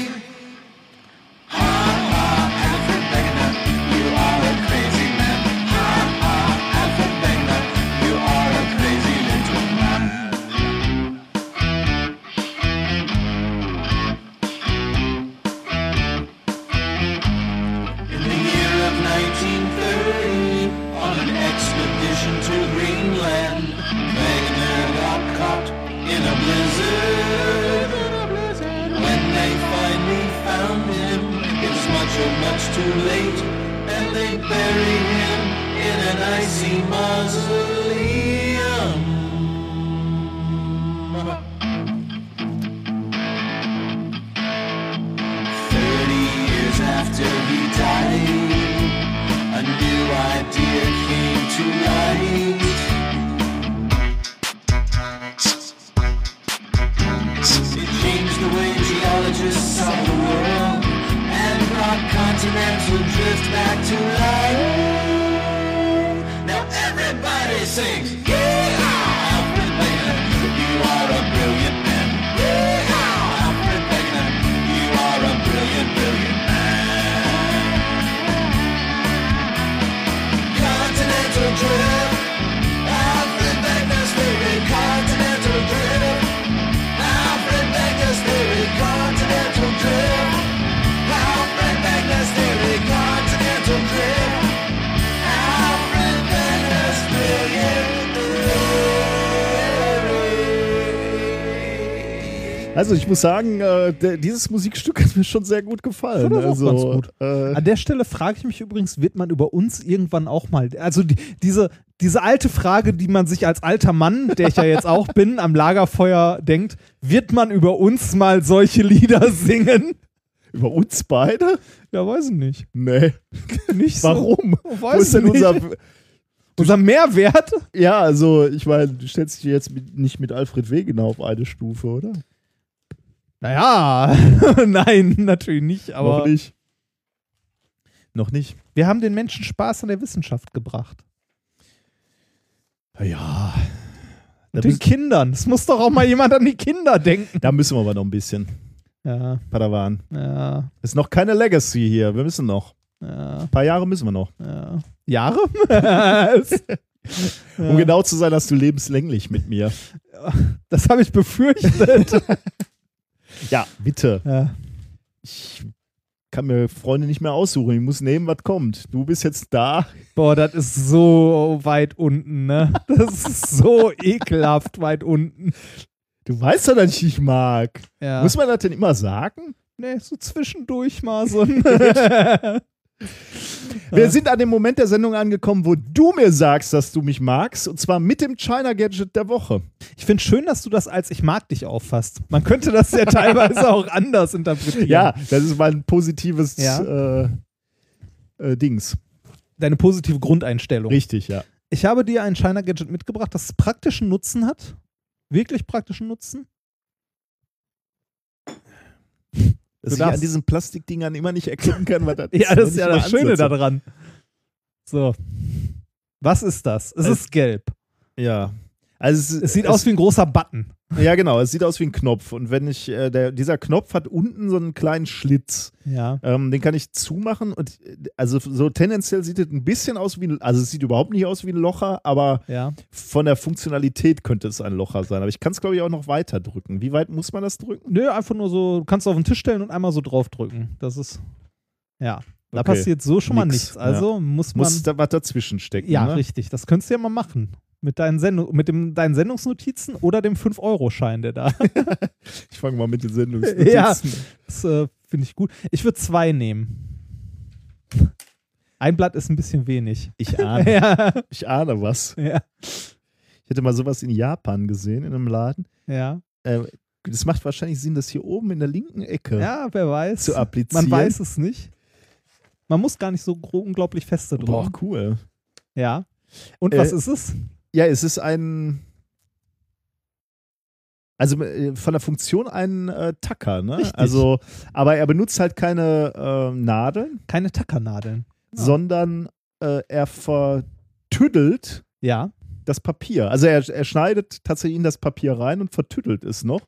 Also ich muss sagen, äh, dieses Musikstück hat mir schon sehr gut gefallen. Also, gut. Äh, An der Stelle frage ich mich übrigens, wird man über uns irgendwann auch mal, also die, diese, diese alte Frage, die man sich als alter Mann, der ich ja jetzt auch bin, am Lagerfeuer denkt, wird man über uns mal solche Lieder singen? über uns beide? Ja, weiß ich nicht. Nee. Nicht so. Warum? Weiß Wo ist denn nicht. unser. Unser Mehrwert? Ja, also ich meine, du stellst dich jetzt mit, nicht mit Alfred Wegener auf eine Stufe, oder? Naja, nein, natürlich nicht, aber Noch nicht. Noch nicht. wir haben den Menschen Spaß an der Wissenschaft gebracht. Ja. Da, Und den Kindern. Es muss doch auch mal jemand an die Kinder denken. da müssen wir aber noch ein bisschen. Ja, Padawan. ja, Ist noch keine Legacy hier. Wir müssen noch. ja, Ein paar Jahre müssen wir noch. ja. Jahre? Um genau zu sein, hast du lebenslänglich mit mir. Das habe ich befürchtet. Ja, bitte. ja. Ich kann mir Freunde nicht mehr aussuchen. Ich muss nehmen, was kommt. Du bist jetzt da. Boah, das ist so weit unten, ne? Das ist so ekelhaft weit unten. Du weißt doch, dass ich dich mag. Ja. Muss man das denn immer sagen? nee, so zwischendurch mal so. Wir sind an dem Moment der Sendung angekommen, wo du mir sagst, dass du mich magst. Und zwar mit dem China Gadget der Woche. Ich finde schön, dass du das als ich mag dich auffasst. Man könnte das ja teilweise auch anders interpretieren. Ja, das ist mein positives Ja. äh, äh, Dings. Deine positive Grundeinstellung. Richtig, ja. Ich habe dir ein China Gadget mitgebracht, das praktischen Nutzen hat. Wirklich praktischen Nutzen. Dass Du ich an diesen Plastikdingern immer nicht erkennen kann, was das Ja, wenn das ist ja das Schöne daran. So. Was ist das? Es Es- ist gelb. Ja. Also es, Es sieht aus wie ein großer Button. Ja, genau. Es sieht aus wie ein Knopf. Und wenn ich, äh, der, dieser Knopf hat unten so einen kleinen Schlitz. Ja. Ähm, den kann ich zumachen. Und also so tendenziell sieht es ein bisschen aus wie ein, also es sieht überhaupt nicht aus wie ein Locher, aber Ja. von der Funktionalität könnte es ein Locher sein. Aber ich kann es, glaube ich, auch noch weiter drücken. Wie weit muss man das drücken? Nö, einfach nur so, du kannst auf den Tisch stellen und einmal so draufdrücken. Das ist. Ja. Da Okay. passiert so schon mal Nix, nichts. Also muss man. Muss da was dazwischen stecken. ja, ne? richtig. Das könntest du ja mal machen. Mit deinen, Sendung, mit dem, deinen Sendungsnotizen oder dem 5-Euro-Schein, der da. Ich fange mal mit den Sendungsnotizen. Ja. Das äh, finde ich gut. Ich würde zwei nehmen. Ein Blatt ist ein bisschen wenig. Ich ahne, Ja. ich ahne was. Ja. Ich hätte mal sowas in Japan gesehen, in einem Laden. Ja. Äh, das macht wahrscheinlich Sinn, das hier oben in der linken Ecke Ja, wer weiß. zu applizieren. Man weiß es nicht. Man muss gar nicht so unglaublich feste drücken. Boah, cool. Ja. Und Äh, was ist es? Ja, es ist ein. Also äh, von der Funktion ein äh, Tacker, ne? Richtig. Also, aber er benutzt halt keine äh, Nadeln, Keine Tackernadeln. Ja. sondern äh, er vertüdelt Ja. das Papier. Also er, er schneidet tatsächlich in das Papier rein und vertüdelt es noch.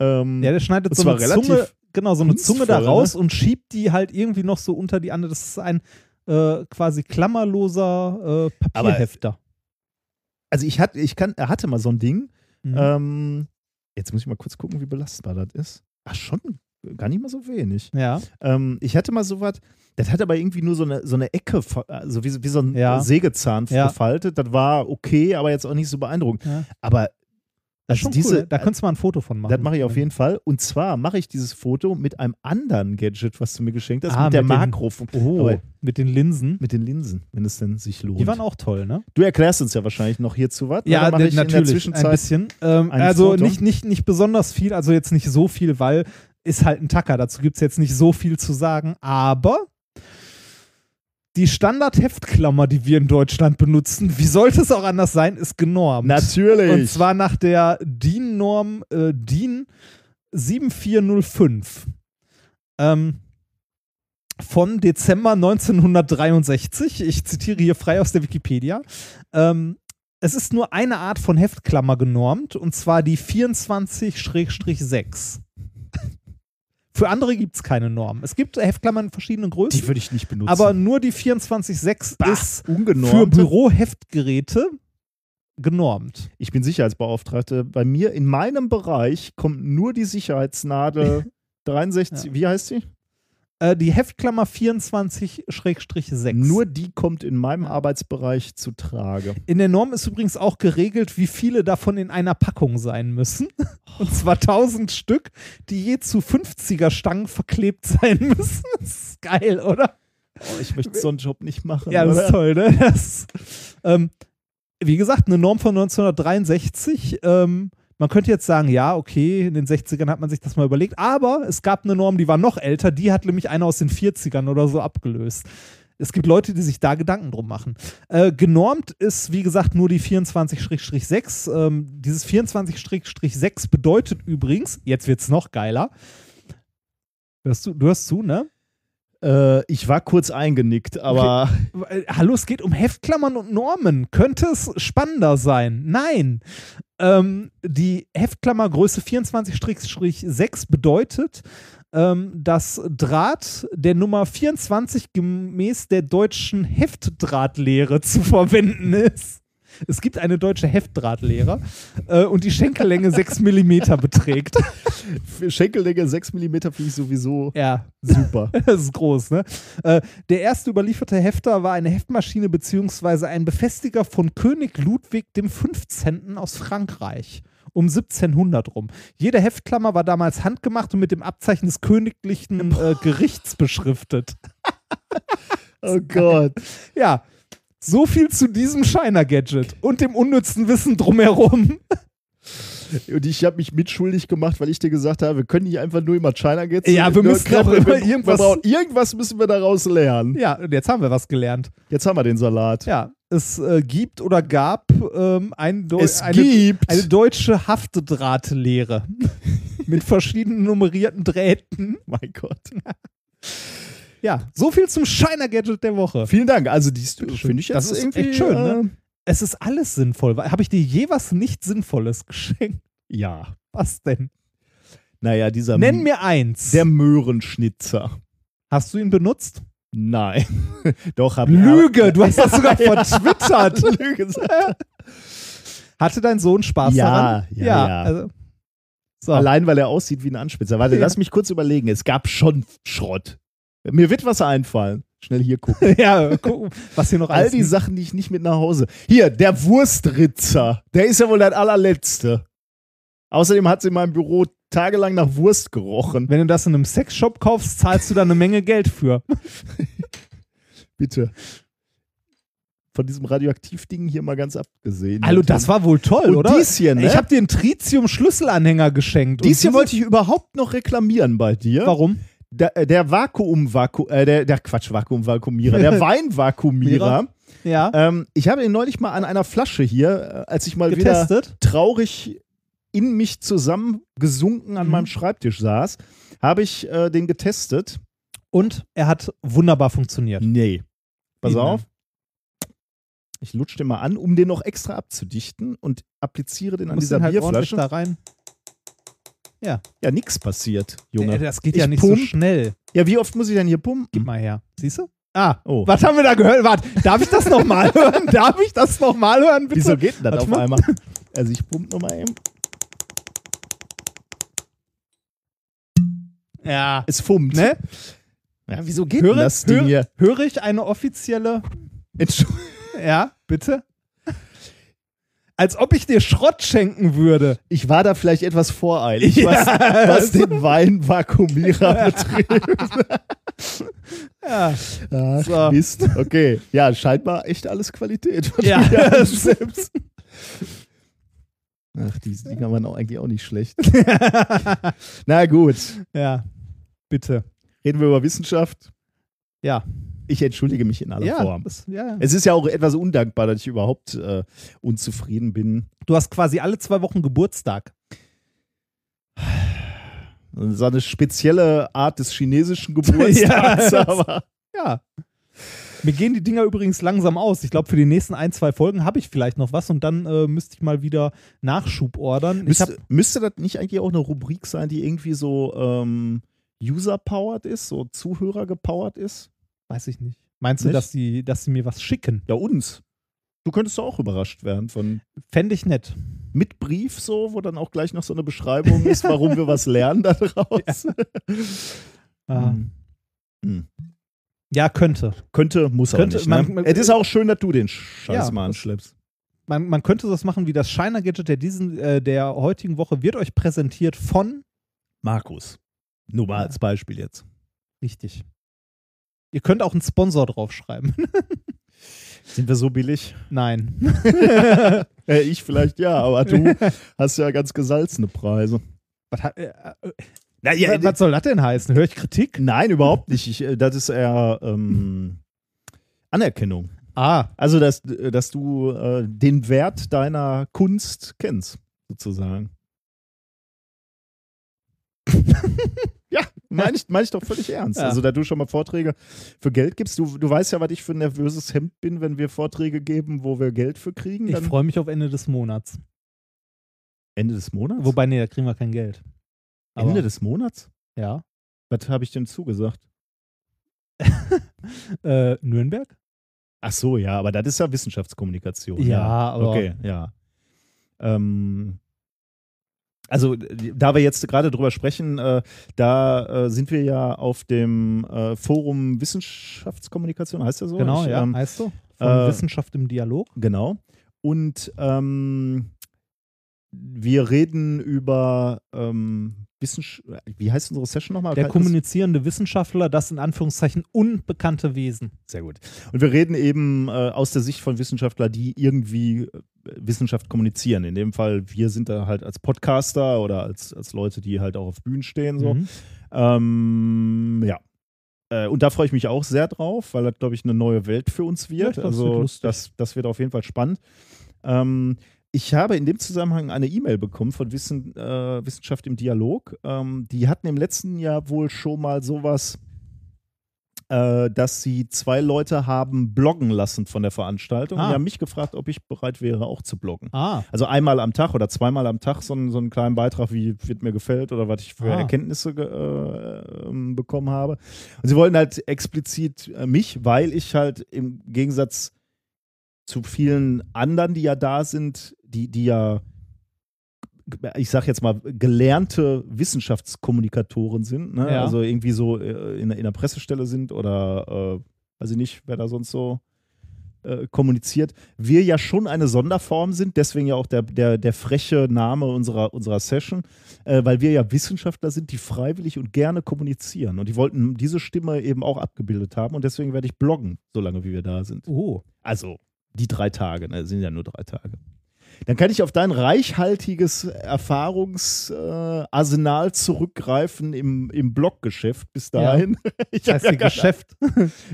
Ähm, Ja, der schneidet so eine Zunge, genau, so eine Zunge da kunstvoll, raus ne? und schiebt die halt irgendwie noch so unter die andere. Das ist ein äh, quasi klammerloser äh, Papierhefter. Also ich hatte, ich kann, er hatte mal so ein Ding. Mhm. Ähm, jetzt muss ich mal kurz gucken, wie belastbar das ist. Ach, schon gar nicht mal so wenig. ja. Ähm, ich hatte mal sowas, das hat aber irgendwie nur so eine, so eine Ecke, also wie, so- wie so ein Ja. Sägezahn Ja. gefaltet. Das war okay, aber jetzt auch nicht so beeindruckend. Ja. Aber also schon diese, cool. Da könntest du mal ein Foto von machen. das mache ich auf jeden Fall. Und zwar mache ich dieses Foto mit einem anderen Gadget, was du mir geschenkt hast, Ah, mit der mit den- Makro, Oh, mit den Linsen. mit den Linsen, wenn es denn sich lohnt. Die waren auch toll, ne? du erklärst uns ja wahrscheinlich noch hierzu was. Ja, Oder mache ich in der natürlich. ein bisschen. Ähm, also Foto? nicht, nicht, nicht besonders viel, also jetzt nicht so viel, weil ist halt ein Tacker. Dazu gibt es jetzt nicht so viel zu sagen, aber Die Standard-Heftklammer, die wir in Deutschland benutzen, wie sollte es auch anders sein, ist genormt. Natürlich. Und zwar nach der DIN-Norm äh, DIN 7405 ähm, von Dezember 1963. Ich zitiere hier frei aus der Wikipedia. Ähm, es ist nur eine Art von Heftklammer genormt, und zwar die 24-6. Für andere gibt es keine Norm. Es gibt Heftklammern in verschiedenen Größen. Die würde ich nicht benutzen. Aber nur die 24.6 Bah, ist ungenormt. für Büroheftgeräte genormt. ich bin Sicherheitsbeauftragte. Bei mir in meinem Bereich kommt nur die Sicherheitsnadel 63, wie heißt sie? Äh, die Heftklammer 24-6. Nur die kommt in meinem Arbeitsbereich zu Trage. In der Norm ist übrigens auch geregelt, wie viele davon in einer Packung sein müssen. Und zwar 1000 Stück, die je zu 50er Stangen verklebt sein müssen. Das ist geil, oder? Oh, ich möchte so einen Job nicht machen. Ja, das oder? ist toll, ne? Das, ähm, wie gesagt, eine Norm von 1963. Ähm, man könnte jetzt sagen, ja, okay, in den 60ern hat man sich das mal überlegt, aber es gab eine Norm, die war noch älter, die hat nämlich einer aus den 40ern oder so abgelöst. Es gibt Leute, die sich da Gedanken drum machen. Äh, genormt ist, wie gesagt, nur die 24-6. Ähm, dieses 24-6 bedeutet übrigens, jetzt wird's noch geiler. Hörst du, du hörst zu, ne? Äh, ich war kurz eingenickt, aber Äh, Hallo, es geht um Heftklammern und Normen. Könnte es spannender sein? Nein. Ähm, die Heftklammergröße 24-6 bedeutet, ähm, dass Draht der Nummer 24 gemäß der deutschen Heftdrahtlehre zu verwenden ist. Es gibt eine deutsche Heftdrahtlehre äh, und die Schenkellänge 6 mm beträgt. Schenkellänge 6 mm finde ich sowieso Ja, super. Das ist groß, ne? Äh, der erste überlieferte Hefter war eine Heftmaschine beziehungsweise ein Befestiger von König Ludwig dem 15. aus Frankreich. Um 1700 rum. Jede Heftklammer war damals handgemacht und mit dem Abzeichen des königlichen äh, Gerichts beschriftet. Oh Gott. Ja, so viel zu diesem Shiner-Gadget und dem unnützen Wissen drumherum. Und ich habe mich mitschuldig gemacht, weil ich dir gesagt habe, wir können nicht einfach nur immer China Gates. Ja, wir müssen wir, immer irgendwas- brauchen, irgendwas müssen wir daraus lernen. Ja, und jetzt haben wir was gelernt. Jetzt haben wir den Salat. Ja, es äh, gibt oder gab ähm, ein Es eine, gibt. eine deutsche Haftdrahtlehre mit verschiedenen nummerierten Drähten. Mein Gott. Ja, so viel zum Shiner Gadget der Woche. Vielen Dank. Also, die finde ich jetzt Das ist irgendwie echt schön, ne? äh, Es ist alles sinnvoll. Habe ich dir je was nicht Sinnvolles geschenkt? Ja. Was denn? Naja, dieser Nenn mir eins. der Möhrenschnitzer. Hast du ihn benutzt? Nein. Doch, hab Lüge, du hast das sogar Ja. vertwittert. Lüge. Hatte dein Sohn Spaß Ja, daran? ja, ja. Also, so. Allein, weil er aussieht wie ein Anspitzer. Warte, Ja. lass mich kurz überlegen. Es gab schon Schrott. Mir wird was einfallen. Schnell hier gucken. ja, gucken, was hier noch All die Sachen, die ich nicht mit nach Hause. Hier, der Wurstritzer. Der ist ja wohl der allerletzte. Außerdem hat es in meinem Büro tagelang nach Wurst gerochen. Wenn du das in einem Sexshop kaufst, zahlst du da eine Menge Geld für. Bitte. Von diesem Radioaktivding hier mal ganz abgesehen. Also, das war wohl toll, Und oder? dies hier, ne? Ich habe dir einen Tritium-Schlüsselanhänger geschenkt. Dies hier wollte ich überhaupt noch reklamieren bei dir. Warum? Der, äh, der Vakuum, Vaku, äh, der, der Quatsch, Vakuum-Vakuumierer, der Weinvakuumierer. Ja. ähm, ich habe ihn neulich mal an einer Flasche hier, äh, als ich mal wieder Getestet. traurig in mich zusammengesunken an Mhm. meinem Schreibtisch saß, habe ich äh, den getestet. Und er hat wunderbar funktioniert. Nee. Pass denn? auf. Ich lutsche den mal an, um den noch extra abzudichten und appliziere den an musst dieser den halt Bierflasche. da rein. Ja, nix passiert, Junge. Äh, Das geht Ich ja nicht pump. so schnell. Ja, wie oft muss ich denn hier pumpen? Gib mal her. Siehst du? Ah, Oh. was haben wir da gehört? Warte, darf ich das nochmal hören? Darf ich das nochmal hören, bitte? Wieso geht denn das Warte auf mal. einmal? Also ich pumpe nochmal eben. Ja. Es fummt. Ne? Ja, wieso geht Höre, denn das Ding höre, hier? höre ich eine offizielle. Entschuldigung. Ja, bitte? Als ob ich dir Schrott schenken würde. Ich war da vielleicht etwas voreilig, Ja. was, was den Weinvakuumierer betrifft. Ja. Ach, So. Mist. Okay. Ja, scheinbar echt alles Qualität. Ja. selbst. Ach, diese Dinger waren auch eigentlich auch nicht schlecht. Na gut. ja, bitte. Reden wir über Wissenschaft. Ja. Ich entschuldige mich in aller Ja, Form. das, ja. Es ist ja auch etwas undankbar, dass ich überhaupt äh, unzufrieden bin. Du hast quasi alle zwei Wochen Geburtstag. So eine spezielle Art des chinesischen Geburtstags, Ja, aber Ja. Mir gehen die Dinger übrigens langsam aus. Ich glaube, für die nächsten ein, zwei Folgen habe ich vielleicht noch was und dann äh, müsste ich mal wieder Nachschub ordern. Ich hab, müsste, müsste das nicht eigentlich auch eine Rubrik sein, die irgendwie so ähm, user-powered ist, so Zuhörer-gepowert ist? Weiß ich nicht. Meinst du, Nicht? dass sie, dass sie mir was schicken? Ja, uns. Du könntest auch überrascht werden von Fände ich nett. mit Brief so, wo dann auch gleich noch so eine Beschreibung ist, warum wir was lernen daraus. Ah. Hm. Hm. Ja, könnte. Könnte, muss Könnte, nicht. man- ne? es ist auch schön, dass du den Scheiß Ja, mal anschleppst. Man, man könnte das machen wie das Shiner Gadget der diesen, äh, der heutigen Woche wird euch präsentiert von Markus. Nur mal als Beispiel jetzt. richtig. Ihr könnt auch einen Sponsor draufschreiben. Sind wir so billig? Nein. Äh, ich vielleicht ja, aber du hast ja ganz gesalzene Preise. was, hat, äh, äh, Na, ja, was soll das denn heißen? Höre ich Kritik? Nein, überhaupt nicht. Ich, äh, das ist eher ähm, Anerkennung. Ah, Also, dass, dass du äh, den Wert deiner Kunst kennst, sozusagen. Ja, meine ich, mein ich doch völlig ernst. Ja. Also, da du schon mal Vorträge für Geld gibst, du, du weißt ja, was ich für ein nervöses Hemd bin, wenn wir Vorträge geben, wo wir Geld für kriegen. ich Dann freue mich auf Ende des Monats. Ende des Monats? Wobei, nee, da kriegen wir kein Geld. Aber- Ende des Monats? Ja. Was habe ich denn zugesagt? Äh, Nürnberg? Ach so, ja, aber das ist ja Wissenschaftskommunikation. Ja, aber- Okay, ja. Ähm, also, äh, da wir jetzt gerade drüber sprechen, äh, da äh, sind wir ja auf dem äh, Forum Wissenschaftskommunikation, heißt ja so? Genau, Ich, ja. ähm, heißt du? Von äh, Wissenschaft im Dialog. Genau. Und ähm, wir reden über ähm, Wissenschaft. Wie heißt unsere Session nochmal? Der kommunizierende Wissenschaftler, das in Anführungszeichen unbekannte Wesen. Sehr gut. Und wir reden eben äh, aus der Sicht von Wissenschaftlern, die irgendwie äh, Wissenschaft kommunizieren. In dem Fall, wir sind da halt als Podcaster oder als, als Leute, die halt auch auf Bühnen stehen. So. Mhm. Ähm, ja. Äh, und da freue ich mich auch sehr drauf, weil das, glaube ich, eine neue Welt für uns Ja, wird. es also das, das wird auf jeden Fall spannend. Ähm, ich habe in dem Zusammenhang eine E-Mail bekommen von Wissen, äh, Wissenschaft im Dialog. Ähm, die hatten im letzten Jahr wohl schon mal sowas, äh, dass sie zwei Leute haben bloggen lassen von der Veranstaltung. Ah. Die haben mich gefragt, ob ich bereit wäre, auch zu bloggen. Ah, Also einmal am Tag oder zweimal am Tag so einen, so einen kleinen Beitrag, wie wird mir gefällt oder was ich für Ah. Erkenntnisse äh, ähm, bekommen habe. Und sie wollten halt explizit äh, mich, weil ich halt im Gegensatz zu vielen anderen, die ja da sind, die, die ja, ich sag jetzt mal, gelernte Wissenschaftskommunikatoren sind, ne? Ja. also irgendwie so äh, in, in der Pressestelle sind oder äh, weiß ich nicht, wer da sonst so äh, kommuniziert, wir ja schon eine Sonderform sind, deswegen ja auch der, der, der freche Name unserer, unserer Session, äh, weil wir ja Wissenschaftler sind, die freiwillig und gerne kommunizieren. Und die wollten diese Stimme eben auch abgebildet haben und deswegen werde ich bloggen, solange wie wir da sind. oh. Also die drei Tage, ne, sind ja nur drei Tage. Dann kann ich auf dein reichhaltiges Erfahrungsarsenal zurückgreifen im, im Bloggeschäft bis dahin. Ich Das hab heißt, ja Geschäft.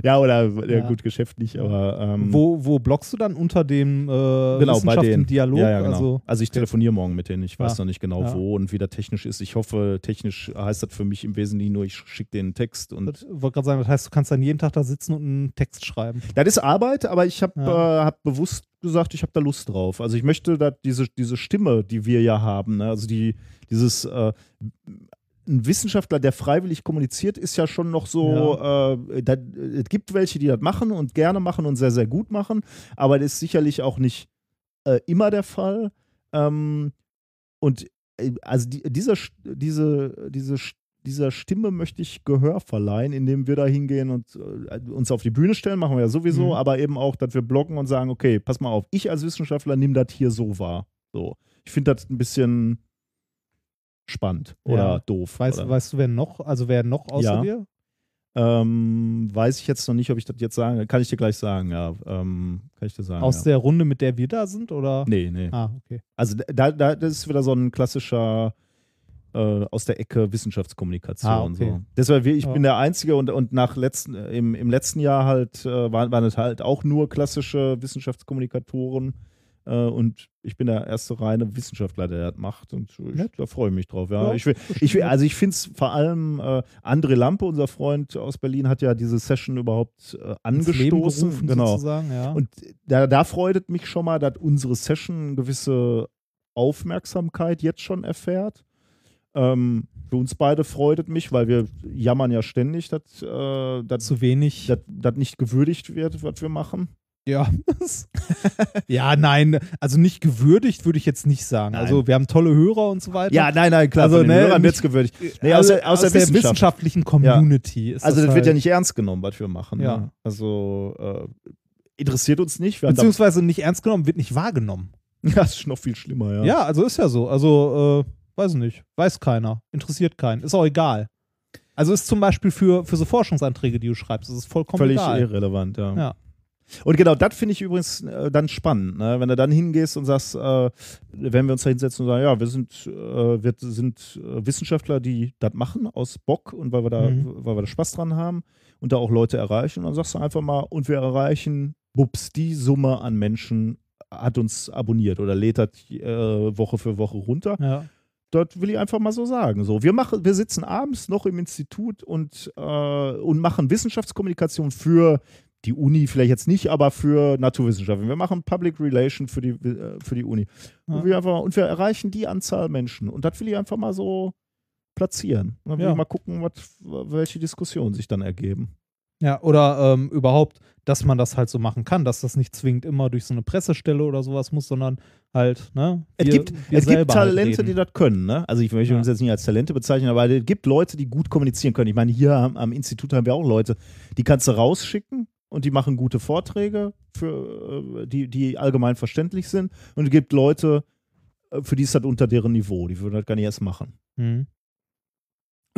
Ja, oder ja, Ja. gut, Geschäft nicht, aber ähm, Wo, wo bloggst du dann unter dem äh, genau, bei im Dialog? Ja, ja, genau. Also, Also, ich telefoniere morgen mit denen. Ich weiß Ja. noch nicht genau, Ja. wo und wie das technisch ist. Ich hoffe, technisch heißt das für mich im Wesentlichen nur, ich schicke denen einen Text und ich wollte gerade sagen, das heißt, du kannst dann jeden Tag da sitzen und einen Text schreiben. Das ist Arbeit, aber ich habe Ja. äh, hab bewusst gesagt, ich habe da Lust drauf. Also ich möchte da diese, diese Stimme, die wir ja haben, ne? also die, dieses äh, ein Wissenschaftler, der freiwillig kommuniziert, ist ja schon noch so, äh, da, es gibt welche, die das machen und gerne machen und sehr, sehr gut machen, aber das ist sicherlich auch nicht äh, immer der Fall. Ähm, und äh, also die, diese, diese, Sch- dieser Stimme möchte ich Gehör verleihen, indem wir da hingehen und äh, uns auf die Bühne stellen, machen wir ja sowieso, Mhm. aber eben auch, dass wir bloggen und sagen, okay, pass mal auf, ich als Wissenschaftler nehme das hier so wahr. So. Ich finde das ein bisschen spannend oder Ja. doof. Weißt, oder, weißt du, wer noch, also wer noch außer Ja. dir? ähm, weiß ich jetzt noch nicht, ob ich das jetzt sagen kann. ich dir gleich sagen, ja. Ähm, kann ich dir sagen. Aus ja. der Runde, mit der wir da sind? Oder? Nee, nee. Ah, okay. Also da, da das ist wieder so ein klassischer äh, aus der Ecke Wissenschaftskommunikation. Ah, okay. so. Deshalb, ich Ja. bin der Einzige und, und nach letzten, äh, im, im letzten Jahr halt äh, waren, waren es halt auch nur klassische Wissenschaftskommunikatoren. Äh, und ich bin der erste reine Wissenschaftler, der das macht. Und ich, da freue ich mich drauf. Ja. Ja, ich will, ich will, also ich finde es vor allem, äh, André Lampe, unser Freund aus Berlin, hat ja diese Session überhaupt äh, angestoßen. gerufen, genau. sozusagen, ja. Und da, da freut es mich schon mal, dass unsere Session eine gewisse Aufmerksamkeit jetzt schon erfährt. Ähm, für uns beide freut es mich, weil wir jammern ja ständig, dass äh, das zu wenig. dass das nicht gewürdigt wird, was wir machen. Ja. ja, nein, also nicht gewürdigt würde ich jetzt nicht sagen. Nein. Also wir haben tolle Hörer und so weiter. nein, nein, klar, Also, von den ne, Hörern wird's gewürdigt. Nee, also, aus, der, aus, der, Wissenschaft. wissenschaftlichen Community ist Also das das wird ja halt. nicht ernst genommen, was wir machen. Ja. Ne? Also äh, interessiert uns nicht. Wir Beziehungsweise nicht ernst genommen, wird nicht wahrgenommen. ja, das ist noch viel schlimmer, ja. Ja, also ist ja so. Also, äh, weiß nicht. Weiß keiner. Interessiert keinen. Ist auch egal. Also ist zum Beispiel für, für so Forschungsanträge, die du schreibst, ist es vollkommen Völlig egal. irrelevant, ja. Ja. Und genau, das finde ich übrigens äh, dann spannend, ne? wenn du dann hingehst und sagst, äh, wenn wir uns da hinsetzen und sagen, ja, wir sind, äh, wir sind äh, Wissenschaftler, die das machen aus Bock und weil wir da, Mhm. weil wir da Spaß dran haben und da auch Leute erreichen. Und dann sagst du einfach mal, und wir erreichen, bups, die Summe an Menschen hat uns abonniert oder lädt das äh, Woche für Woche runter. Ja. Das will ich einfach mal so sagen. So, wir machen, wir sitzen abends noch im Institut und, äh, und machen Wissenschaftskommunikation für die Uni vielleicht jetzt nicht, aber für Naturwissenschaften. Wir machen Public Relation für die, äh, für die Uni. Ja. Und, wir einfach, und wir erreichen die Anzahl Menschen. Und das will ich einfach mal so platzieren. Und dann will Ja. ich mal gucken, was, welche Diskussionen sich dann ergeben. Ja, oder ähm, überhaupt, dass man das halt so machen kann, dass das nicht zwingend immer durch so eine Pressestelle oder sowas muss, sondern halt, ne? Es wir- gibt, wir es gibt halt Talente, reden. die das können. Ne? Also ich möchte Ja. uns jetzt nicht als Talente bezeichnen, aber es gibt Leute, die gut kommunizieren können. Ich meine, hier am, am Institut haben wir auch Leute, die kannst du rausschicken und die machen gute Vorträge, für, äh, die, die allgemein verständlich sind. Und es gibt Leute, äh, für die ist das unter deren Niveau. Die würden das gar nicht erst machen. Mhm.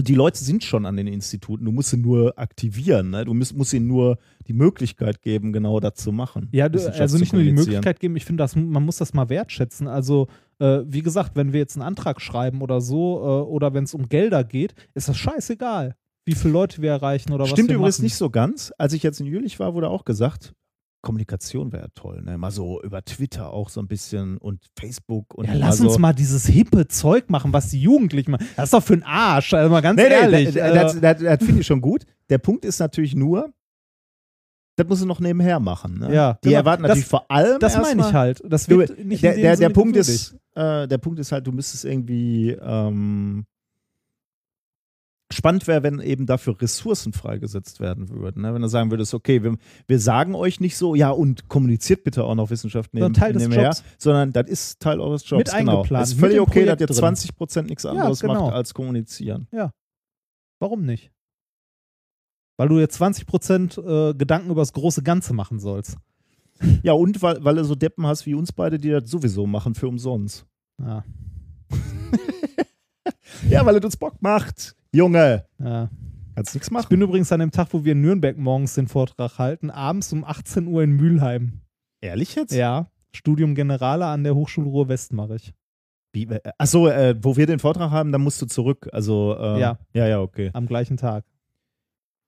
Die Leute sind schon an den Instituten. Du musst sie nur aktivieren. Ne? Du musst, musst ihnen nur die Möglichkeit geben, genau das zu machen. Ja, du, also nicht nur die. Möglichkeit geben, ich finde, das- man muss das mal wertschätzen. Also, äh, wie gesagt, wenn wir jetzt einen Antrag schreiben oder so, äh, oder wenn es um Gelder geht, ist das scheißegal, wie viele Leute wir erreichen oder Stimmt was wir übrigens machen. nicht so ganz. Als ich jetzt in Jülich war, wurde auch gesagt, Kommunikation wäre toll. Ne? Mal so über Twitter auch so ein bisschen und Facebook und Ja, lass so. uns mal dieses hippe Zeug machen, was die Jugendlichen machen. Das ist doch für einen Arsch, also mal ganz Nee, nee, ehrlich. das, äh, das, das, das finde ich schon gut. Der Punkt ist natürlich nur, das musst du noch nebenher machen. Ne? Ja, Die genau. erwarten Das- natürlich vor allem. das meine ich halt. Das Du, wird nicht der, der, der, Punkt ist, äh, der Punkt ist halt, du müsstest irgendwie ähm, spannend wäre, wenn eben dafür Ressourcen freigesetzt werden würden. Ne? Wenn du sagen würdest, okay, wir, wir sagen euch nicht so, ja, und kommuniziert bitte auch noch Wissenschaft neben, Sondern Teil des nebenher, Jobs. sondern das ist Teil eures Jobs. Mit genau. eingeplant, Es ist völlig okay, dass ihr drin. 20 Prozent nichts anderes genau. macht als kommunizieren. Warum nicht? Weil du jetzt 20% äh, Gedanken über das große Ganze machen sollst. Ja, und weil, weil du so Deppen hast wie uns beide, die das sowieso machen für umsonst. Ja, Ja, weil es uns Bock macht. Junge, ja. kannst nichts Ich machen. bin übrigens an dem Tag, wo wir in Nürnberg morgens den Vortrag halten, abends um 18 Uhr in Mülheim. Ehrlich jetzt? Ja, Studium Generale an der Hochschule Ruhr-West mache ich. Wie, äh, achso, äh, wo wir den Vortrag haben, dann musst du zurück. Also, äh, Ja. Ja, ja, okay. Am gleichen Tag.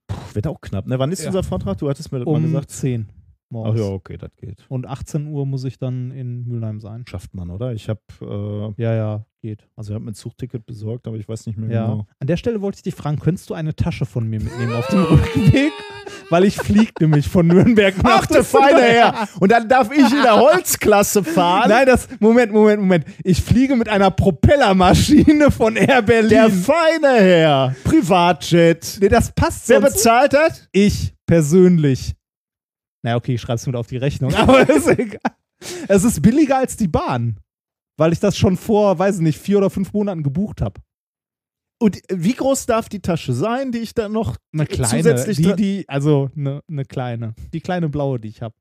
Puh, wird auch knapp, ne? Wann ist Ja. unser Vortrag? Du hattest mir das mal Um gesagt. 10 Ach morgens. ja, okay, das geht. Und 18 Uhr muss ich dann in Mülheim sein. Schafft man, oder? Ich habe äh, Ja, ja, geht. also ich hab mir ein Zugticket besorgt, aber ich weiß nicht mehr Ja. genau. An der Stelle wollte ich dich fragen, könntest du eine Tasche von mir mitnehmen auf dem Rückweg? Weil ich fliege nämlich von Nürnberg nach Ach, der feine Herr! Und dann darf ich in der Holzklasse fahren. Nein, das, Moment, Moment, Moment. Ich fliege mit einer Propellermaschine von Air Berlin. Der feine Herr! Privatjet! nee, das passt Wer bezahlt das? Ich persönlich. Na okay, ich schreib's mit auf die Rechnung, aber ist egal. Es ist billiger als die Bahn. Weil ich das schon vor, weiß ich nicht, vier oder fünf Monaten gebucht habe. Und wie groß darf die Tasche sein, die ich dann noch Eine kleine. zusätzlich die, die, also eine, eine kleine. Die kleine blaue, die ich habe.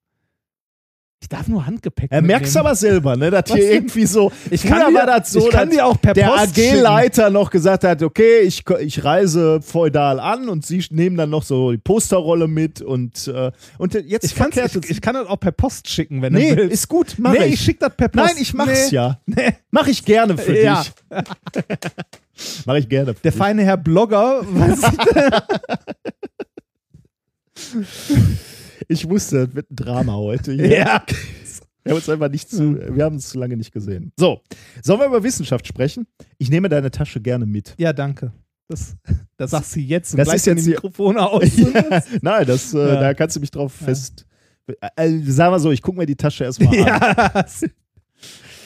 Ich darf nur Handgepäck Er merkst mitnehmen. aber selber, ne, dass Was hier denn? irgendwie so. Ich kann dir- war das so, ich kann dir auch per der AG-Leiter noch gesagt hat, okay, ich, ich reise feudal an und sie nehmen dann noch so die Posterrolle mit und, äh, und jetzt Ich, kann's, ich, es- ich kann das auch per Post schicken, wenn Nee, du willst. ist gut, mach nee, ich. ich schick das per Post. Nein, ich mach's nee. ja. Nee. Mach ich gerne für Ja. dich. Mach ich gerne Der dich. feine Herr Blogger, weiß ich, wusste, das wird ein Drama heute. Hier. ja. Wir haben uns einfach nicht zu, wir haben uns zu lange nicht gesehen. So, sollen wir über Wissenschaft sprechen? Ich nehme deine Tasche gerne mit. ja, danke. Das, das sagst du jetzt und Das gleich ist jetzt die Mikrofone aus. Nein, das, äh, Ja. da kannst du mich drauf fest. Äh, sagen wir so, ich gucke mir die Tasche erstmal an.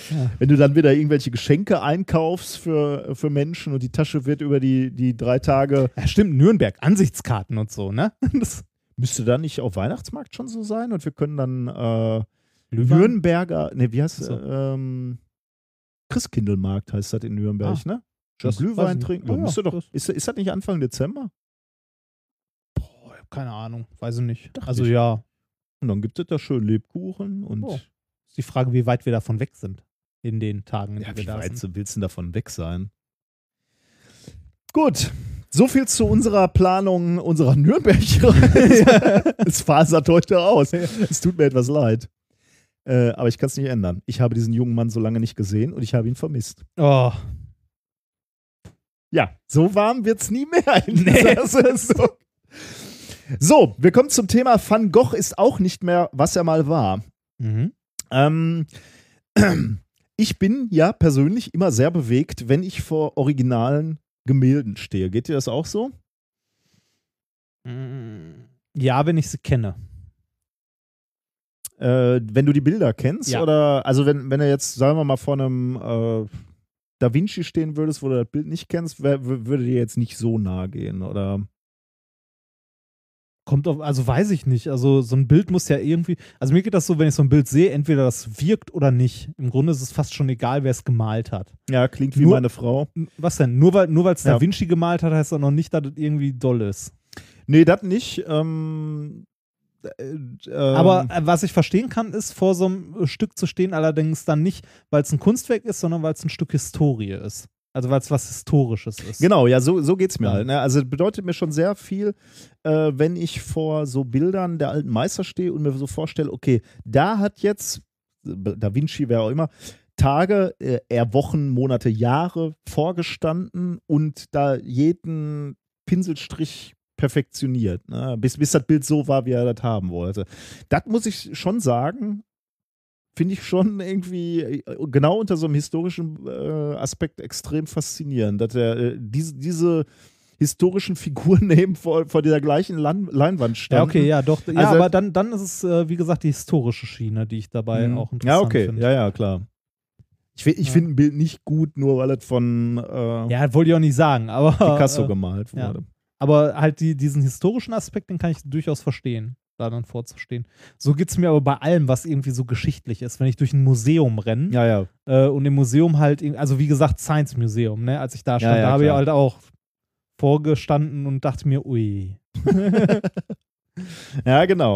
ja. Wenn du dann wieder irgendwelche Geschenke einkaufst für, für Menschen und die Tasche wird über die, die drei Tage. ja, stimmt, Nürnberg, Ansichtskarten und so, ne? Das, Müsste dann nicht auf Weihnachtsmarkt schon so sein und wir können dann äh? Nürnberger, ne, wie heißt es? So. Ähm, Christkindlmarkt heißt das in Nürnberg, Ah, ne? Das Glühwein trinken. Ah, Ja, müsste doch, ist, ist das nicht Anfang Dezember? Boah, ich keine Ahnung, weiß ich nicht. Dachte also ich. ja, Und dann gibt es da schön Lebkuchen und Oh. ist die Frage, wie weit wir davon weg sind in den Tagen, in Ja, die wir wie da weit sind. willst du davon weg sein? Gut, so viel zu unserer Planung unserer Nürnberg-Reise. es fasert heute aus. Es tut mir etwas leid. Äh, aber ich kann es nicht ändern. Ich habe diesen jungen Mann so lange nicht gesehen und ich habe ihn vermisst. Oh, Ja, so warm wird es nie mehr in Nee. Saison. So, wir kommen zum Thema Van Gogh ist auch nicht mehr, was er mal war. mhm. Ähm, ich bin ja persönlich immer sehr bewegt, wenn ich vor originalen Gemälden stehe. Geht dir das auch so? Mm, Ja, wenn ich sie kenne. Äh, wenn du die Bilder kennst? Ja. Oder also wenn, wenn du jetzt, sagen wir mal, vor einem äh, Da Vinci stehen würdest, wo du das Bild nicht kennst, wär, würde dir jetzt nicht so nahe gehen, oder? Kommt auf, also weiß ich nicht. Also so ein Bild muss ja irgendwie, also mir geht das so, wenn ich so ein Bild sehe, entweder das wirkt oder nicht. Im Grunde ist es fast schon egal, wer es gemalt hat. Ja, klingt wie Nur- meine Frau. Was denn? Nur weil nur es Ja. Da Vinci gemalt hat, heißt das noch nicht, dass es irgendwie doll ist. Nee, das nicht. Ähm, äh, ähm, Aber äh, was ich verstehen kann, ist, vor so einem äh, Stück zu stehen, allerdings dann nicht, weil es ein Kunstwerk ist, sondern weil es ein Stück Historie ist. Also weil es was Historisches ist. Genau, ja, so, so geht es mir Ja. halt. Ne? Also es bedeutet mir schon sehr viel, äh, wenn ich vor so Bildern der alten Meister stehe und mir so vorstelle, okay, da hat jetzt Da Vinci, wer auch immer, Tage, äh, eher Wochen, Monate, Jahre vorgestanden und da jeden Pinselstrich perfektioniert, ne? bis, bis das Bild so war, wie er das haben wollte. Das muss ich schon sagen, finde ich schon irgendwie äh, genau unter so einem historischen äh, Aspekt extrem faszinierend, dass er äh, diese, diese historischen Figuren neben vor, vor dieser gleichen Lan Leinwand Ja, standen. okay, ja, doch. Ja, Also- aber dann, dann ist es, äh, wie gesagt, die historische Schiene, die ich dabei Mhm. auch interessant Ja, okay, finde. ja, ja, klar. Ich, ich Ja. finde ein Bild nicht gut, nur weil es von äh, Ja, wollte ich auch nicht sagen, aber. Picasso äh, gemalt ja. wurde. Aber halt die, diesen historischen Aspekt, den kann ich durchaus verstehen, da dann vorzustehen. So geht es mir aber bei allem, was irgendwie so geschichtlich ist. Wenn ich durch ein Museum renne Ja, ja. äh, und im Museum halt, also wie gesagt, Science Museum, ne, als ich da stand, ja, da habe ich halt auch vorgestanden und dachte mir, ui. Ja, genau.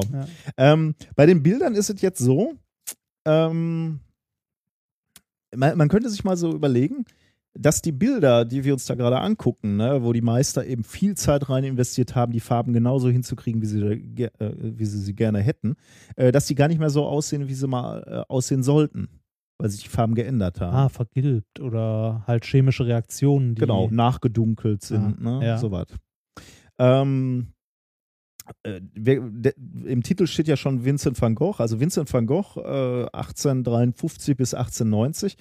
Ähm, bei den Bildern ist es jetzt so, ähm, man, man könnte sich mal so überlegen, dass die Bilder, die wir uns da gerade angucken, ne, wo die Meister eben viel Zeit rein investiert haben, die Farben genauso hinzukriegen, wie sie, ge- äh, wie sie sie gerne hätten, äh, dass die gar nicht mehr so aussehen, wie sie mal äh, aussehen sollten, weil sich die Farben geändert haben. Ah, vergilbt oder halt chemische Reaktionen, die. genau, nachgedunkelt sind, Ah, ne, ja. sowas. Ähm, äh, wir, de, Im Titel steht ja schon Vincent van Gogh. Also Vincent van Gogh, äh, 1853 bis 1890,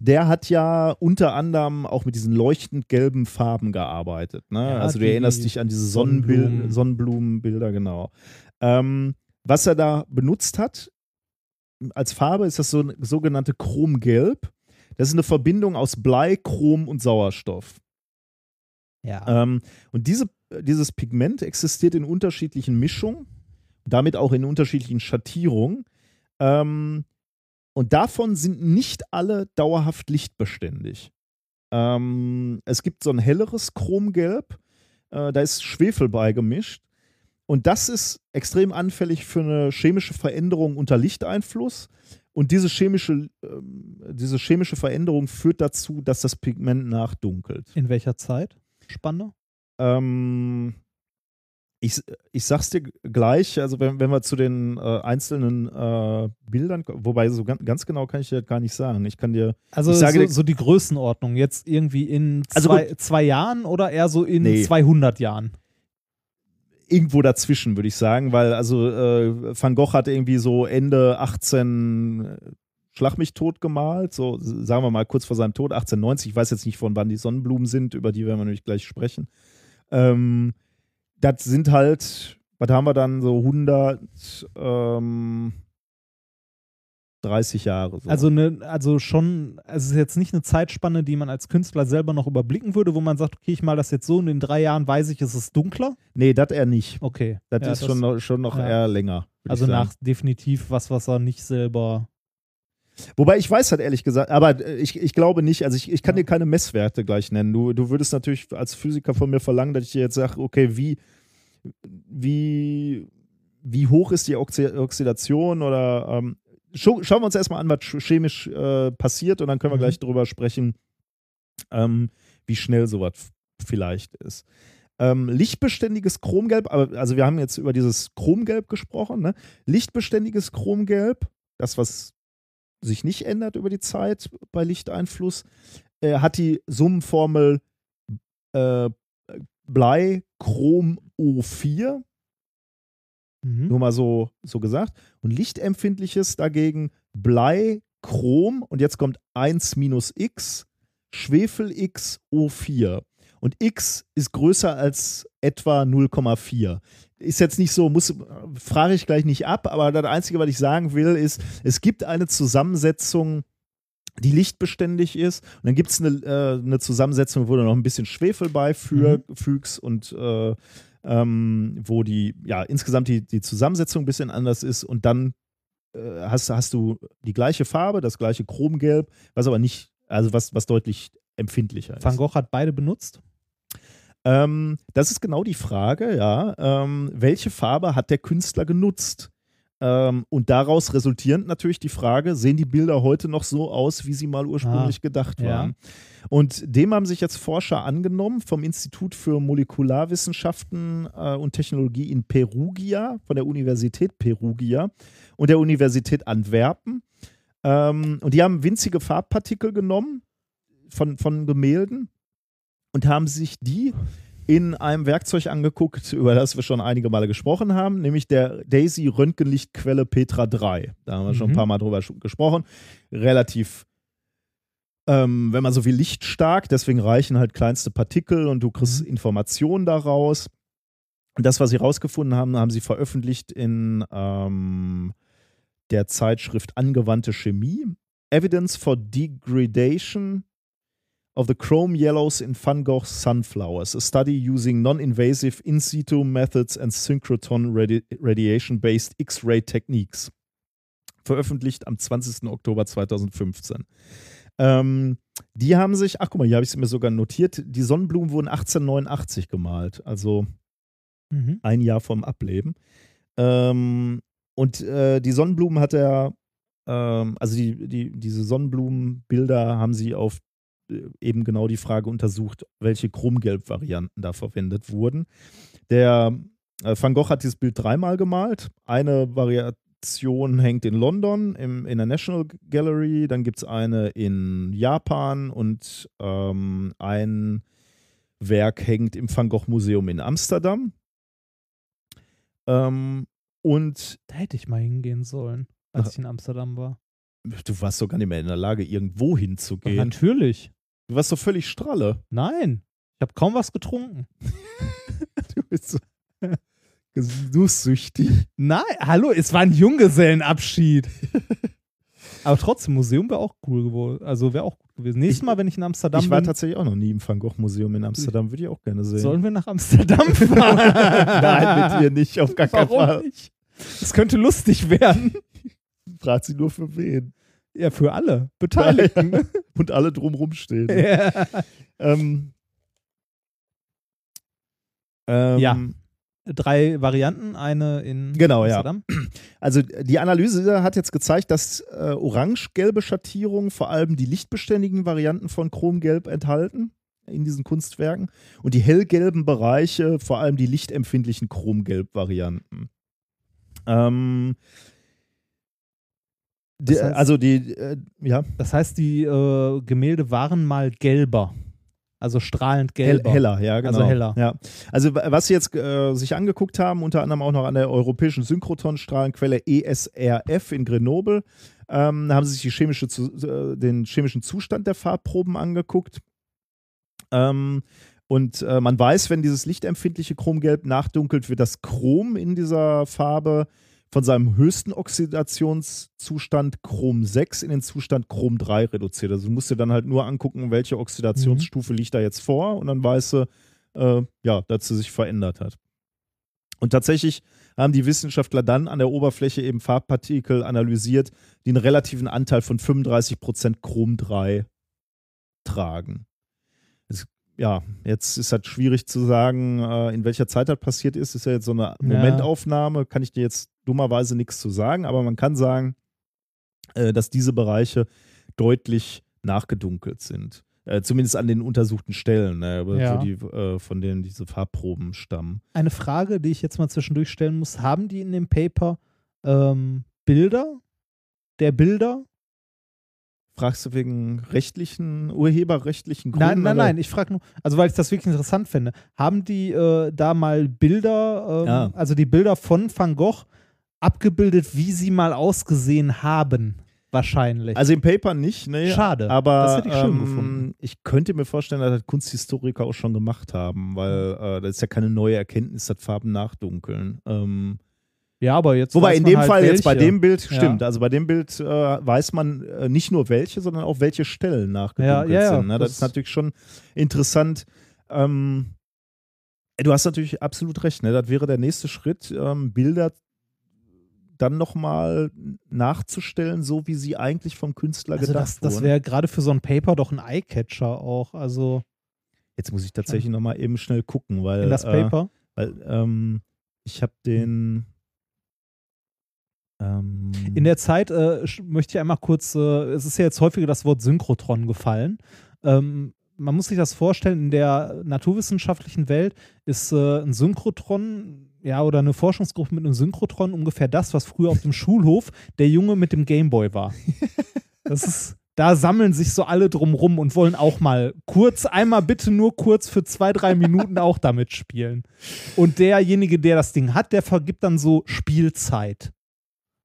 der hat ja unter anderem auch mit diesen leuchtend gelben Farben gearbeitet. Ne? Ja, also du erinnerst dich an diese Sonnenblumen. Sonnenblumenbilder, genau. Ähm, was er da benutzt hat als Farbe ist das so sogenannte Chromgelb. Das ist eine Verbindung aus Blei, Chrom und Sauerstoff. Ja. Ähm, und diese, dieses Pigment existiert in unterschiedlichen Mischungen, damit auch in unterschiedlichen Schattierungen. Ähm, und davon sind nicht alle dauerhaft lichtbeständig. Ähm, es gibt so ein helleres Chromgelb, äh, da ist Schwefel beigemischt. Und das ist extrem anfällig für eine chemische Veränderung unter Lichteinfluss. Und diese chemische, ähm, diese chemische Veränderung führt dazu, dass das Pigment nachdunkelt. In welcher Zeit? Ähm, ich, ich sag's dir gleich, also wenn, wenn wir zu den äh, einzelnen äh, Bildern, wobei so ganz, ganz genau kann ich dir gar nicht sagen. Ich kann dir, Also Ich sage so, dir- so die Größenordnung. Jetzt irgendwie in Also zwei, zwei Jahren oder eher so in Nee. 200 Jahren? irgendwo dazwischen, würde ich sagen, weil also äh, Van Gogh hat irgendwie so Ende 18 Schlag mich tot gemalt, so sagen wir mal kurz vor seinem Tod, 1890. Ich weiß jetzt nicht, von wann die Sonnenblumen sind, über die werden wir nämlich gleich sprechen. Ähm, das sind halt, was haben wir dann, so 100, ähm, 30 Jahre. So. Also, ne, also schon, also es ist jetzt nicht eine Zeitspanne, die man als Künstler selber noch überblicken würde, wo man sagt, okay, ich mal das jetzt so und in drei Jahren weiß ich, es ist dunkler. nee, das eher nicht. Okay. Das Ja, ist schon noch, schon noch ja. eher länger. Also nach definitiv was, was er nicht selber. Wobei ich weiß halt ehrlich gesagt, aber äh, ich, ich glaube nicht, also ich, ich kann dir keine Messwerte gleich nennen. Du, du würdest natürlich als Physiker von mir verlangen, dass ich dir jetzt sage, okay, wie, wie, wie hoch ist die Oxi Oxidation oder ähm, schauen wir uns erstmal an, was sch- chemisch äh, passiert und dann können wir Mhm. gleich drüber sprechen, ähm, wie schnell sowas vielleicht ist. Ähm, lichtbeständiges Chromgelb, also wir haben jetzt über dieses Chromgelb gesprochen, ne? Lichtbeständiges Chromgelb, das was sich nicht ändert über die Zeit bei Lichteinfluss, äh, hat die Summenformel äh, Blei Chrom O4, Mhm. nur mal so, so gesagt. Und lichtempfindliches dagegen Blei Chrom und jetzt kommt 1 minus X, Schwefel X O4. Und X ist größer als etwa 0,4. Ist jetzt nicht so, muss, frage ich gleich nicht ab, aber das Einzige, was ich sagen will, ist, es gibt eine Zusammensetzung, die lichtbeständig ist. Und dann gibt es eine, äh, eine Zusammensetzung, wo du noch ein bisschen Schwefel beifügst und äh, ähm, wo die, ja, insgesamt die, die Zusammensetzung ein bisschen anders ist. Und dann äh, hast, hast du die gleiche Farbe, das gleiche Chromgelb, was aber nicht, also was, was deutlich empfindlicher ist. Van Gogh hat beide benutzt. Ähm, das ist genau die Frage, ja. Ähm, welche Farbe hat der Künstler genutzt? Ähm, und daraus resultierend natürlich die Frage, sehen die Bilder heute noch so aus, wie sie mal ursprünglich gedacht ja. waren? Und dem haben sich jetzt Forscher angenommen vom Institut für Molekularwissenschaften äh, und Technologie in Perugia, von der Universität Perugia und der Universität Antwerpen. Ähm, und die haben winzige Farbpartikel genommen von, von Gemälden und haben sich die in einem Werkzeug angeguckt, über das wir schon einige Male gesprochen haben, nämlich der Daisy Röntgenlichtquelle Petra 3. Da haben wir schon ein Mhm. paar Mal drüber gesprochen. Relativ, ähm, wenn man so will, lichtstark, deswegen reichen halt kleinste Partikel und du kriegst Informationen daraus. Und das, was sie rausgefunden haben, haben sie veröffentlicht in ähm, der Zeitschrift Angewandte Chemie. Evidence for Degradation of the chrome yellows in Van Gogh's sunflowers, a study using non-invasive in situ methods and synchrotron radi radiation-based X-ray techniques. Veröffentlicht am 20. Oktober 2015. Ähm, die haben sich, ach guck mal, hier habe ich es mir sogar notiert, die Sonnenblumen wurden 1889 gemalt, also Mhm. ein Jahr vom Ableben. Ähm, und äh, die Sonnenblumen hat er, ähm, also die, die, diese Sonnenblumenbilder haben sie auf eben genau die Frage untersucht, welche Chromgelb-Varianten da verwendet wurden. Der äh, Van Gogh hat dieses Bild dreimal gemalt. Eine Variation hängt in London im, in der National Gallery, dann gibt es eine in Japan und ähm, ein Werk hängt im Van Gogh Museum in Amsterdam. Ähm, und Da hätte ich mal hingehen sollen, als ich in Amsterdam war. du warst doch gar nicht mehr in der Lage, irgendwo hinzugehen. natürlich. Du warst doch völlig stralle. Nein. Ich habe kaum was getrunken. Du bist so genusssüchtig. Nein, hallo, es war ein Junggesellenabschied. Aber trotzdem, Museum wäre auch cool geworden. Also wäre auch gut gewesen. Nächstes Ich- Mal, wenn ich in Amsterdam Ich war bin, tatsächlich auch noch nie im Van Gogh Museum in Amsterdam, würde ich auch gerne sehen. sollen wir nach Amsterdam fahren. Nein, mit dir nicht, auf gar keinen Fall. nicht? Es könnte lustig werden. Fragt sie nur für wen. Ja, für alle Beteiligten. Und alle drumrum stehen. ja. Ähm, ähm, Ja. drei Varianten, eine in Genau, ja. Amsterdam. Also die Analyse hat jetzt gezeigt, dass äh, orange-gelbe Schattierungen vor allem die lichtbeständigen Varianten von Chromgelb enthalten in diesen Kunstwerken und die hellgelben Bereiche vor allem die lichtempfindlichen Chromgelb-Varianten. Ähm, die, Das heißt- also die, äh, ja, Das heißt, die äh, Gemälde waren mal gelber. Also strahlend gelber. heller, ja, genau. Also heller. Ja. Also wa- was sie jetzt äh, sich angeguckt haben, unter anderem auch noch an der europäischen Synchrotronstrahlenquelle ESRF in Grenoble, ähm, haben sie sich chemische, äh, den chemischen Zustand der Farbproben angeguckt. Ähm, und äh, man weiß, wenn dieses lichtempfindliche Chromgelb nachdunkelt, wird das Chrom in dieser Farbe von seinem höchsten Oxidationszustand Chrom 6 in den Zustand Chrom 3 reduziert. Also du musst dir dann halt nur angucken, welche Oxidationsstufe liegt da jetzt vor und dann weißt du, äh, ja, dass sie sich verändert hat. Und tatsächlich haben die Wissenschaftler dann an der Oberfläche eben Farbpartikel analysiert, die einen relativen Anteil von 35% Chrom 3 tragen. Es, ja, jetzt ist halt schwierig zu sagen, äh, in welcher Zeit das passiert ist. Ist ja jetzt so eine Momentaufnahme, kann ich dir jetzt dummerweise nichts zu sagen, aber man kann sagen, äh, dass diese Bereiche deutlich nachgedunkelt sind. Äh, zumindest an den untersuchten Stellen, ne, Ja. die, äh, von denen diese Farbproben stammen. Eine Frage, die ich jetzt mal zwischendurch stellen muss: Haben die in dem Paper ähm, Bilder der Bilder? Fragst du wegen rechtlichen, urheberrechtlichen Nein, Gründen? nein, oder? nein. Ich frage nur, also weil ich das wirklich interessant finde. Haben die äh, da mal Bilder, ähm, Ja. also die Bilder von Van Gogh abgebildet, wie sie mal ausgesehen haben? Wahrscheinlich. Also im Paper nicht, ne? Schade. Aber Das hätte ich schön ähm, gefunden. ich könnte mir vorstellen, dass das Kunsthistoriker auch schon gemacht haben, weil äh, das ist ja keine neue Erkenntnis, dass Farben nachdunkeln. Ähm, ja, aber jetzt. wobei in dem halt Fall jetzt bei welche. dem Bild Ja. stimmt. Also bei dem Bild äh, weiß man äh, nicht nur welche, sondern auch welche Stellen nachgedunkelt Ja, ja, ja, sind. Ne? Das, das- ist natürlich schon interessant. Ähm, du hast natürlich absolut recht. Ne? Das wäre der nächste Schritt, ähm, Bilder dann nochmal nachzustellen, so wie sie eigentlich vom Künstler Also gedacht das, das wurden. wäre gerade für so ein Paper doch ein Eyecatcher auch. Also Jetzt muss ich tatsächlich nochmal eben schnell gucken, weil, in das Paper. Äh, weil ähm, ich habe den. Ähm, In der Zeit äh, möchte ich einmal kurz, äh, es ist ja jetzt häufiger das Wort Synchrotron gefallen. Ähm, man muss sich das vorstellen, in der naturwissenschaftlichen Welt ist äh, ein Synchrotron, ja, oder eine Forschungsgruppe mit einem Synchrotron ungefähr das, was früher auf dem Schulhof der Junge mit dem Gameboy war. Das ist, da sammeln sich so alle drumrum und wollen auch mal kurz, einmal bitte nur kurz für zwei, drei Minuten auch damit spielen. Und derjenige, der das Ding hat, der vergibt dann so Spielzeit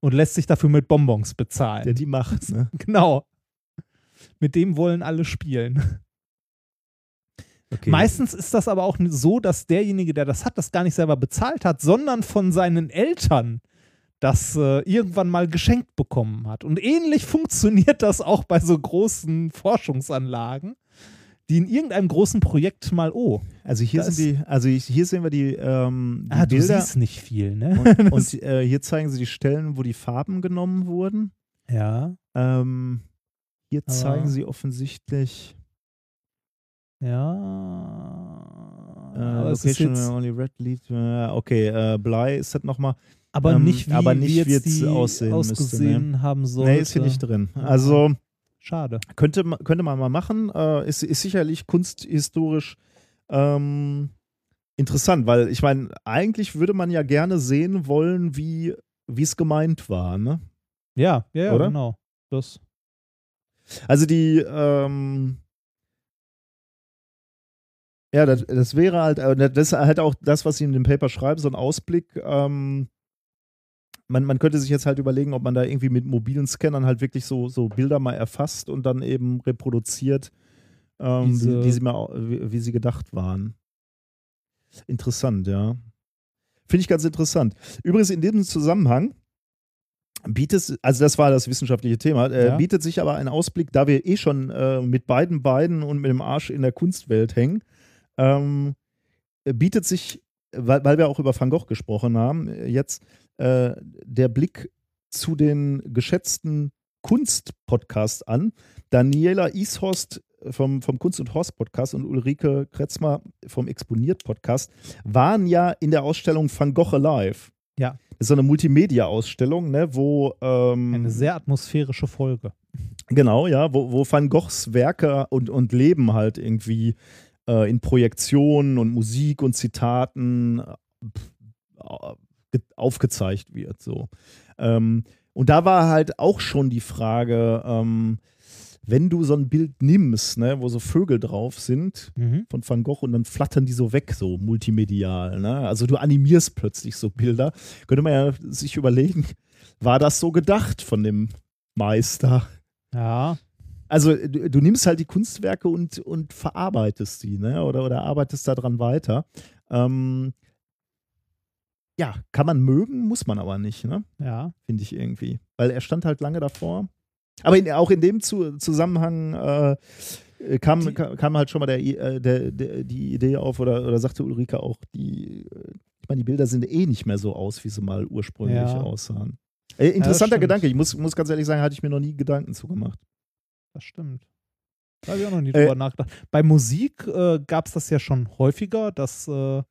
und lässt sich dafür mit Bonbons bezahlen. der die macht, ne? Genau. Mit dem wollen alle spielen. Okay. Meistens ist das aber auch so, dass derjenige, der das hat, das gar nicht selber bezahlt hat, sondern von seinen Eltern das äh, irgendwann mal geschenkt bekommen hat. Und ähnlich funktioniert das auch bei so großen Forschungsanlagen, die in irgendeinem großen Projekt mal, oh, Also hier sind die, also hier sehen wir die, ähm, die ah, du Bilder siehst nicht viel, ne? und, und äh, hier zeigen sie die Stellen, wo die Farben genommen wurden. ja, Ähm, hier Aber- zeigen sie offensichtlich ja. äh, aber es Location jetzt, only red lead. Äh, okay, äh, Blei ist das nochmal. aber ähm, nicht wie, aber nicht, wie jetzt es die aussehen müsste, ausgesehen haben sollte. Nee, ist hier nicht drin. Also Schade. könnte, könnte man mal machen. Äh, ist, ist sicherlich kunsthistorisch ähm, interessant, weil ich meine, eigentlich würde man ja gerne sehen wollen, wie wie es gemeint war. Ne? Ja, ja, ja Oder? genau. Das, Also die, ähm, ja, das, das wäre halt, äh, das ist halt auch das, was sie in dem Paper schreiben, so ein Ausblick. Ähm, man, man könnte sich jetzt halt überlegen, ob man da irgendwie mit mobilen Scannern halt wirklich so, so Bilder mal erfasst und dann eben reproduziert, ähm, Diese- wie, wie, sie mal, wie, wie sie gedacht waren. Interessant, ja. Finde ich ganz interessant. Übrigens in diesem Zusammenhang bietet, also das war das wissenschaftliche Thema, äh, Ja. bietet sich aber ein Ausblick, da wir eh schon äh, mit beiden Beinen und mit dem Arsch in der Kunstwelt hängen, ähm, äh, bietet sich, weil, weil wir auch über Van Gogh gesprochen haben, jetzt äh, der Blick zu den geschätzten Kunstpodcasts an. Daniela Ishorst vom, vom Kunst und Horst Podcast und Ulrike Kretzmer vom Exponiert Podcast waren ja in der Ausstellung Van Gogh Alive. Ja. Das ist so eine Multimedia-Ausstellung, ne, wo ähm, Eine sehr atmosphärische Folge. Genau, ja, wo, wo Van Goghs Werke und, und Leben halt irgendwie äh, in Projektionen und Musik und Zitaten äh, aufgezeigt wird. So. Ähm, und da war halt auch schon die Frage, ähm, wenn du so ein Bild nimmst, ne, wo so Vögel drauf sind Mhm. von Van Gogh und dann flattern die so weg, so multimedial. Ne? Also du animierst plötzlich so Bilder. Könnte man ja sich überlegen, war das so gedacht von dem Meister? Ja. Also du, du nimmst halt die Kunstwerke und, und verarbeitest sie, ne? Oder, oder arbeitest daran weiter. Ähm, ja, kann man mögen, muss man aber nicht, ne? Ja. Finde ich irgendwie. Weil er stand halt lange davor. Aber in, auch in dem Zu Zusammenhang äh, kam, Die- kam, halt schon mal der, äh, der, der, die Idee auf, oder, oder sagte Ulrike auch, die, äh, ich meine, die Bilder sehen eh nicht mehr so aus, wie sie mal ursprünglich Ja. aussahen. Äh, interessanter stimmt. Gedanke. Ich muss, muss ganz ehrlich sagen, hatte ich mir noch nie Gedanken zugemacht. Das stimmt. Da habe ich auch noch nie Äh, drüber nachgedacht. Bei Musik äh, gab es das ja schon häufiger, dass, äh,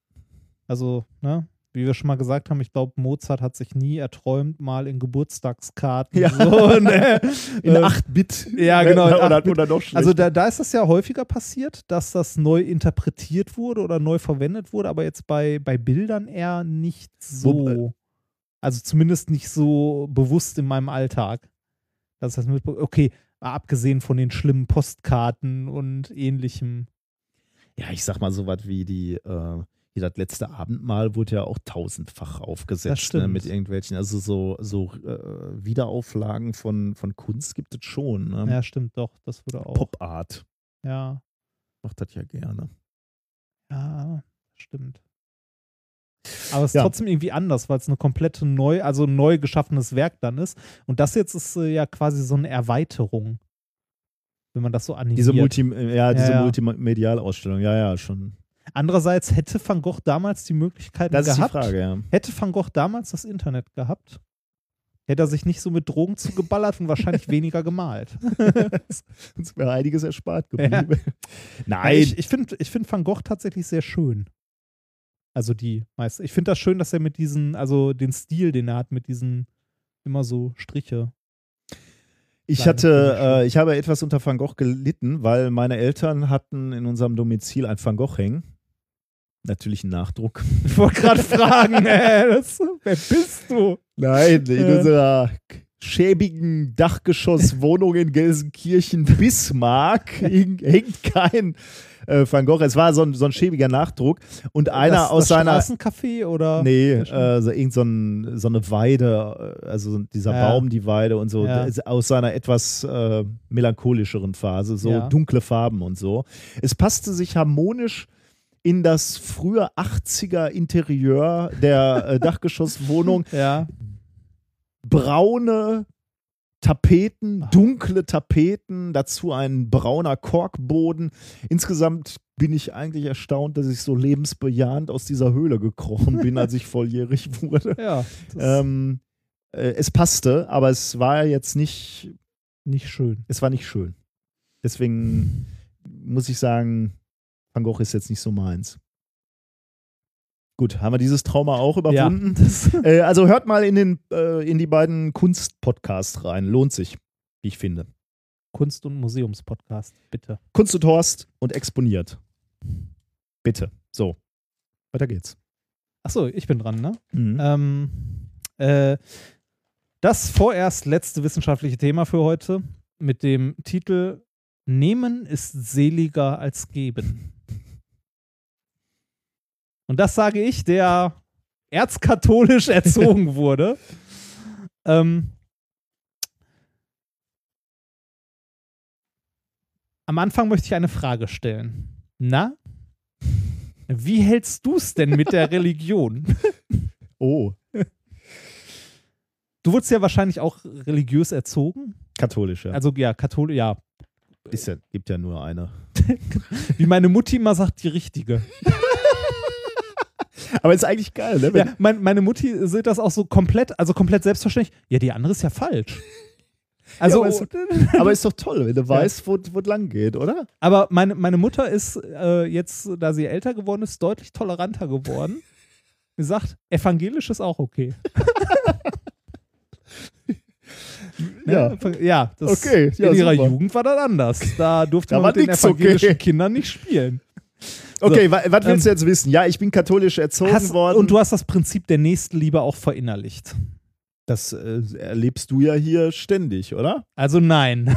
also, ne, wie wir schon mal gesagt haben, ich glaube, Mozart hat sich nie erträumt, mal in Geburtstagskarten Ja. so, ne, In äh, 8-Bit. Ja, genau, in Oder, 8-Bit. oder noch schlechter. Also da, da ist das ja häufiger passiert, dass das neu interpretiert wurde oder neu verwendet wurde, aber jetzt bei, bei Bildern eher nicht so. Also zumindest nicht so bewusst in meinem Alltag. Das heißt, mit, okay, abgesehen von den schlimmen Postkarten und ähnlichem. ja, ich sag mal so was wie die, äh, wie das letzte Abendmahl wurde ja auch tausendfach aufgesetzt ne, mit irgendwelchen, also so, so äh, Wiederauflagen von, von Kunst gibt es schon. Ne? Ja, stimmt doch, das würde auch. Pop Art Ja, macht das ja gerne. ja, stimmt. Aber es ist Ja. trotzdem irgendwie anders, weil es eine komplette neu, also ein neu geschaffenes Werk dann ist. Und das jetzt ist äh, ja quasi so eine Erweiterung. Wenn man das so animiert. Diese, Multi, äh, ja, diese Ja, ja. Multimedialausstellung, ja, ja, schon. Andererseits hätte Van Gogh damals die Möglichkeit Das ist die gehabt. Frage, ja. Hätte Van Gogh damals das Internet gehabt, hätte er sich nicht so mit Drogen zugeballert und wahrscheinlich weniger gemalt. Uns wäre einiges erspart geblieben. Nein. Nein, Ich, ich finde ich find Van Gogh tatsächlich sehr schön. Also die meiste. Ich finde das schön, dass er mit diesen, also den Stil, den er hat, mit diesen immer so Striche. Ich hatte, äh, ich habe etwas unter Van Gogh gelitten, weil meine Eltern hatten in unserem Domizil ein Van Gogh hängen. Natürlich ein Nachdruck. Ich wollte gerade fragen, äh, das, wer bist du? Nein, in Äh. unserer schäbigen Dachgeschosswohnung in Gelsenkirchen Bismarck hängt kein äh, Van Gogh. Es war so ein, so ein schäbiger Nachdruck und einer das, aus das seiner Straßencafé oder? Nee, äh, so, irgend so, ein, so eine Weide, äh, also dieser Ja. Baum, die Weide und so, Ja. aus seiner etwas äh, melancholischeren Phase, so Ja. dunkle Farben und so. Es passte sich harmonisch in das frühe 80er Interieur der äh, Dachgeschosswohnung. Ja. Braune Tapeten, dunkle Tapeten, dazu ein brauner Korkboden. Insgesamt bin ich eigentlich erstaunt, dass ich so lebensbejahend aus dieser Höhle gekrochen bin, als ich volljährig wurde. Ja. Ähm, äh, es passte, aber es war jetzt nicht, nicht schön. es war nicht schön. Deswegen muss ich sagen, Van Gogh ist jetzt nicht so meins. Gut, haben wir dieses Trauma auch überwunden? Ja. Äh, also hört mal in, den, äh, in die beiden Kunst-Podcasts rein. Lohnt sich, wie ich finde. Kunst- und Museumspodcast, bitte. Kunst und Horst und exponiert. Bitte. So. Weiter geht's. Achso, ich bin dran, ne? Mhm. Ähm, äh, das vorerst letzte wissenschaftliche Thema für heute mit dem Titel Nehmen ist seliger als geben. Und das sage ich, der erzkatholisch erzogen wurde. Ähm, am Anfang möchte ich eine Frage stellen. Na? Wie hältst du es denn mit der Religion? Oh, Du wurdest ja wahrscheinlich auch religiös erzogen. katholisch, ja. Also ja, katholisch, ja. Ist ja, gibt ja nur eine. Wie meine Mutti immer sagt, die richtige. Aber ist eigentlich geil, ne? Ja, mein, meine Mutti sieht das auch so komplett, also komplett selbstverständlich. Ja, die andere ist ja falsch. Also, aber, ist, aber ist doch toll, wenn du weißt, wo es lang geht, oder? aber meine, meine Mutter ist äh, jetzt, da sie älter geworden ist, deutlich toleranter geworden. Sie sagt, evangelisch ist auch okay. Ja. Ne? Ja, das, Okay, ja, in ihrer super. Jugend war das anders. Da durfte Da man mit den evangelischen okay. Kindern nicht spielen. Okay, wa was willst du jetzt wissen? Ja, ich bin katholisch erzogen Hast, worden. und du hast das Prinzip der Nächstenliebe auch verinnerlicht. das äh, erlebst du ja hier ständig, oder? Also nein.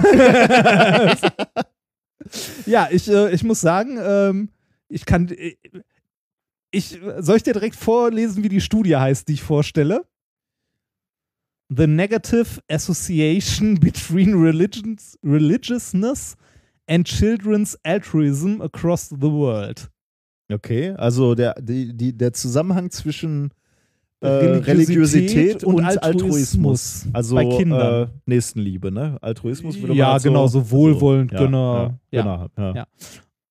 ja, ich, äh, ich muss sagen, ähm, ich kann. äh, Ich, soll ich dir direkt vorlesen, wie die Studie heißt, die ich vorstelle? The Negative Association Between Religions, Religiousness and Children's Altruism Across the World. Okay, also der, die, die, der Zusammenhang zwischen äh, Religiosität Religiosität und, und Altruismus. Altruismus Also bei Kindern. Äh, Nächstenliebe, ne? Altruismus würde man Ja, halt genau, so wohlwollend, ja, Gönner. Ja, genau, ja.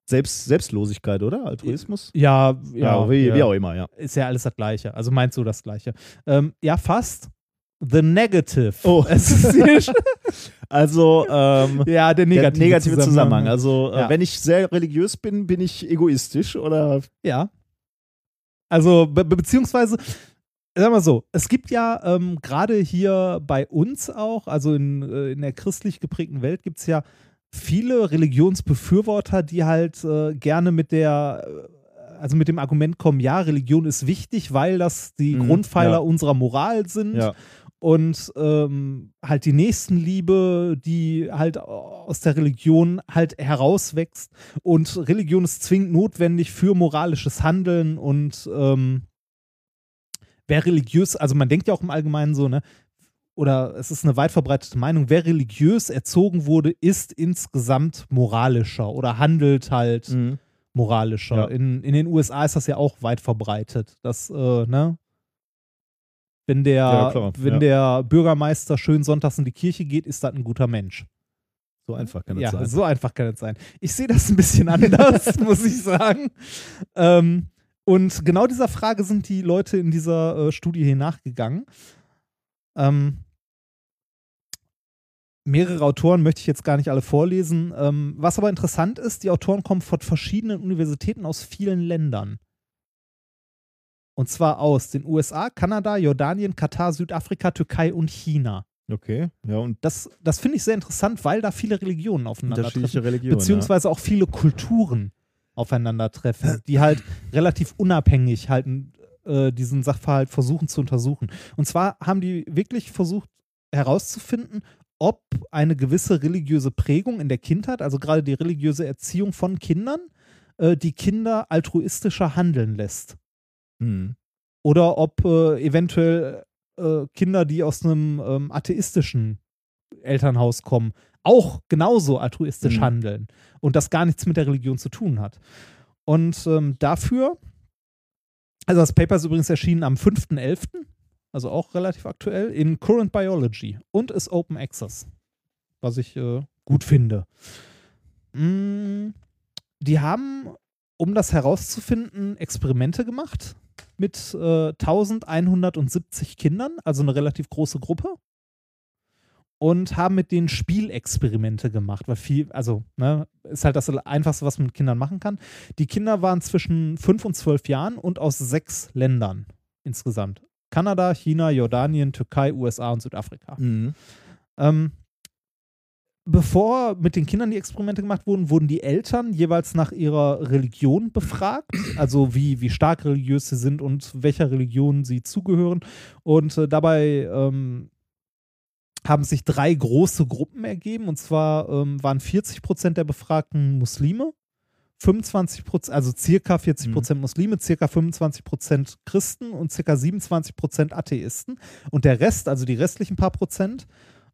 Selbst, Selbstlosigkeit, oder? Altruismus? Ja, ja, wie, wie auch immer, ja. ist ja alles das Gleiche. Also meinst du das Gleiche? Ähm, ja, fast. The Negative. Oh. Association. Also, ähm, ja, der der negative, negative Zusammenhang. Also, äh, Ja. wenn ich sehr religiös bin, bin ich egoistisch oder Ja. Also, be be beziehungsweise, sag mal so, es gibt ja ähm, gerade hier bei uns auch, also in, äh, in der christlich geprägten Welt, gibt es ja viele Religionsbefürworter, die halt äh, gerne mit der, äh, also mit dem Argument kommen, ja, Religion ist wichtig, weil das die Mhm, Grundpfeiler ja. unserer Moral sind. ja. Und ähm, halt die Nächstenliebe, die halt aus der Religion halt herauswächst und Religion ist zwingend notwendig für moralisches Handeln und ähm, wer religiös, also man denkt ja auch im Allgemeinen so, ne, oder es ist eine weit verbreitete Meinung, wer religiös erzogen wurde, ist insgesamt moralischer oder handelt halt Mhm. moralischer. Ja. In, in den USA ist das ja auch weit verbreitet. Das, äh, ne? Wenn der, Ja, klar, wenn ja. der Bürgermeister schön sonntags in die Kirche geht, ist das ein guter Mensch. So einfach kann das Ja, sein. so einfach kann es sein. Ich sehe das ein bisschen anders, muss ich sagen. Ähm, und genau dieser Frage sind die Leute in dieser äh, Studie hier nachgegangen. Ähm, mehrere Autoren möchte ich jetzt gar nicht alle vorlesen. Ähm, was aber interessant ist, die Autoren kommen von verschiedenen Universitäten aus vielen Ländern. Und zwar aus den USA, Kanada, Jordanien, Katar, Südafrika, Türkei und China. Okay, ja, und Das, das finde ich sehr interessant, weil da viele Religionen aufeinandertreffen. Religionen. Beziehungsweise auch viele Kulturen aufeinandertreffen, die halt relativ unabhängig halt äh, diesen Sachverhalt versuchen zu untersuchen. Und zwar haben die wirklich versucht herauszufinden, ob eine gewisse religiöse Prägung in der Kindheit, also gerade die religiöse Erziehung von Kindern, äh, die Kinder altruistischer handeln lässt. Mhm. Oder ob äh, eventuell äh, Kinder, die aus einem ähm, atheistischen Elternhaus kommen, auch genauso altruistisch Mhm. handeln und das gar nichts mit der Religion zu tun hat. Und ähm, dafür, also das Paper ist übrigens erschienen am 5.11., also auch relativ aktuell, in Current Biology und ist Open Access, was ich äh, gut finde. Mm, die haben, um das herauszufinden, Experimente gemacht mit äh, 1170 Kindern, also eine relativ große Gruppe. Und haben mit denen Spielexperimente gemacht, weil viel, also, ne, ist halt das Einfachste, was man mit Kindern machen kann. Die Kinder waren zwischen 5 und 12 Jahren und aus sechs Ländern insgesamt. Kanada, China, Jordanien, Türkei, USA und Südafrika. Mhm. Ähm, bevor mit den Kindern die Experimente gemacht wurden, wurden die Eltern jeweils nach ihrer Religion befragt, also wie, wie stark religiös sie sind und welcher Religion sie zugehören. Und äh, dabei ähm, haben sich drei große Gruppen ergeben. Und zwar ähm, waren 40 Prozent der Befragten Muslime, 25 Prozent, also circa 40 Prozent Muslime, circa 25 Prozent Christen und circa 27 Prozent Atheisten. Und der Rest, also die restlichen paar Prozent,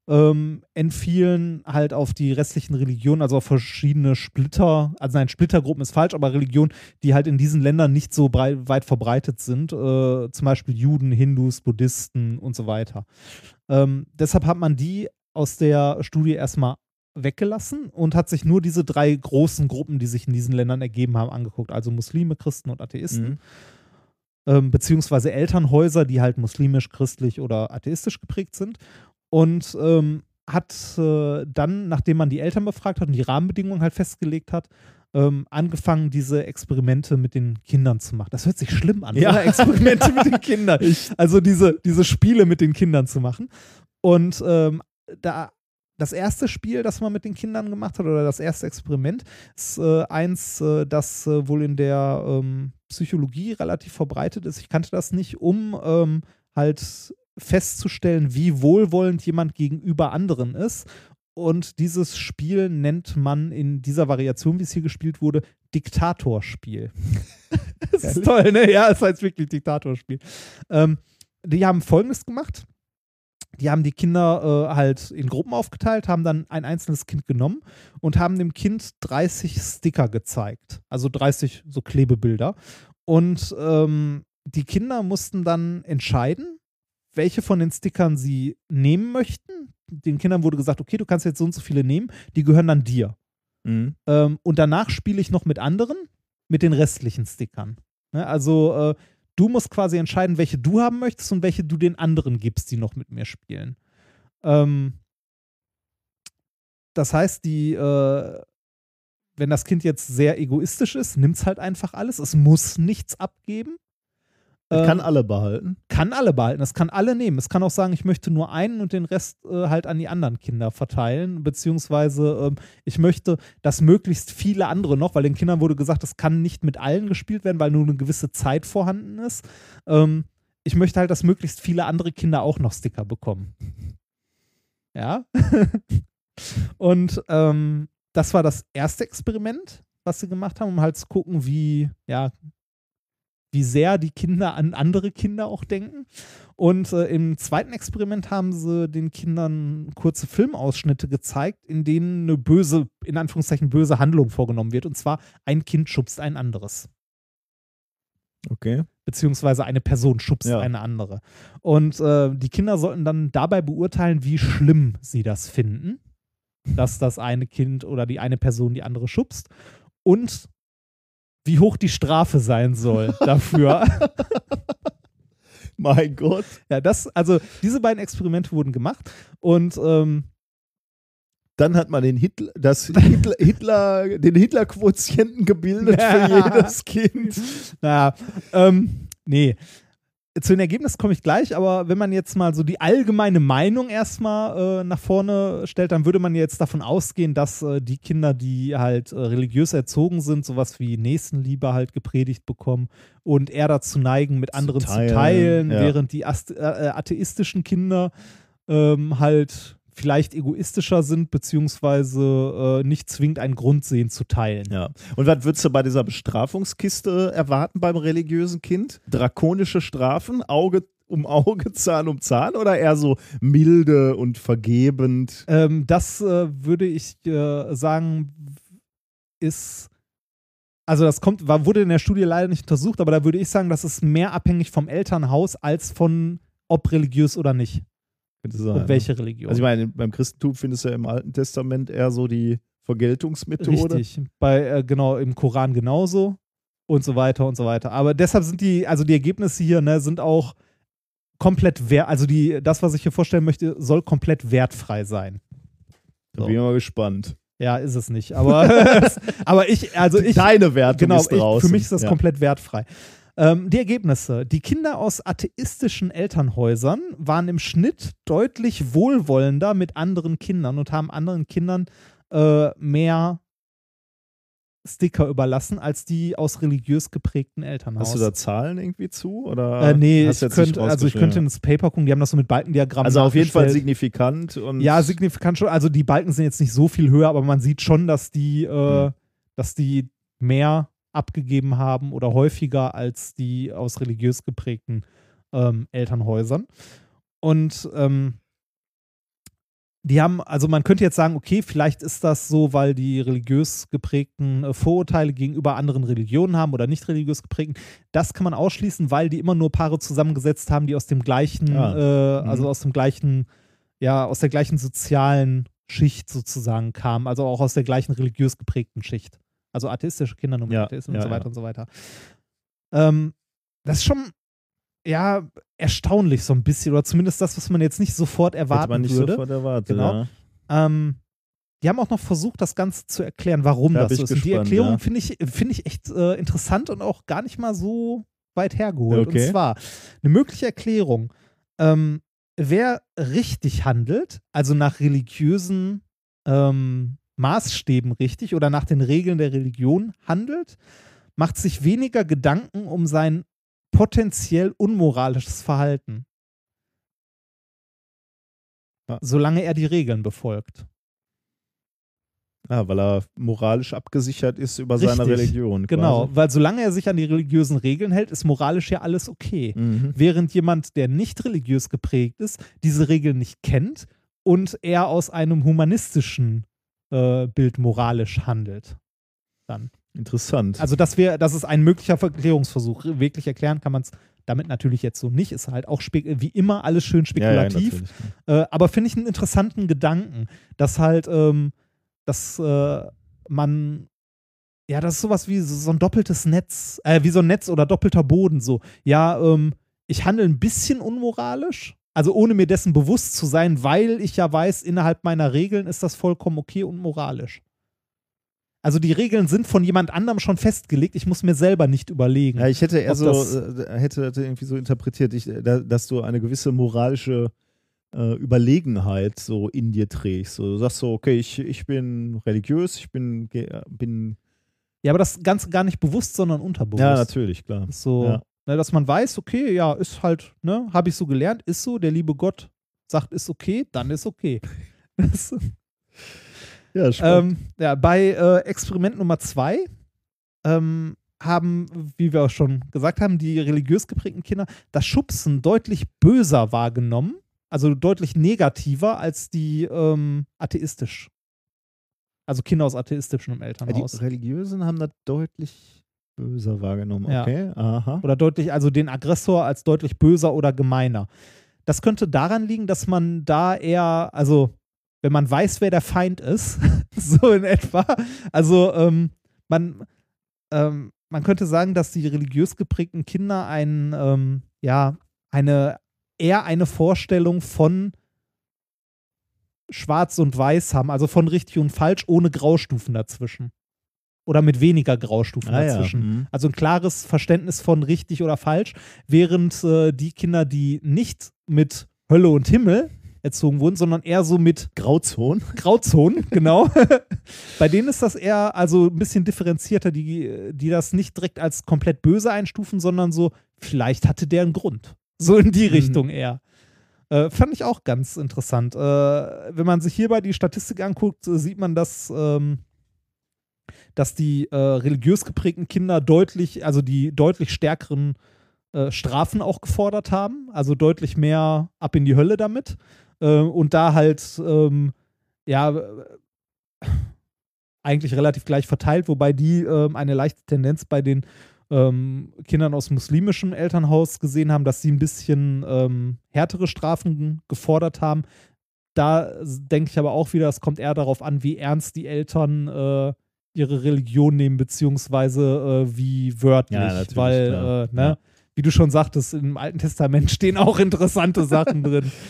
ähm, entfielen halt auf die restlichen Religionen, also auf verschiedene Splitter, also nein, Splittergruppen ist falsch, aber Religionen, die halt in diesen Ländern nicht so brei weit verbreitet sind, äh, zum Beispiel Juden, Hindus, Buddhisten und so weiter. Ähm, deshalb hat man die aus der Studie erstmal weggelassen und hat sich nur diese drei großen Gruppen, die sich in diesen Ländern ergeben haben, angeguckt, also Muslime, Christen und Atheisten Mhm. ähm, beziehungsweise Elternhäuser, die halt muslimisch, christlich oder atheistisch geprägt sind. Und ähm, hat äh, dann, nachdem man die Eltern befragt hat und die Rahmenbedingungen halt festgelegt hat, ähm, angefangen, diese Experimente mit den Kindern zu machen. Das hört sich schlimm an, Ja. oder? Experimente mit den Kindern. Also diese, diese Spiele mit den Kindern zu machen. Und ähm, da das erste Spiel, das man mit den Kindern gemacht hat, oder das erste Experiment, ist äh, eins, äh, das äh, wohl in der ähm, Psychologie relativ verbreitet ist. Ich kannte das nicht, um ähm, halt festzustellen, wie wohlwollend jemand gegenüber anderen ist. Und dieses Spiel nennt man in dieser Variation, wie es hier gespielt wurde, Diktatorspiel. das ist toll, ne? Ja, es heißt wirklich Diktatorspiel. Ähm, die haben Folgendes gemacht. Die haben die Kinder äh, halt in Gruppen aufgeteilt, haben dann ein einzelnes Kind genommen und haben dem Kind 30 Sticker gezeigt. Also 30 so Klebebilder. Und ähm, die Kinder mussten dann entscheiden, welche von den Stickern sie nehmen möchten. Den Kindern wurde gesagt, okay, du kannst jetzt so und so viele nehmen, die gehören dann dir. Mhm. Ähm, und danach spiele ich noch mit anderen, mit den restlichen Stickern. Ne? Also äh, du musst quasi entscheiden, welche du haben möchtest und welche du den anderen gibst, die noch mit mir spielen. Ähm, das heißt, die, äh, wenn das Kind jetzt sehr egoistisch ist, nimmt es halt einfach alles. Es muss nichts abgeben. Das kann Ähm, alle behalten. kann alle behalten, es kann alle nehmen. Es kann auch sagen, ich möchte nur einen und den Rest äh, halt an die anderen Kinder verteilen, beziehungsweise ähm, ich möchte, dass möglichst viele andere noch, weil den Kindern wurde gesagt, es kann nicht mit allen gespielt werden, weil nur eine gewisse Zeit vorhanden ist. Ähm, ich möchte halt, dass möglichst viele andere Kinder auch noch Sticker bekommen. Ja. und ähm, das war das erste Experiment, was sie gemacht haben, um halt zu gucken, wie, ja, wie sehr die Kinder an andere Kinder auch denken. Und äh, im zweiten Experiment haben sie den Kindern kurze Filmausschnitte gezeigt, in denen eine böse, in Anführungszeichen böse Handlung vorgenommen wird. Und zwar ein Kind schubst ein anderes. Okay. Beziehungsweise eine Person schubst Ja. eine andere. Und äh, die Kinder sollten dann dabei beurteilen, wie schlimm sie das finden, dass das eine Kind oder die eine Person die andere schubst. Und wie hoch die Strafe sein soll dafür. Mein Gott. Ja, das, also diese beiden Experimente wurden gemacht und ähm, Dann hat man den Hitler, das Hitler, Hitler, den Hitler-Quotienten gebildet Ja. für jedes Kind. naja, ähm, nee. Zu den Ergebnissen komme ich gleich, aber wenn man jetzt mal so die allgemeine Meinung erstmal äh, nach vorne stellt, dann würde man jetzt davon ausgehen, dass äh, die Kinder, die halt äh, religiös erzogen sind, sowas wie Nächstenliebe halt gepredigt bekommen und eher dazu neigen, mit anderen zu teilen, teilen, ja. während die ast- äh, atheistischen Kinder ähm, halt vielleicht egoistischer sind, beziehungsweise äh, nicht zwingend einen Grund sehen zu teilen. Ja. Und was würdest du bei dieser Bestrafungskiste erwarten beim religiösen Kind? Drakonische Strafen, Auge um Auge, Zahn um Zahn oder eher so milde und vergebend? Ähm, das äh, würde ich äh, sagen, ist. Also das kommt, war, wurde in der Studie leider nicht untersucht, aber da würde ich sagen, das ist mehr abhängig vom Elternhaus als von ob religiös oder nicht. Könnte sein, Und welche Religion. Also ich meine, beim Christentum findest du ja im Alten Testament eher so die Vergeltungsmethode. Richtig. Bei, äh, genau, im Koran genauso und so weiter und so weiter. Aber deshalb sind die, also die Ergebnisse hier, ne, sind auch komplett wert, also die, das, was ich hier vorstellen möchte, soll komplett wertfrei sein. Da bin ich mal gespannt. Ja, ist es nicht. Aber, aber ich, also ich. Deine Wertung genau, ist ich, draußen. für mich ist das ja. komplett wertfrei. Ähm, die Ergebnisse. Die Kinder aus atheistischen Elternhäusern waren im Schnitt deutlich wohlwollender mit anderen Kindern und haben anderen Kindern äh, mehr Sticker überlassen als die aus religiös geprägten Elternhäusern. Hast du da Zahlen irgendwie zu? Oder Äh, nee, ich könnte, also ich könnte ins Paper gucken, die haben das so mit Balkendiagrammen Also auf jeden Fall signifikant. Und Ja, signifikant schon. Also die Balken sind jetzt nicht so viel höher, aber man sieht schon, dass die, äh, Hm. dass die mehr abgegeben haben oder häufiger als die aus religiös geprägten ähm, Elternhäusern. Und ähm, die haben, also man könnte jetzt sagen, okay, vielleicht ist das so, weil die religiös geprägten äh, Vorurteile gegenüber anderen Religionen haben oder nicht religiös geprägten. Das kann man ausschließen, weil die immer nur Paare zusammengesetzt haben, die aus dem gleichen, Ah. äh, Mhm. also aus dem gleichen, ja, aus der gleichen sozialen Schicht sozusagen kamen, also auch aus der gleichen religiös geprägten Schicht. Also atheistische Kinder nur mit Ja, Atheisten ja, und so weiter ja. und so weiter. Ähm, das ist schon ja, erstaunlich so ein bisschen, oder zumindest das, was man jetzt nicht sofort Hätte erwarten man nicht würde. sofort erwartet. Genau. Ähm, die haben auch noch versucht, das Ganze zu erklären, warum Da das so ist. Und die gespannt, Erklärung finde ich, finde ich echt äh, interessant und auch gar nicht mal so weit hergeholt. Okay. Und zwar eine mögliche Erklärung. Ähm, wer richtig handelt, also nach religiösen ähm, Maßstäben richtig oder nach den Regeln der Religion handelt, macht sich weniger Gedanken um sein potenziell unmoralisches Verhalten. Ja. Solange er die Regeln befolgt. Ah, weil er moralisch abgesichert ist über seine Richtig. Religion. Genau, quasi. weil solange er sich an die religiösen Regeln hält, ist moralisch ja alles okay. Mhm. Während jemand, der nicht religiös geprägt ist, diese Regeln nicht kennt und er aus einem humanistischen äh, Bild moralisch handelt. Dann. Interessant. Also das wäre, das ist ein möglicher Verklärungsversuch. Wirklich erklären kann man es damit natürlich jetzt so nicht. Ist halt auch wie immer alles schön spekulativ. natürlich. Äh, aber finde ich einen interessanten Gedanken, dass halt, ähm, dass äh, man, ja, das ist sowas wie so, so ein doppeltes Netz, äh, wie so ein Netz oder doppelter Boden, so. Ja, ähm, ich handle ein bisschen unmoralisch, also ohne mir dessen bewusst zu sein, weil ich ja weiß, innerhalb meiner Regeln ist das vollkommen okay und moralisch. Also die Regeln sind von jemand anderem schon festgelegt, ich muss mir selber nicht überlegen. Ja, ich hätte eher so, das- äh, hätte das irgendwie so interpretiert, ich, da, dass du eine gewisse moralische äh, Überlegenheit so in dir trägst. So, du sagst so, okay, ich, ich bin religiös, ich bin, äh, bin ja, aber das Ganze gar nicht bewusst, sondern unterbewusst. ja, natürlich, klar. So, Ja. Ne, dass man weiß, okay, ja, ist halt, ne, habe ich so gelernt, ist so, der liebe Gott sagt, ist okay, dann ist okay. Ja, spannend. ähm, ja, bei äh, Experiment Nummer zwei ähm, haben, wie wir auch schon gesagt haben, die religiös geprägten Kinder das Schubsen deutlich böser wahrgenommen, also deutlich negativer als die ähm, atheistisch. Also Kinder aus atheistischem Ja, Elternhaus. die Religiösen haben das deutlich böser wahrgenommen. Ja. Okay, aha. Oder deutlich, also den Aggressor als deutlich böser oder gemeiner. Das könnte daran liegen, dass man da eher, also wenn man weiß, wer der Feind ist, so in etwa, also ähm, man, ähm, man könnte sagen, dass die religiös geprägten Kinder ein, ähm, ja, eine, eher eine Vorstellung von Schwarz und Weiß haben, also von richtig und falsch, ohne Graustufen dazwischen. Oder mit weniger Graustufen Ah, ja. dazwischen. mhm. Also ein klares Verständnis von richtig oder falsch, während äh, die Kinder, die nicht mit Hölle und Himmel erzogen wurden, sondern eher so mit Grauzonen. Grauzonen, genau. Bei denen ist das eher also ein bisschen differenzierter, die, die das nicht direkt als komplett böse einstufen, sondern so, vielleicht hatte der einen Grund. So in die Mhm. Richtung eher. Äh, fand ich auch ganz interessant. Äh, wenn man sich hierbei die Statistik anguckt, äh, sieht man, dass, ähm, dass die äh, religiös geprägten Kinder deutlich, also die deutlich stärkeren äh, Strafen auch gefordert haben, also deutlich mehr ab in die Hölle damit. Äh, und da halt, ähm, ja, äh, eigentlich relativ gleich verteilt, wobei die ähm, eine leichte Tendenz bei den ähm, Kindern aus muslimischem Elternhaus gesehen haben, dass sie ein bisschen ähm, härtere Strafen gefordert haben. Da s- denke ich aber auch wieder, es kommt eher darauf an, wie ernst die Eltern äh, ihre Religion nehmen, beziehungsweise äh, wie wörtlich, Ja, weil, äh, ne, Ja. wie du schon sagtest, im Alten Testament stehen auch interessante Sachen drin.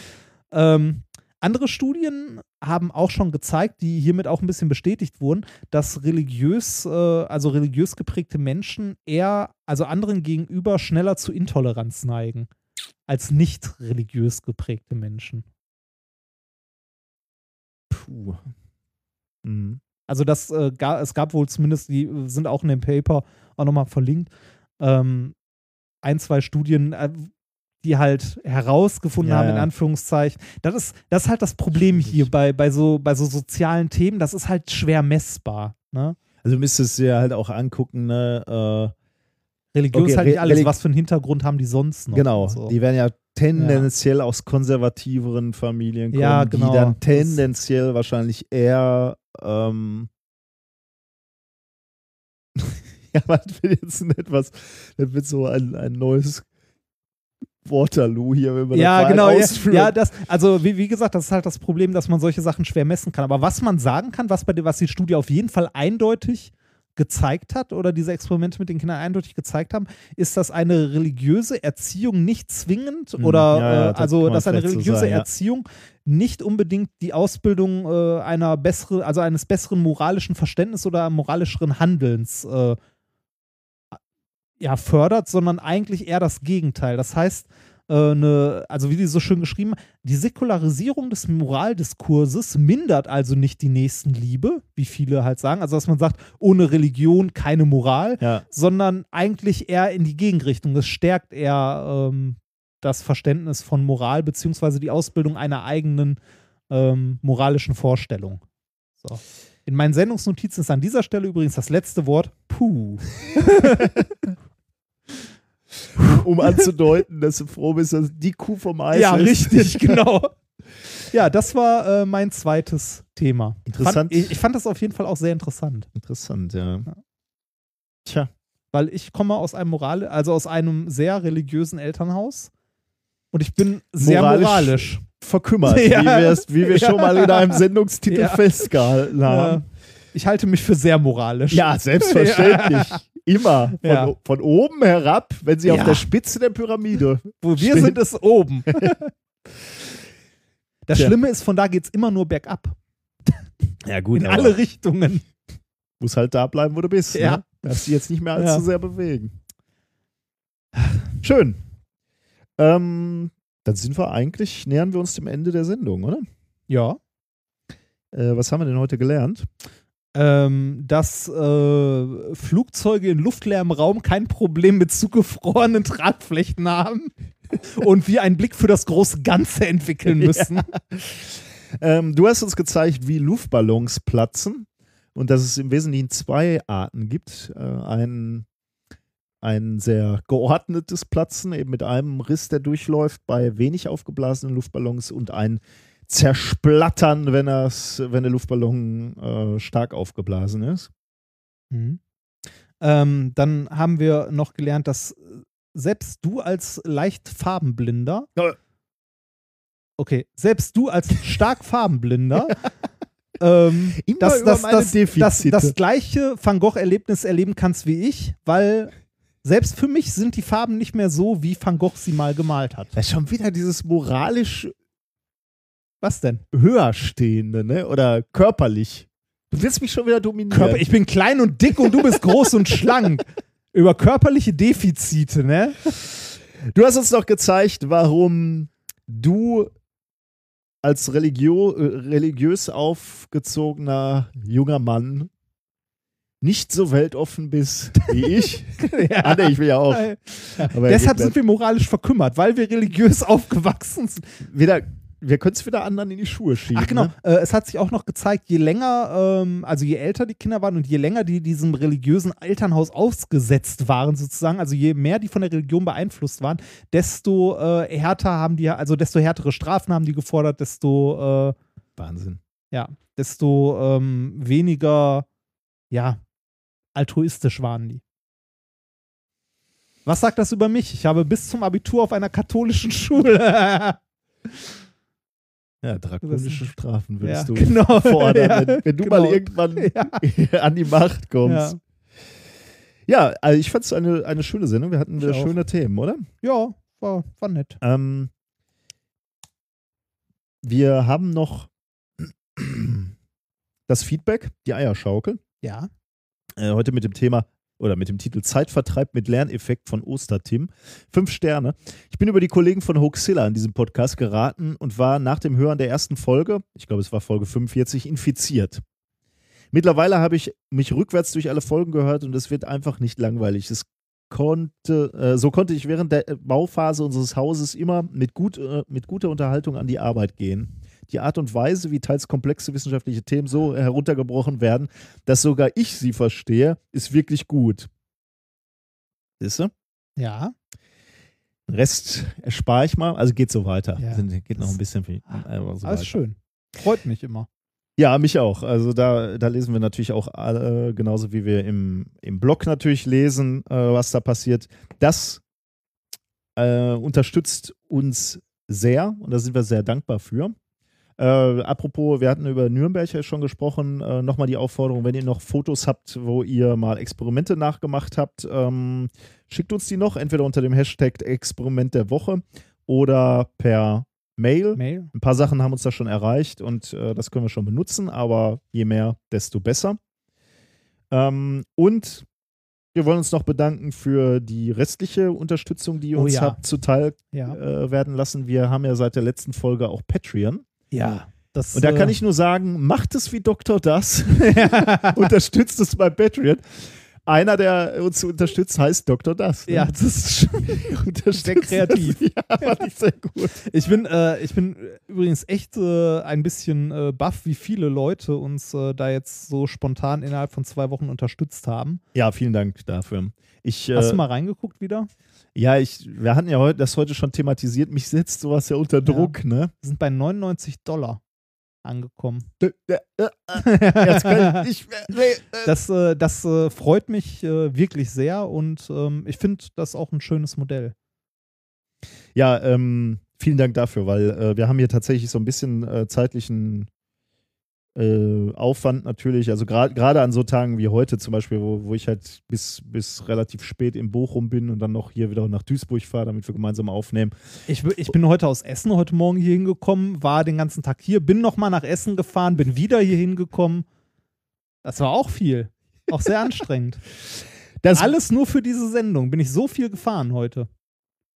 Ähm, andere Studien haben auch schon gezeigt, die hiermit auch ein bisschen bestätigt wurden, dass religiös, äh, also religiös geprägte Menschen eher, also anderen gegenüber schneller zu Intoleranz neigen als nicht religiös geprägte Menschen. Puh. Mhm. Also das, äh, ga, es gab wohl zumindest, die äh, sind auch in dem Paper auch nochmal verlinkt, ähm, ein, zwei Studien, äh, die halt herausgefunden Ja, haben, in. Anführungszeichen. Das ist, das ist halt das Problem hier bei, bei, so, bei so sozialen Themen, das ist halt schwer messbar. Ne? Also du müsstest dir halt auch angucken, ne, Religion Okay, ist halt nicht alles, Relig- was für einen Hintergrund haben die sonst äh, noch. genau, so. die werden ja tendenziell aus konservativeren Familien kommen, Ja, genau. die dann Das- tendenziell wahrscheinlich eher ähm, ja, man will jetzt nicht was, das wird so ein, ein neues Waterloo hier, wenn wir ja, das genau. Ja, ausführen. ja, das, also wie, wie gesagt, das ist halt das Problem, dass man solche Sachen schwer messen kann. Aber was man sagen kann, was bei der, was die Studie auf jeden Fall eindeutig gezeigt hat oder diese Experimente mit den Kindern eindeutig gezeigt haben, ist, dass eine religiöse Erziehung nicht zwingend Hm, oder ja, ja, äh, das also dass eine so religiöse sagen, ja. Erziehung nicht unbedingt die Ausbildung äh, einer besseren, also eines besseren moralischen Verständnisses oder moralischeren Handelns äh, ja, fördert, sondern eigentlich eher das Gegenteil. Das heißt, eine, also wie die so schön geschrieben, die Säkularisierung des Moraldiskurses mindert also nicht die Nächstenliebe, wie viele halt sagen. Also dass man sagt, ohne Religion keine Moral, Ja. sondern eigentlich eher in die Gegenrichtung. Es stärkt eher ähm, das Verständnis von Moral beziehungsweise die Ausbildung einer eigenen ähm, moralischen Vorstellung. So. In meinen Sendungsnotizen ist an dieser Stelle übrigens das letzte Wort Puh. Um anzudeuten, dass du froh bist, dass die Kuh vom Eis Ja, ist. richtig, genau. Ja, das war äh, mein zweites Thema. Interessant. Fand, ich, ich fand das auf jeden Fall auch sehr interessant, Interessant, ja. Tja. weil ich komme aus einem Moral, also aus einem sehr religiösen Elternhaus und ich bin sehr Moralisch- moralisch. Verkümmert, Ja. wie, wie wir Ja. schon mal in einem Sendungstitel Ja. festgehalten Ja. haben. Ich halte mich für sehr moralisch. Ja, selbstverständlich. Immer. Von, Ja. von oben herab, wenn sie Ja. auf der Spitze der Pyramide. Wo wir Steht. sind, ist oben. Das Tja. Schlimme ist, von da geht es immer nur bergab. Ja, gut. In alle Richtungen. Muss halt da bleiben, wo du bist. Ja. Ne? Darfst dich jetzt nicht mehr allzu Ja. sehr bewegen. Schön. Ähm, dann sind wir eigentlich, nähern wir uns dem Ende der Sendung, oder? Ja. Äh, was haben wir denn heute gelernt? Ähm, dass äh, Flugzeuge in luftleerem Raum kein Problem mit zugefrorenen Tragflächen haben und wir einen Blick für das große Ganze entwickeln müssen. Ähm, du hast uns gezeigt, wie Luftballons platzen und dass es im Wesentlichen zwei Arten gibt. Äh, ein, ein sehr geordnetes Platzen, eben mit einem Riss, der durchläuft bei wenig aufgeblasenen Luftballons und ein Zersplattern, wenn, das, wenn der Luftballon äh, stark aufgeblasen ist. Mhm. Ähm, dann haben wir noch gelernt, dass selbst du als leicht farbenblinder, okay, selbst du als stark farbenblinder, ähm, dass, dass, dass, dass das gleiche Van Gogh-Erlebnis erleben kannst wie ich, weil selbst für mich sind die Farben nicht mehr so, wie Van Gogh sie mal gemalt hat. Das ist schon wieder dieses moralisch Was denn? höherstehende, ne? Oder körperlich. Du willst mich schon wieder dominieren. Körper, ich bin klein und dick und du bist groß und schlank. Über körperliche Defizite, ne? Du hast uns doch gezeigt, warum du als religio religiös aufgezogener junger Mann nicht so weltoffen bist wie ich. Ah, nee, ich will ja auch. Aber Deshalb ja, sind wir moralisch verkümmert, weil wir religiös aufgewachsen sind. wieder, wir können es wieder anderen in die Schuhe schieben. Ach genau, Ne? äh, es hat sich auch noch gezeigt, je länger, ähm, also je älter die Kinder waren und je länger die diesem religiösen Elternhaus ausgesetzt waren, sozusagen, also je mehr die von der Religion beeinflusst waren, desto äh, härter haben die, also desto härtere Strafen haben die gefordert, desto, äh, Wahnsinn. ja, desto ähm, weniger, ja, altruistisch waren die. Was sagt das über mich? Ich habe bis zum Abitur auf einer katholischen Schule. Ja, drakonische Strafen würdest Ja, du genau. fordern, Ja, wenn, wenn du genau. mal irgendwann ja. an die Macht kommst. Ja. Also ich fand es eine, eine schöne Sendung. Wir hatten wieder schöne Themen, oder? ja, war, war nett. Ähm, wir haben noch das Feedback, die Eierschaukel. Ja. Äh, heute mit dem Thema oder mit dem Titel Zeitvertreib mit Lerneffekt von Ostertim. Fünf Sterne. Ich bin über die Kollegen von Hoaxilla in diesem Podcast geraten und war nach dem Hören der ersten Folge, ich glaube es war Folge 45, infiziert. Mittlerweile habe ich mich rückwärts durch alle Folgen gehört und es wird einfach nicht langweilig. Es konnte, äh, so konnte ich während der Bauphase unseres Hauses immer mit, gut, äh, mit guter Unterhaltung an die Arbeit gehen. Die Art und Weise, wie teils komplexe wissenschaftliche Themen so heruntergebrochen werden, dass sogar ich sie verstehe, ist wirklich gut. Siehst du? Ja. Den Rest erspare ich mal. Also geht so weiter. Ja. Geht noch ein bisschen viel. äh, so Alles weiter. schön. Freut mich immer. Ja, mich auch. Also da, da lesen wir natürlich auch alle, genauso wie wir im, im Blog natürlich lesen, äh, was da passiert. Das äh, unterstützt uns sehr und da sind wir sehr dankbar für. Äh, apropos, wir hatten über Nürnberg ja schon gesprochen. Äh, Nochmal die Aufforderung, wenn ihr noch Fotos habt, wo ihr mal Experimente nachgemacht habt, ähm, schickt uns die noch, entweder unter dem Hashtag Experiment der Woche oder per Mail. Mail. Ein paar Sachen haben uns da schon erreicht und äh, das können wir schon benutzen, aber je mehr, desto besser. Ähm, und wir wollen uns noch bedanken für die restliche Unterstützung, die ihr Oh uns ja. habt zuteil Ja. äh, werden lassen. Wir haben ja seit der letzten Folge auch Patreon. Ja. Das, Und da kann äh, ich nur sagen, macht es wie Dr. Das. Unterstützt es bei Patreon. Einer, der uns unterstützt, heißt Dr. Das. ne? Ja, das ist sehr kreativ. Das. Ja, fand ich sehr gut. Ich bin, äh, ich bin übrigens echt äh, ein bisschen äh, baff, wie viele Leute uns äh, da jetzt so spontan innerhalb von zwei Wochen unterstützt haben. Ja, vielen Dank dafür. Ich, Hast äh, du mal reingeguckt wieder? Ja, ich, wir hatten ja heute, das heute schon thematisiert. Mich setzt sowas ja unter Druck, ne? Wir sind bei 99 Dollar angekommen. Jetzt kann ich, ich, nee, äh, Das, äh, das äh, freut mich äh, wirklich sehr und ähm, ich finde das auch ein schönes Modell. Ja, ähm, vielen Dank dafür, weil äh, wir haben hier tatsächlich so ein bisschen äh, zeitlichen äh, Aufwand natürlich. Also gerade an so Tagen wie heute zum Beispiel, wo, wo ich halt bis, bis relativ spät in Bochum bin und dann noch hier wieder nach Duisburg fahre, damit wir gemeinsam aufnehmen. Ich, ich bin heute aus Essen heute Morgen hier hingekommen, war den ganzen Tag hier, bin nochmal nach Essen gefahren, bin wieder hier hingekommen. Das war auch viel. Auch sehr anstrengend. Das, Alles nur für diese Sendung. Bin ich so viel gefahren heute.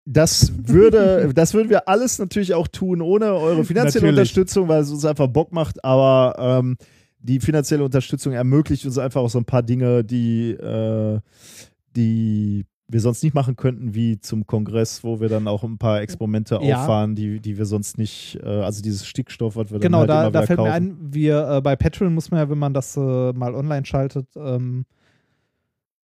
Das, würde, das würden wir alles natürlich auch tun, ohne eure finanzielle Natürlich. Unterstützung, weil es uns einfach Bock macht, aber ähm, die finanzielle Unterstützung ermöglicht uns einfach auch so ein paar Dinge, die, äh, die wir sonst nicht machen könnten, wie zum Kongress, wo wir dann auch ein paar Experimente Ja. auffahren, die, die wir sonst nicht, äh, also dieses Stickstoff, was wir Genau, dann halt da, immer da fällt mir kaufen. ein, wir äh, bei Patreon muss man ja, wenn man das äh, mal online schaltet, ähm,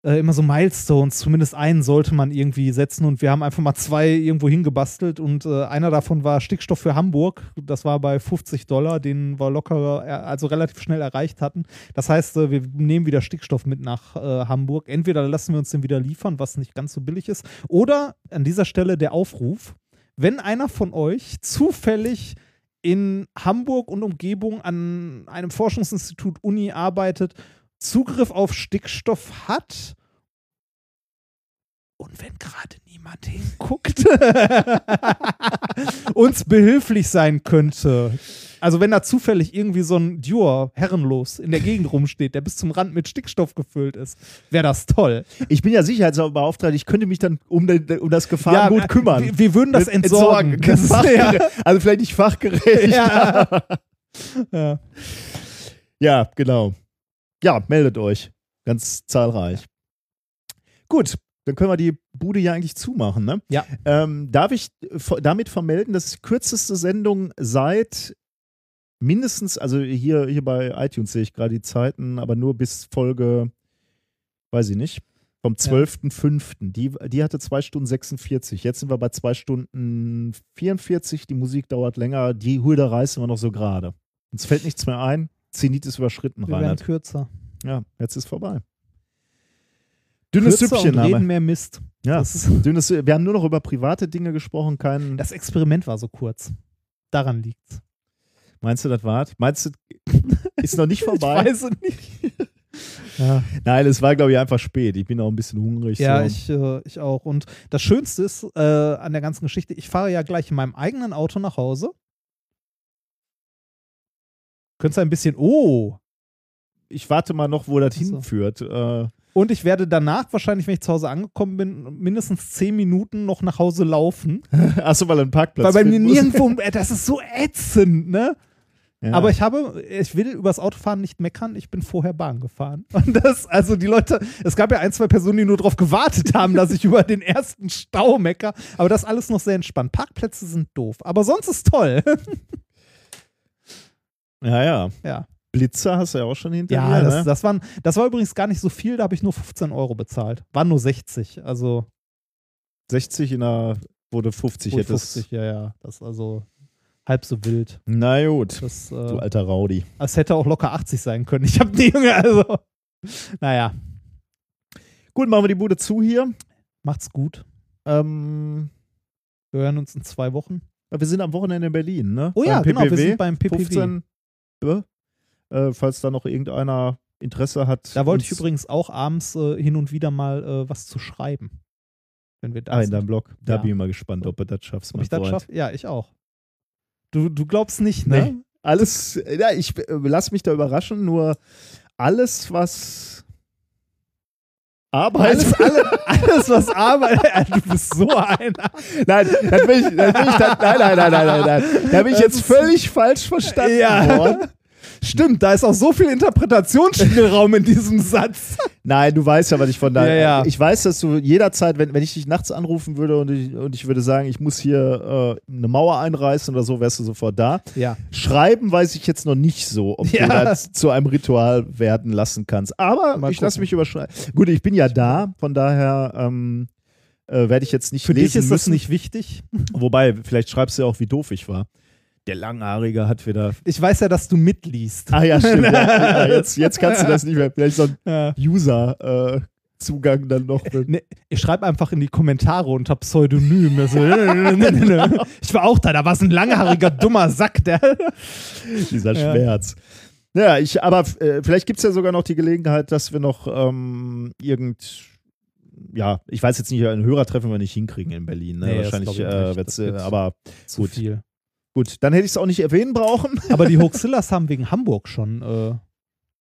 äh, immer so Milestones, zumindest einen sollte man irgendwie setzen und wir haben einfach mal zwei irgendwo hingebastelt und äh, einer davon war Stickstoff für Hamburg. Das war bei 50 Dollar, den wir locker, äh, also relativ schnell erreicht hatten. Das heißt, äh, wir nehmen wieder Stickstoff mit nach äh, Hamburg. Entweder lassen wir uns den wieder liefern, was nicht ganz so billig ist, oder an dieser Stelle der Aufruf, wenn einer von euch zufällig in Hamburg und Umgebung an einem Forschungsinstitut Uni arbeitet, Zugriff auf Stickstoff hat und wenn gerade niemand hinguckt, uns behilflich sein könnte. Also wenn da zufällig irgendwie so ein Dior herrenlos in der Gegend rumsteht, der bis zum Rand mit Stickstoff gefüllt ist, wäre das toll. Ich bin ja Sicherheitsbeauftragter, ich könnte mich dann um, den, um das Gefahrengut äh, kümmern. Wir, wir würden das Mit- entsorgen. Das ja. Also vielleicht nicht fachgerecht. ja. ja. Ja, genau. Ja, meldet euch. Ganz zahlreich. Gut, dann können wir die Bude ja eigentlich zumachen, ne? Ja. Ähm, darf ich damit vermelden, dass die kürzeste Sendung seit mindestens, also hier, hier bei iTunes sehe ich gerade die Zeiten, aber nur bis Folge, weiß ich nicht, vom 12.05. Die, die hatte 2 Stunden 46. Jetzt sind wir bei 2 Stunden 44. Die Musik dauert länger. Die Hulda reißen wir noch so gerade. Uns fällt nichts mehr ein. Zenit ist überschritten, Wir Reinhard. kürzer. Ja, jetzt ist vorbei. Dünnes Kürzer Süppchen und reden wir. mehr Mist. Ja, dünnes, wir haben nur noch über private Dinge gesprochen. Kein, das Experiment war so kurz. Daran liegt's. meinst du, das war's? Meinst du, ist noch nicht vorbei? Ich weiß es nicht. ja, Nein, es war, glaube ich, einfach spät. Ich bin auch ein bisschen hungrig. ja so. ich, äh, ich auch. Und das Schönste ist äh, an der ganzen Geschichte, ich fahre ja gleich in meinem eigenen Auto nach Hause. Könntest du ein bisschen, oh. ich warte mal noch, wo das Ach so. hinführt. Äh, Und ich werde danach wahrscheinlich, wenn ich zu Hause angekommen bin, mindestens zehn Minuten noch nach Hause laufen. achso, weil einen Parkplatz weil bei mir nirgendwo, äh, das ist so ätzend, ne? Ja. Aber ich habe, ich will übers Autofahren nicht meckern, ich bin vorher Bahn gefahren. Und das, also die Leute, es gab ja ein, zwei Personen, die nur darauf gewartet haben, dass ich über den ersten Stau mecker. Aber das alles noch sehr entspannt. Parkplätze sind doof. Aber sonst ist toll. Ja, ja. ja. Blitzer hast du ja auch schon hinter Ja, mir, das, ne? das, waren, das war übrigens gar nicht so viel, da habe ich nur 15 Euro bezahlt. War nur 60, also 60 in der, wo du 50 wohl hättest. 50, ja, ja. Das ist also halb so wild. Na gut, Das, du äh, alter Raudi. es hätte auch locker 80 sein können. Ich habe die Junge, also. Naja, Gut, machen wir die Bude zu hier. macht's gut. Ähm, Wir hören uns in zwei Wochen. Wir sind am Wochenende in Berlin, ne? Oh ja, Beim genau, wir sind beim PPW. 15, äh, äh, falls da noch irgendeiner Interesse hat. Da wollte ich übrigens auch abends äh, hin und wieder mal äh, was zu schreiben. Wenn wir da Ah, in deinem Blog. Da Ja. bin ich mal gespannt, ob du das schaffst. Ob mein ich das schaffe? Ja, ich auch. Du, du glaubst nicht, ne? Nee. Alles, ja, ich äh, lass mich da überraschen, nur alles, was Arbeit. Alles, alle, alles, was Arbeit. du bist so einer. nein, dann bin ich, dann bin ich dann, nein, nein, nein, nein, nein, nein. Da bin ich jetzt völlig falsch verstanden Ja. worden. Stimmt, da ist auch so viel Interpretationsspielraum in diesem Satz. Nein, du weißt ja, was ich von da. Ja, ja. Ich weiß, dass du jederzeit, wenn, wenn ich dich nachts anrufen würde und ich, und ich würde sagen, ich muss hier äh, eine Mauer einreißen oder so, wärst du sofort da. Ja. Schreiben weiß ich jetzt noch nicht so, ob Ja. du das zu einem Ritual werden lassen kannst. Aber Mal ich lasse mich überschreiben. Gut, ich bin ja da, von daher ähm, äh, werde ich jetzt nicht Für lesen dich ist das müssen. nicht wichtig. Wobei, vielleicht schreibst du ja auch, wie doof ich war. Der Langhaarige hat wieder. Ich weiß ja, dass du mitliest. Ah ja, stimmt. ja, jetzt, jetzt kannst du das nicht mehr. Vielleicht so ein Ja. User-Zugang dann noch. Nee, ich schreibe einfach in die Kommentare unter Pseudonym. Also, ich war auch da, da war es ein langhaariger, dummer Sack, der. Dieser Ja. Schmerz. Ja, ich, aber äh, vielleicht gibt es ja sogar noch die Gelegenheit, dass wir noch ähm, irgend. Ja, ich weiß jetzt nicht, ein Hörertreffen wir nicht hinkriegen in Berlin. Ne? Nee, Wahrscheinlich, äh, äh, wird aber Zu Gut. viel. Gut, dann hätte ich es auch nicht erwähnen brauchen. Aber die Hoaxillas haben wegen Hamburg schon, äh,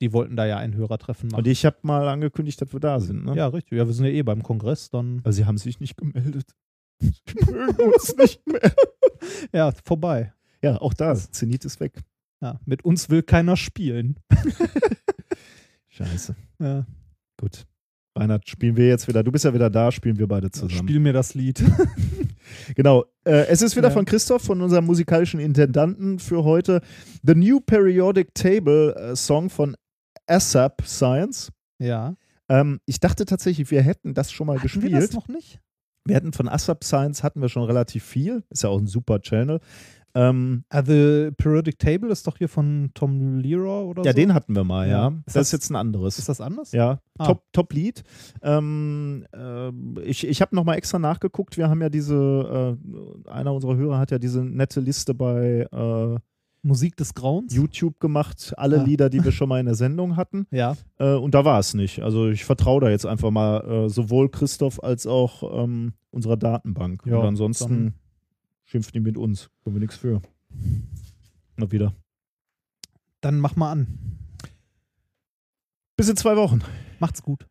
die wollten da ja ein Hörertreffen machen. Und ich habe mal angekündigt, dass wir da sind. Ne? ja, richtig. Ja, wir sind ja eh beim Kongress, dann Aber sie haben sich nicht gemeldet. Sie mögen uns nicht mehr. ja, vorbei. Ja, auch da. Zenit ist weg. Ja, mit uns will keiner spielen. Scheiße. Ja, Gut. Reinhard, spielen wir jetzt wieder. Du bist ja wieder da, spielen wir beide zusammen. spiel mir das Lied. Genau. Äh, es ist wieder Ja. von Christoph, von unserem musikalischen Intendanten für heute. The New Periodic Table äh, Song von ASAP Science. ja. Ähm, ich dachte tatsächlich, wir hätten das schon mal Hatten gespielt. wir das noch nicht? Wir hatten von ASAP Science hatten wir schon relativ viel. Ist ja auch ein super Channel. Ähm, Ah, The Periodic Table ist doch hier von Tom Lehrer oder ja, so. den hatten wir mal, ja. Ja. Das, Ist das- ist jetzt ein anderes. Ist das anders? Ja, Ah. top, top Lied. Ähm, äh, ich ich habe nochmal extra nachgeguckt. Wir haben ja diese, äh, einer unserer Hörer hat ja diese nette Liste bei äh, Musik des Grauens? YouTube gemacht, alle Ah. Lieder, die wir schon mal in der Sendung hatten. Ja. Äh, und da war es nicht. Also ich vertraue da jetzt einfach mal äh, sowohl Christoph als auch ähm, unserer Datenbank. Ja, und ansonsten schimpft die mit uns. Können wir nichts für. Mal wieder. Dann mach mal an. Bis in zwei Wochen. Macht's gut.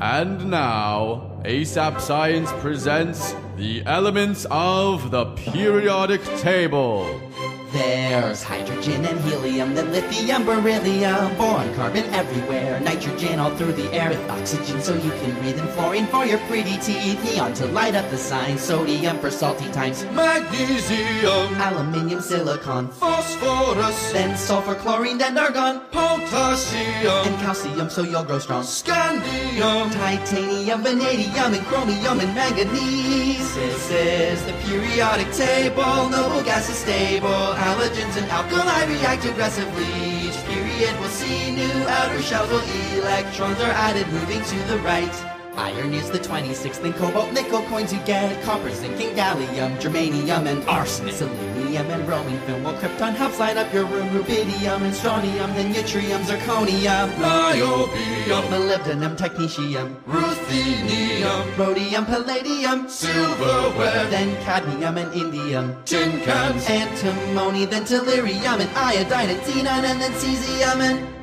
And now, ASAP Science presents the elements of the periodic table. There's hydrogen and helium, then lithium, beryllium, boron, carbon everywhere, nitrogen all through the air, with oxygen so you can breathe, and fluorine for your pretty teeth, neon to light up the signs, sodium for salty times, Magnesium, aluminium, silicon, phosphorus, then sulfur, chlorine, then argon, potassium, and calcium so you'll grow strong. scandium, Titanium, vanadium, and chromium, and manganese. This is the periodic table. Noble gas is stable. Halogens and alkali react aggressively. Each period we'll see new outer shells while electrons are added, moving to the right. Iron is the 26th, then cobalt, nickel coins you get. Copper, zinc, and gallium, germanium, and arsenic. Selenium and bromine film, while krypton helps light up your room. Rubidium and strontium, then yttrium, zirconium. niobium, Molybdenum, technetium, ruthenium, rhodium, palladium, silverware, then cadmium and indium, tin cans, antimony, then tellurium, and iodine, and xenon, and then cesium, and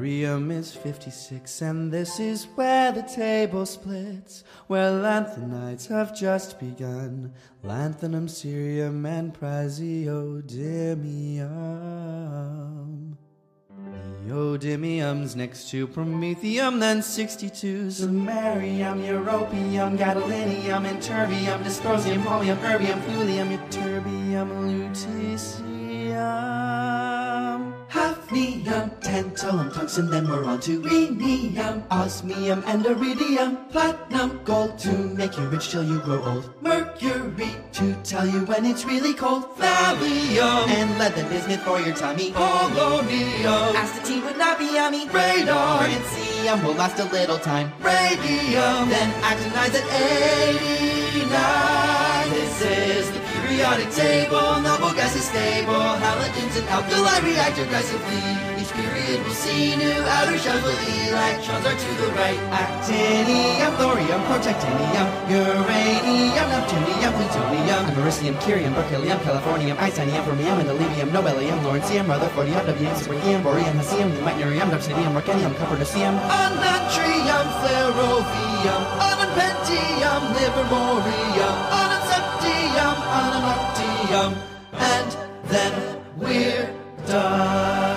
barium is 56, and this is where the table splits, where lanthanides have just begun, lanthanum, cerium, and praseodymium. Neodymium's next to promethium, then 62 samarium, europium, gadolinium, and terbium, dysprosium, polonium, erbium, thulium, ytterbium, lutetium. Hafnium, tantalum, tungsten, then we're on to rhenium, osmium, and iridium, platinum, gold to make you rich till you grow old, mercury to tell you when it's really cold, thallium, and lead, then bismuth for your tummy, polonium, Astatine would not be yummy. Radon. Francium will last a little time. radium, Then actinize at 89. tonight. This is the periodic table. Noble gases stable. Halogens and alkali react aggressively. Each period will see new outer shells with electrons are to the right. Actinium, thorium, protactinium, uranium, neptunium, plutonium, americium, curium, berkelium, californium, isonium, fermium, indolium, nobelium, lawrencium, rutherfordium, wm, supergium, boreum, hesium, meitnerium, obsidium, mercenium, copernicium, anatrium, flerovium, anapentium, livermorium, ananseptium, Alamantium, and then we're done.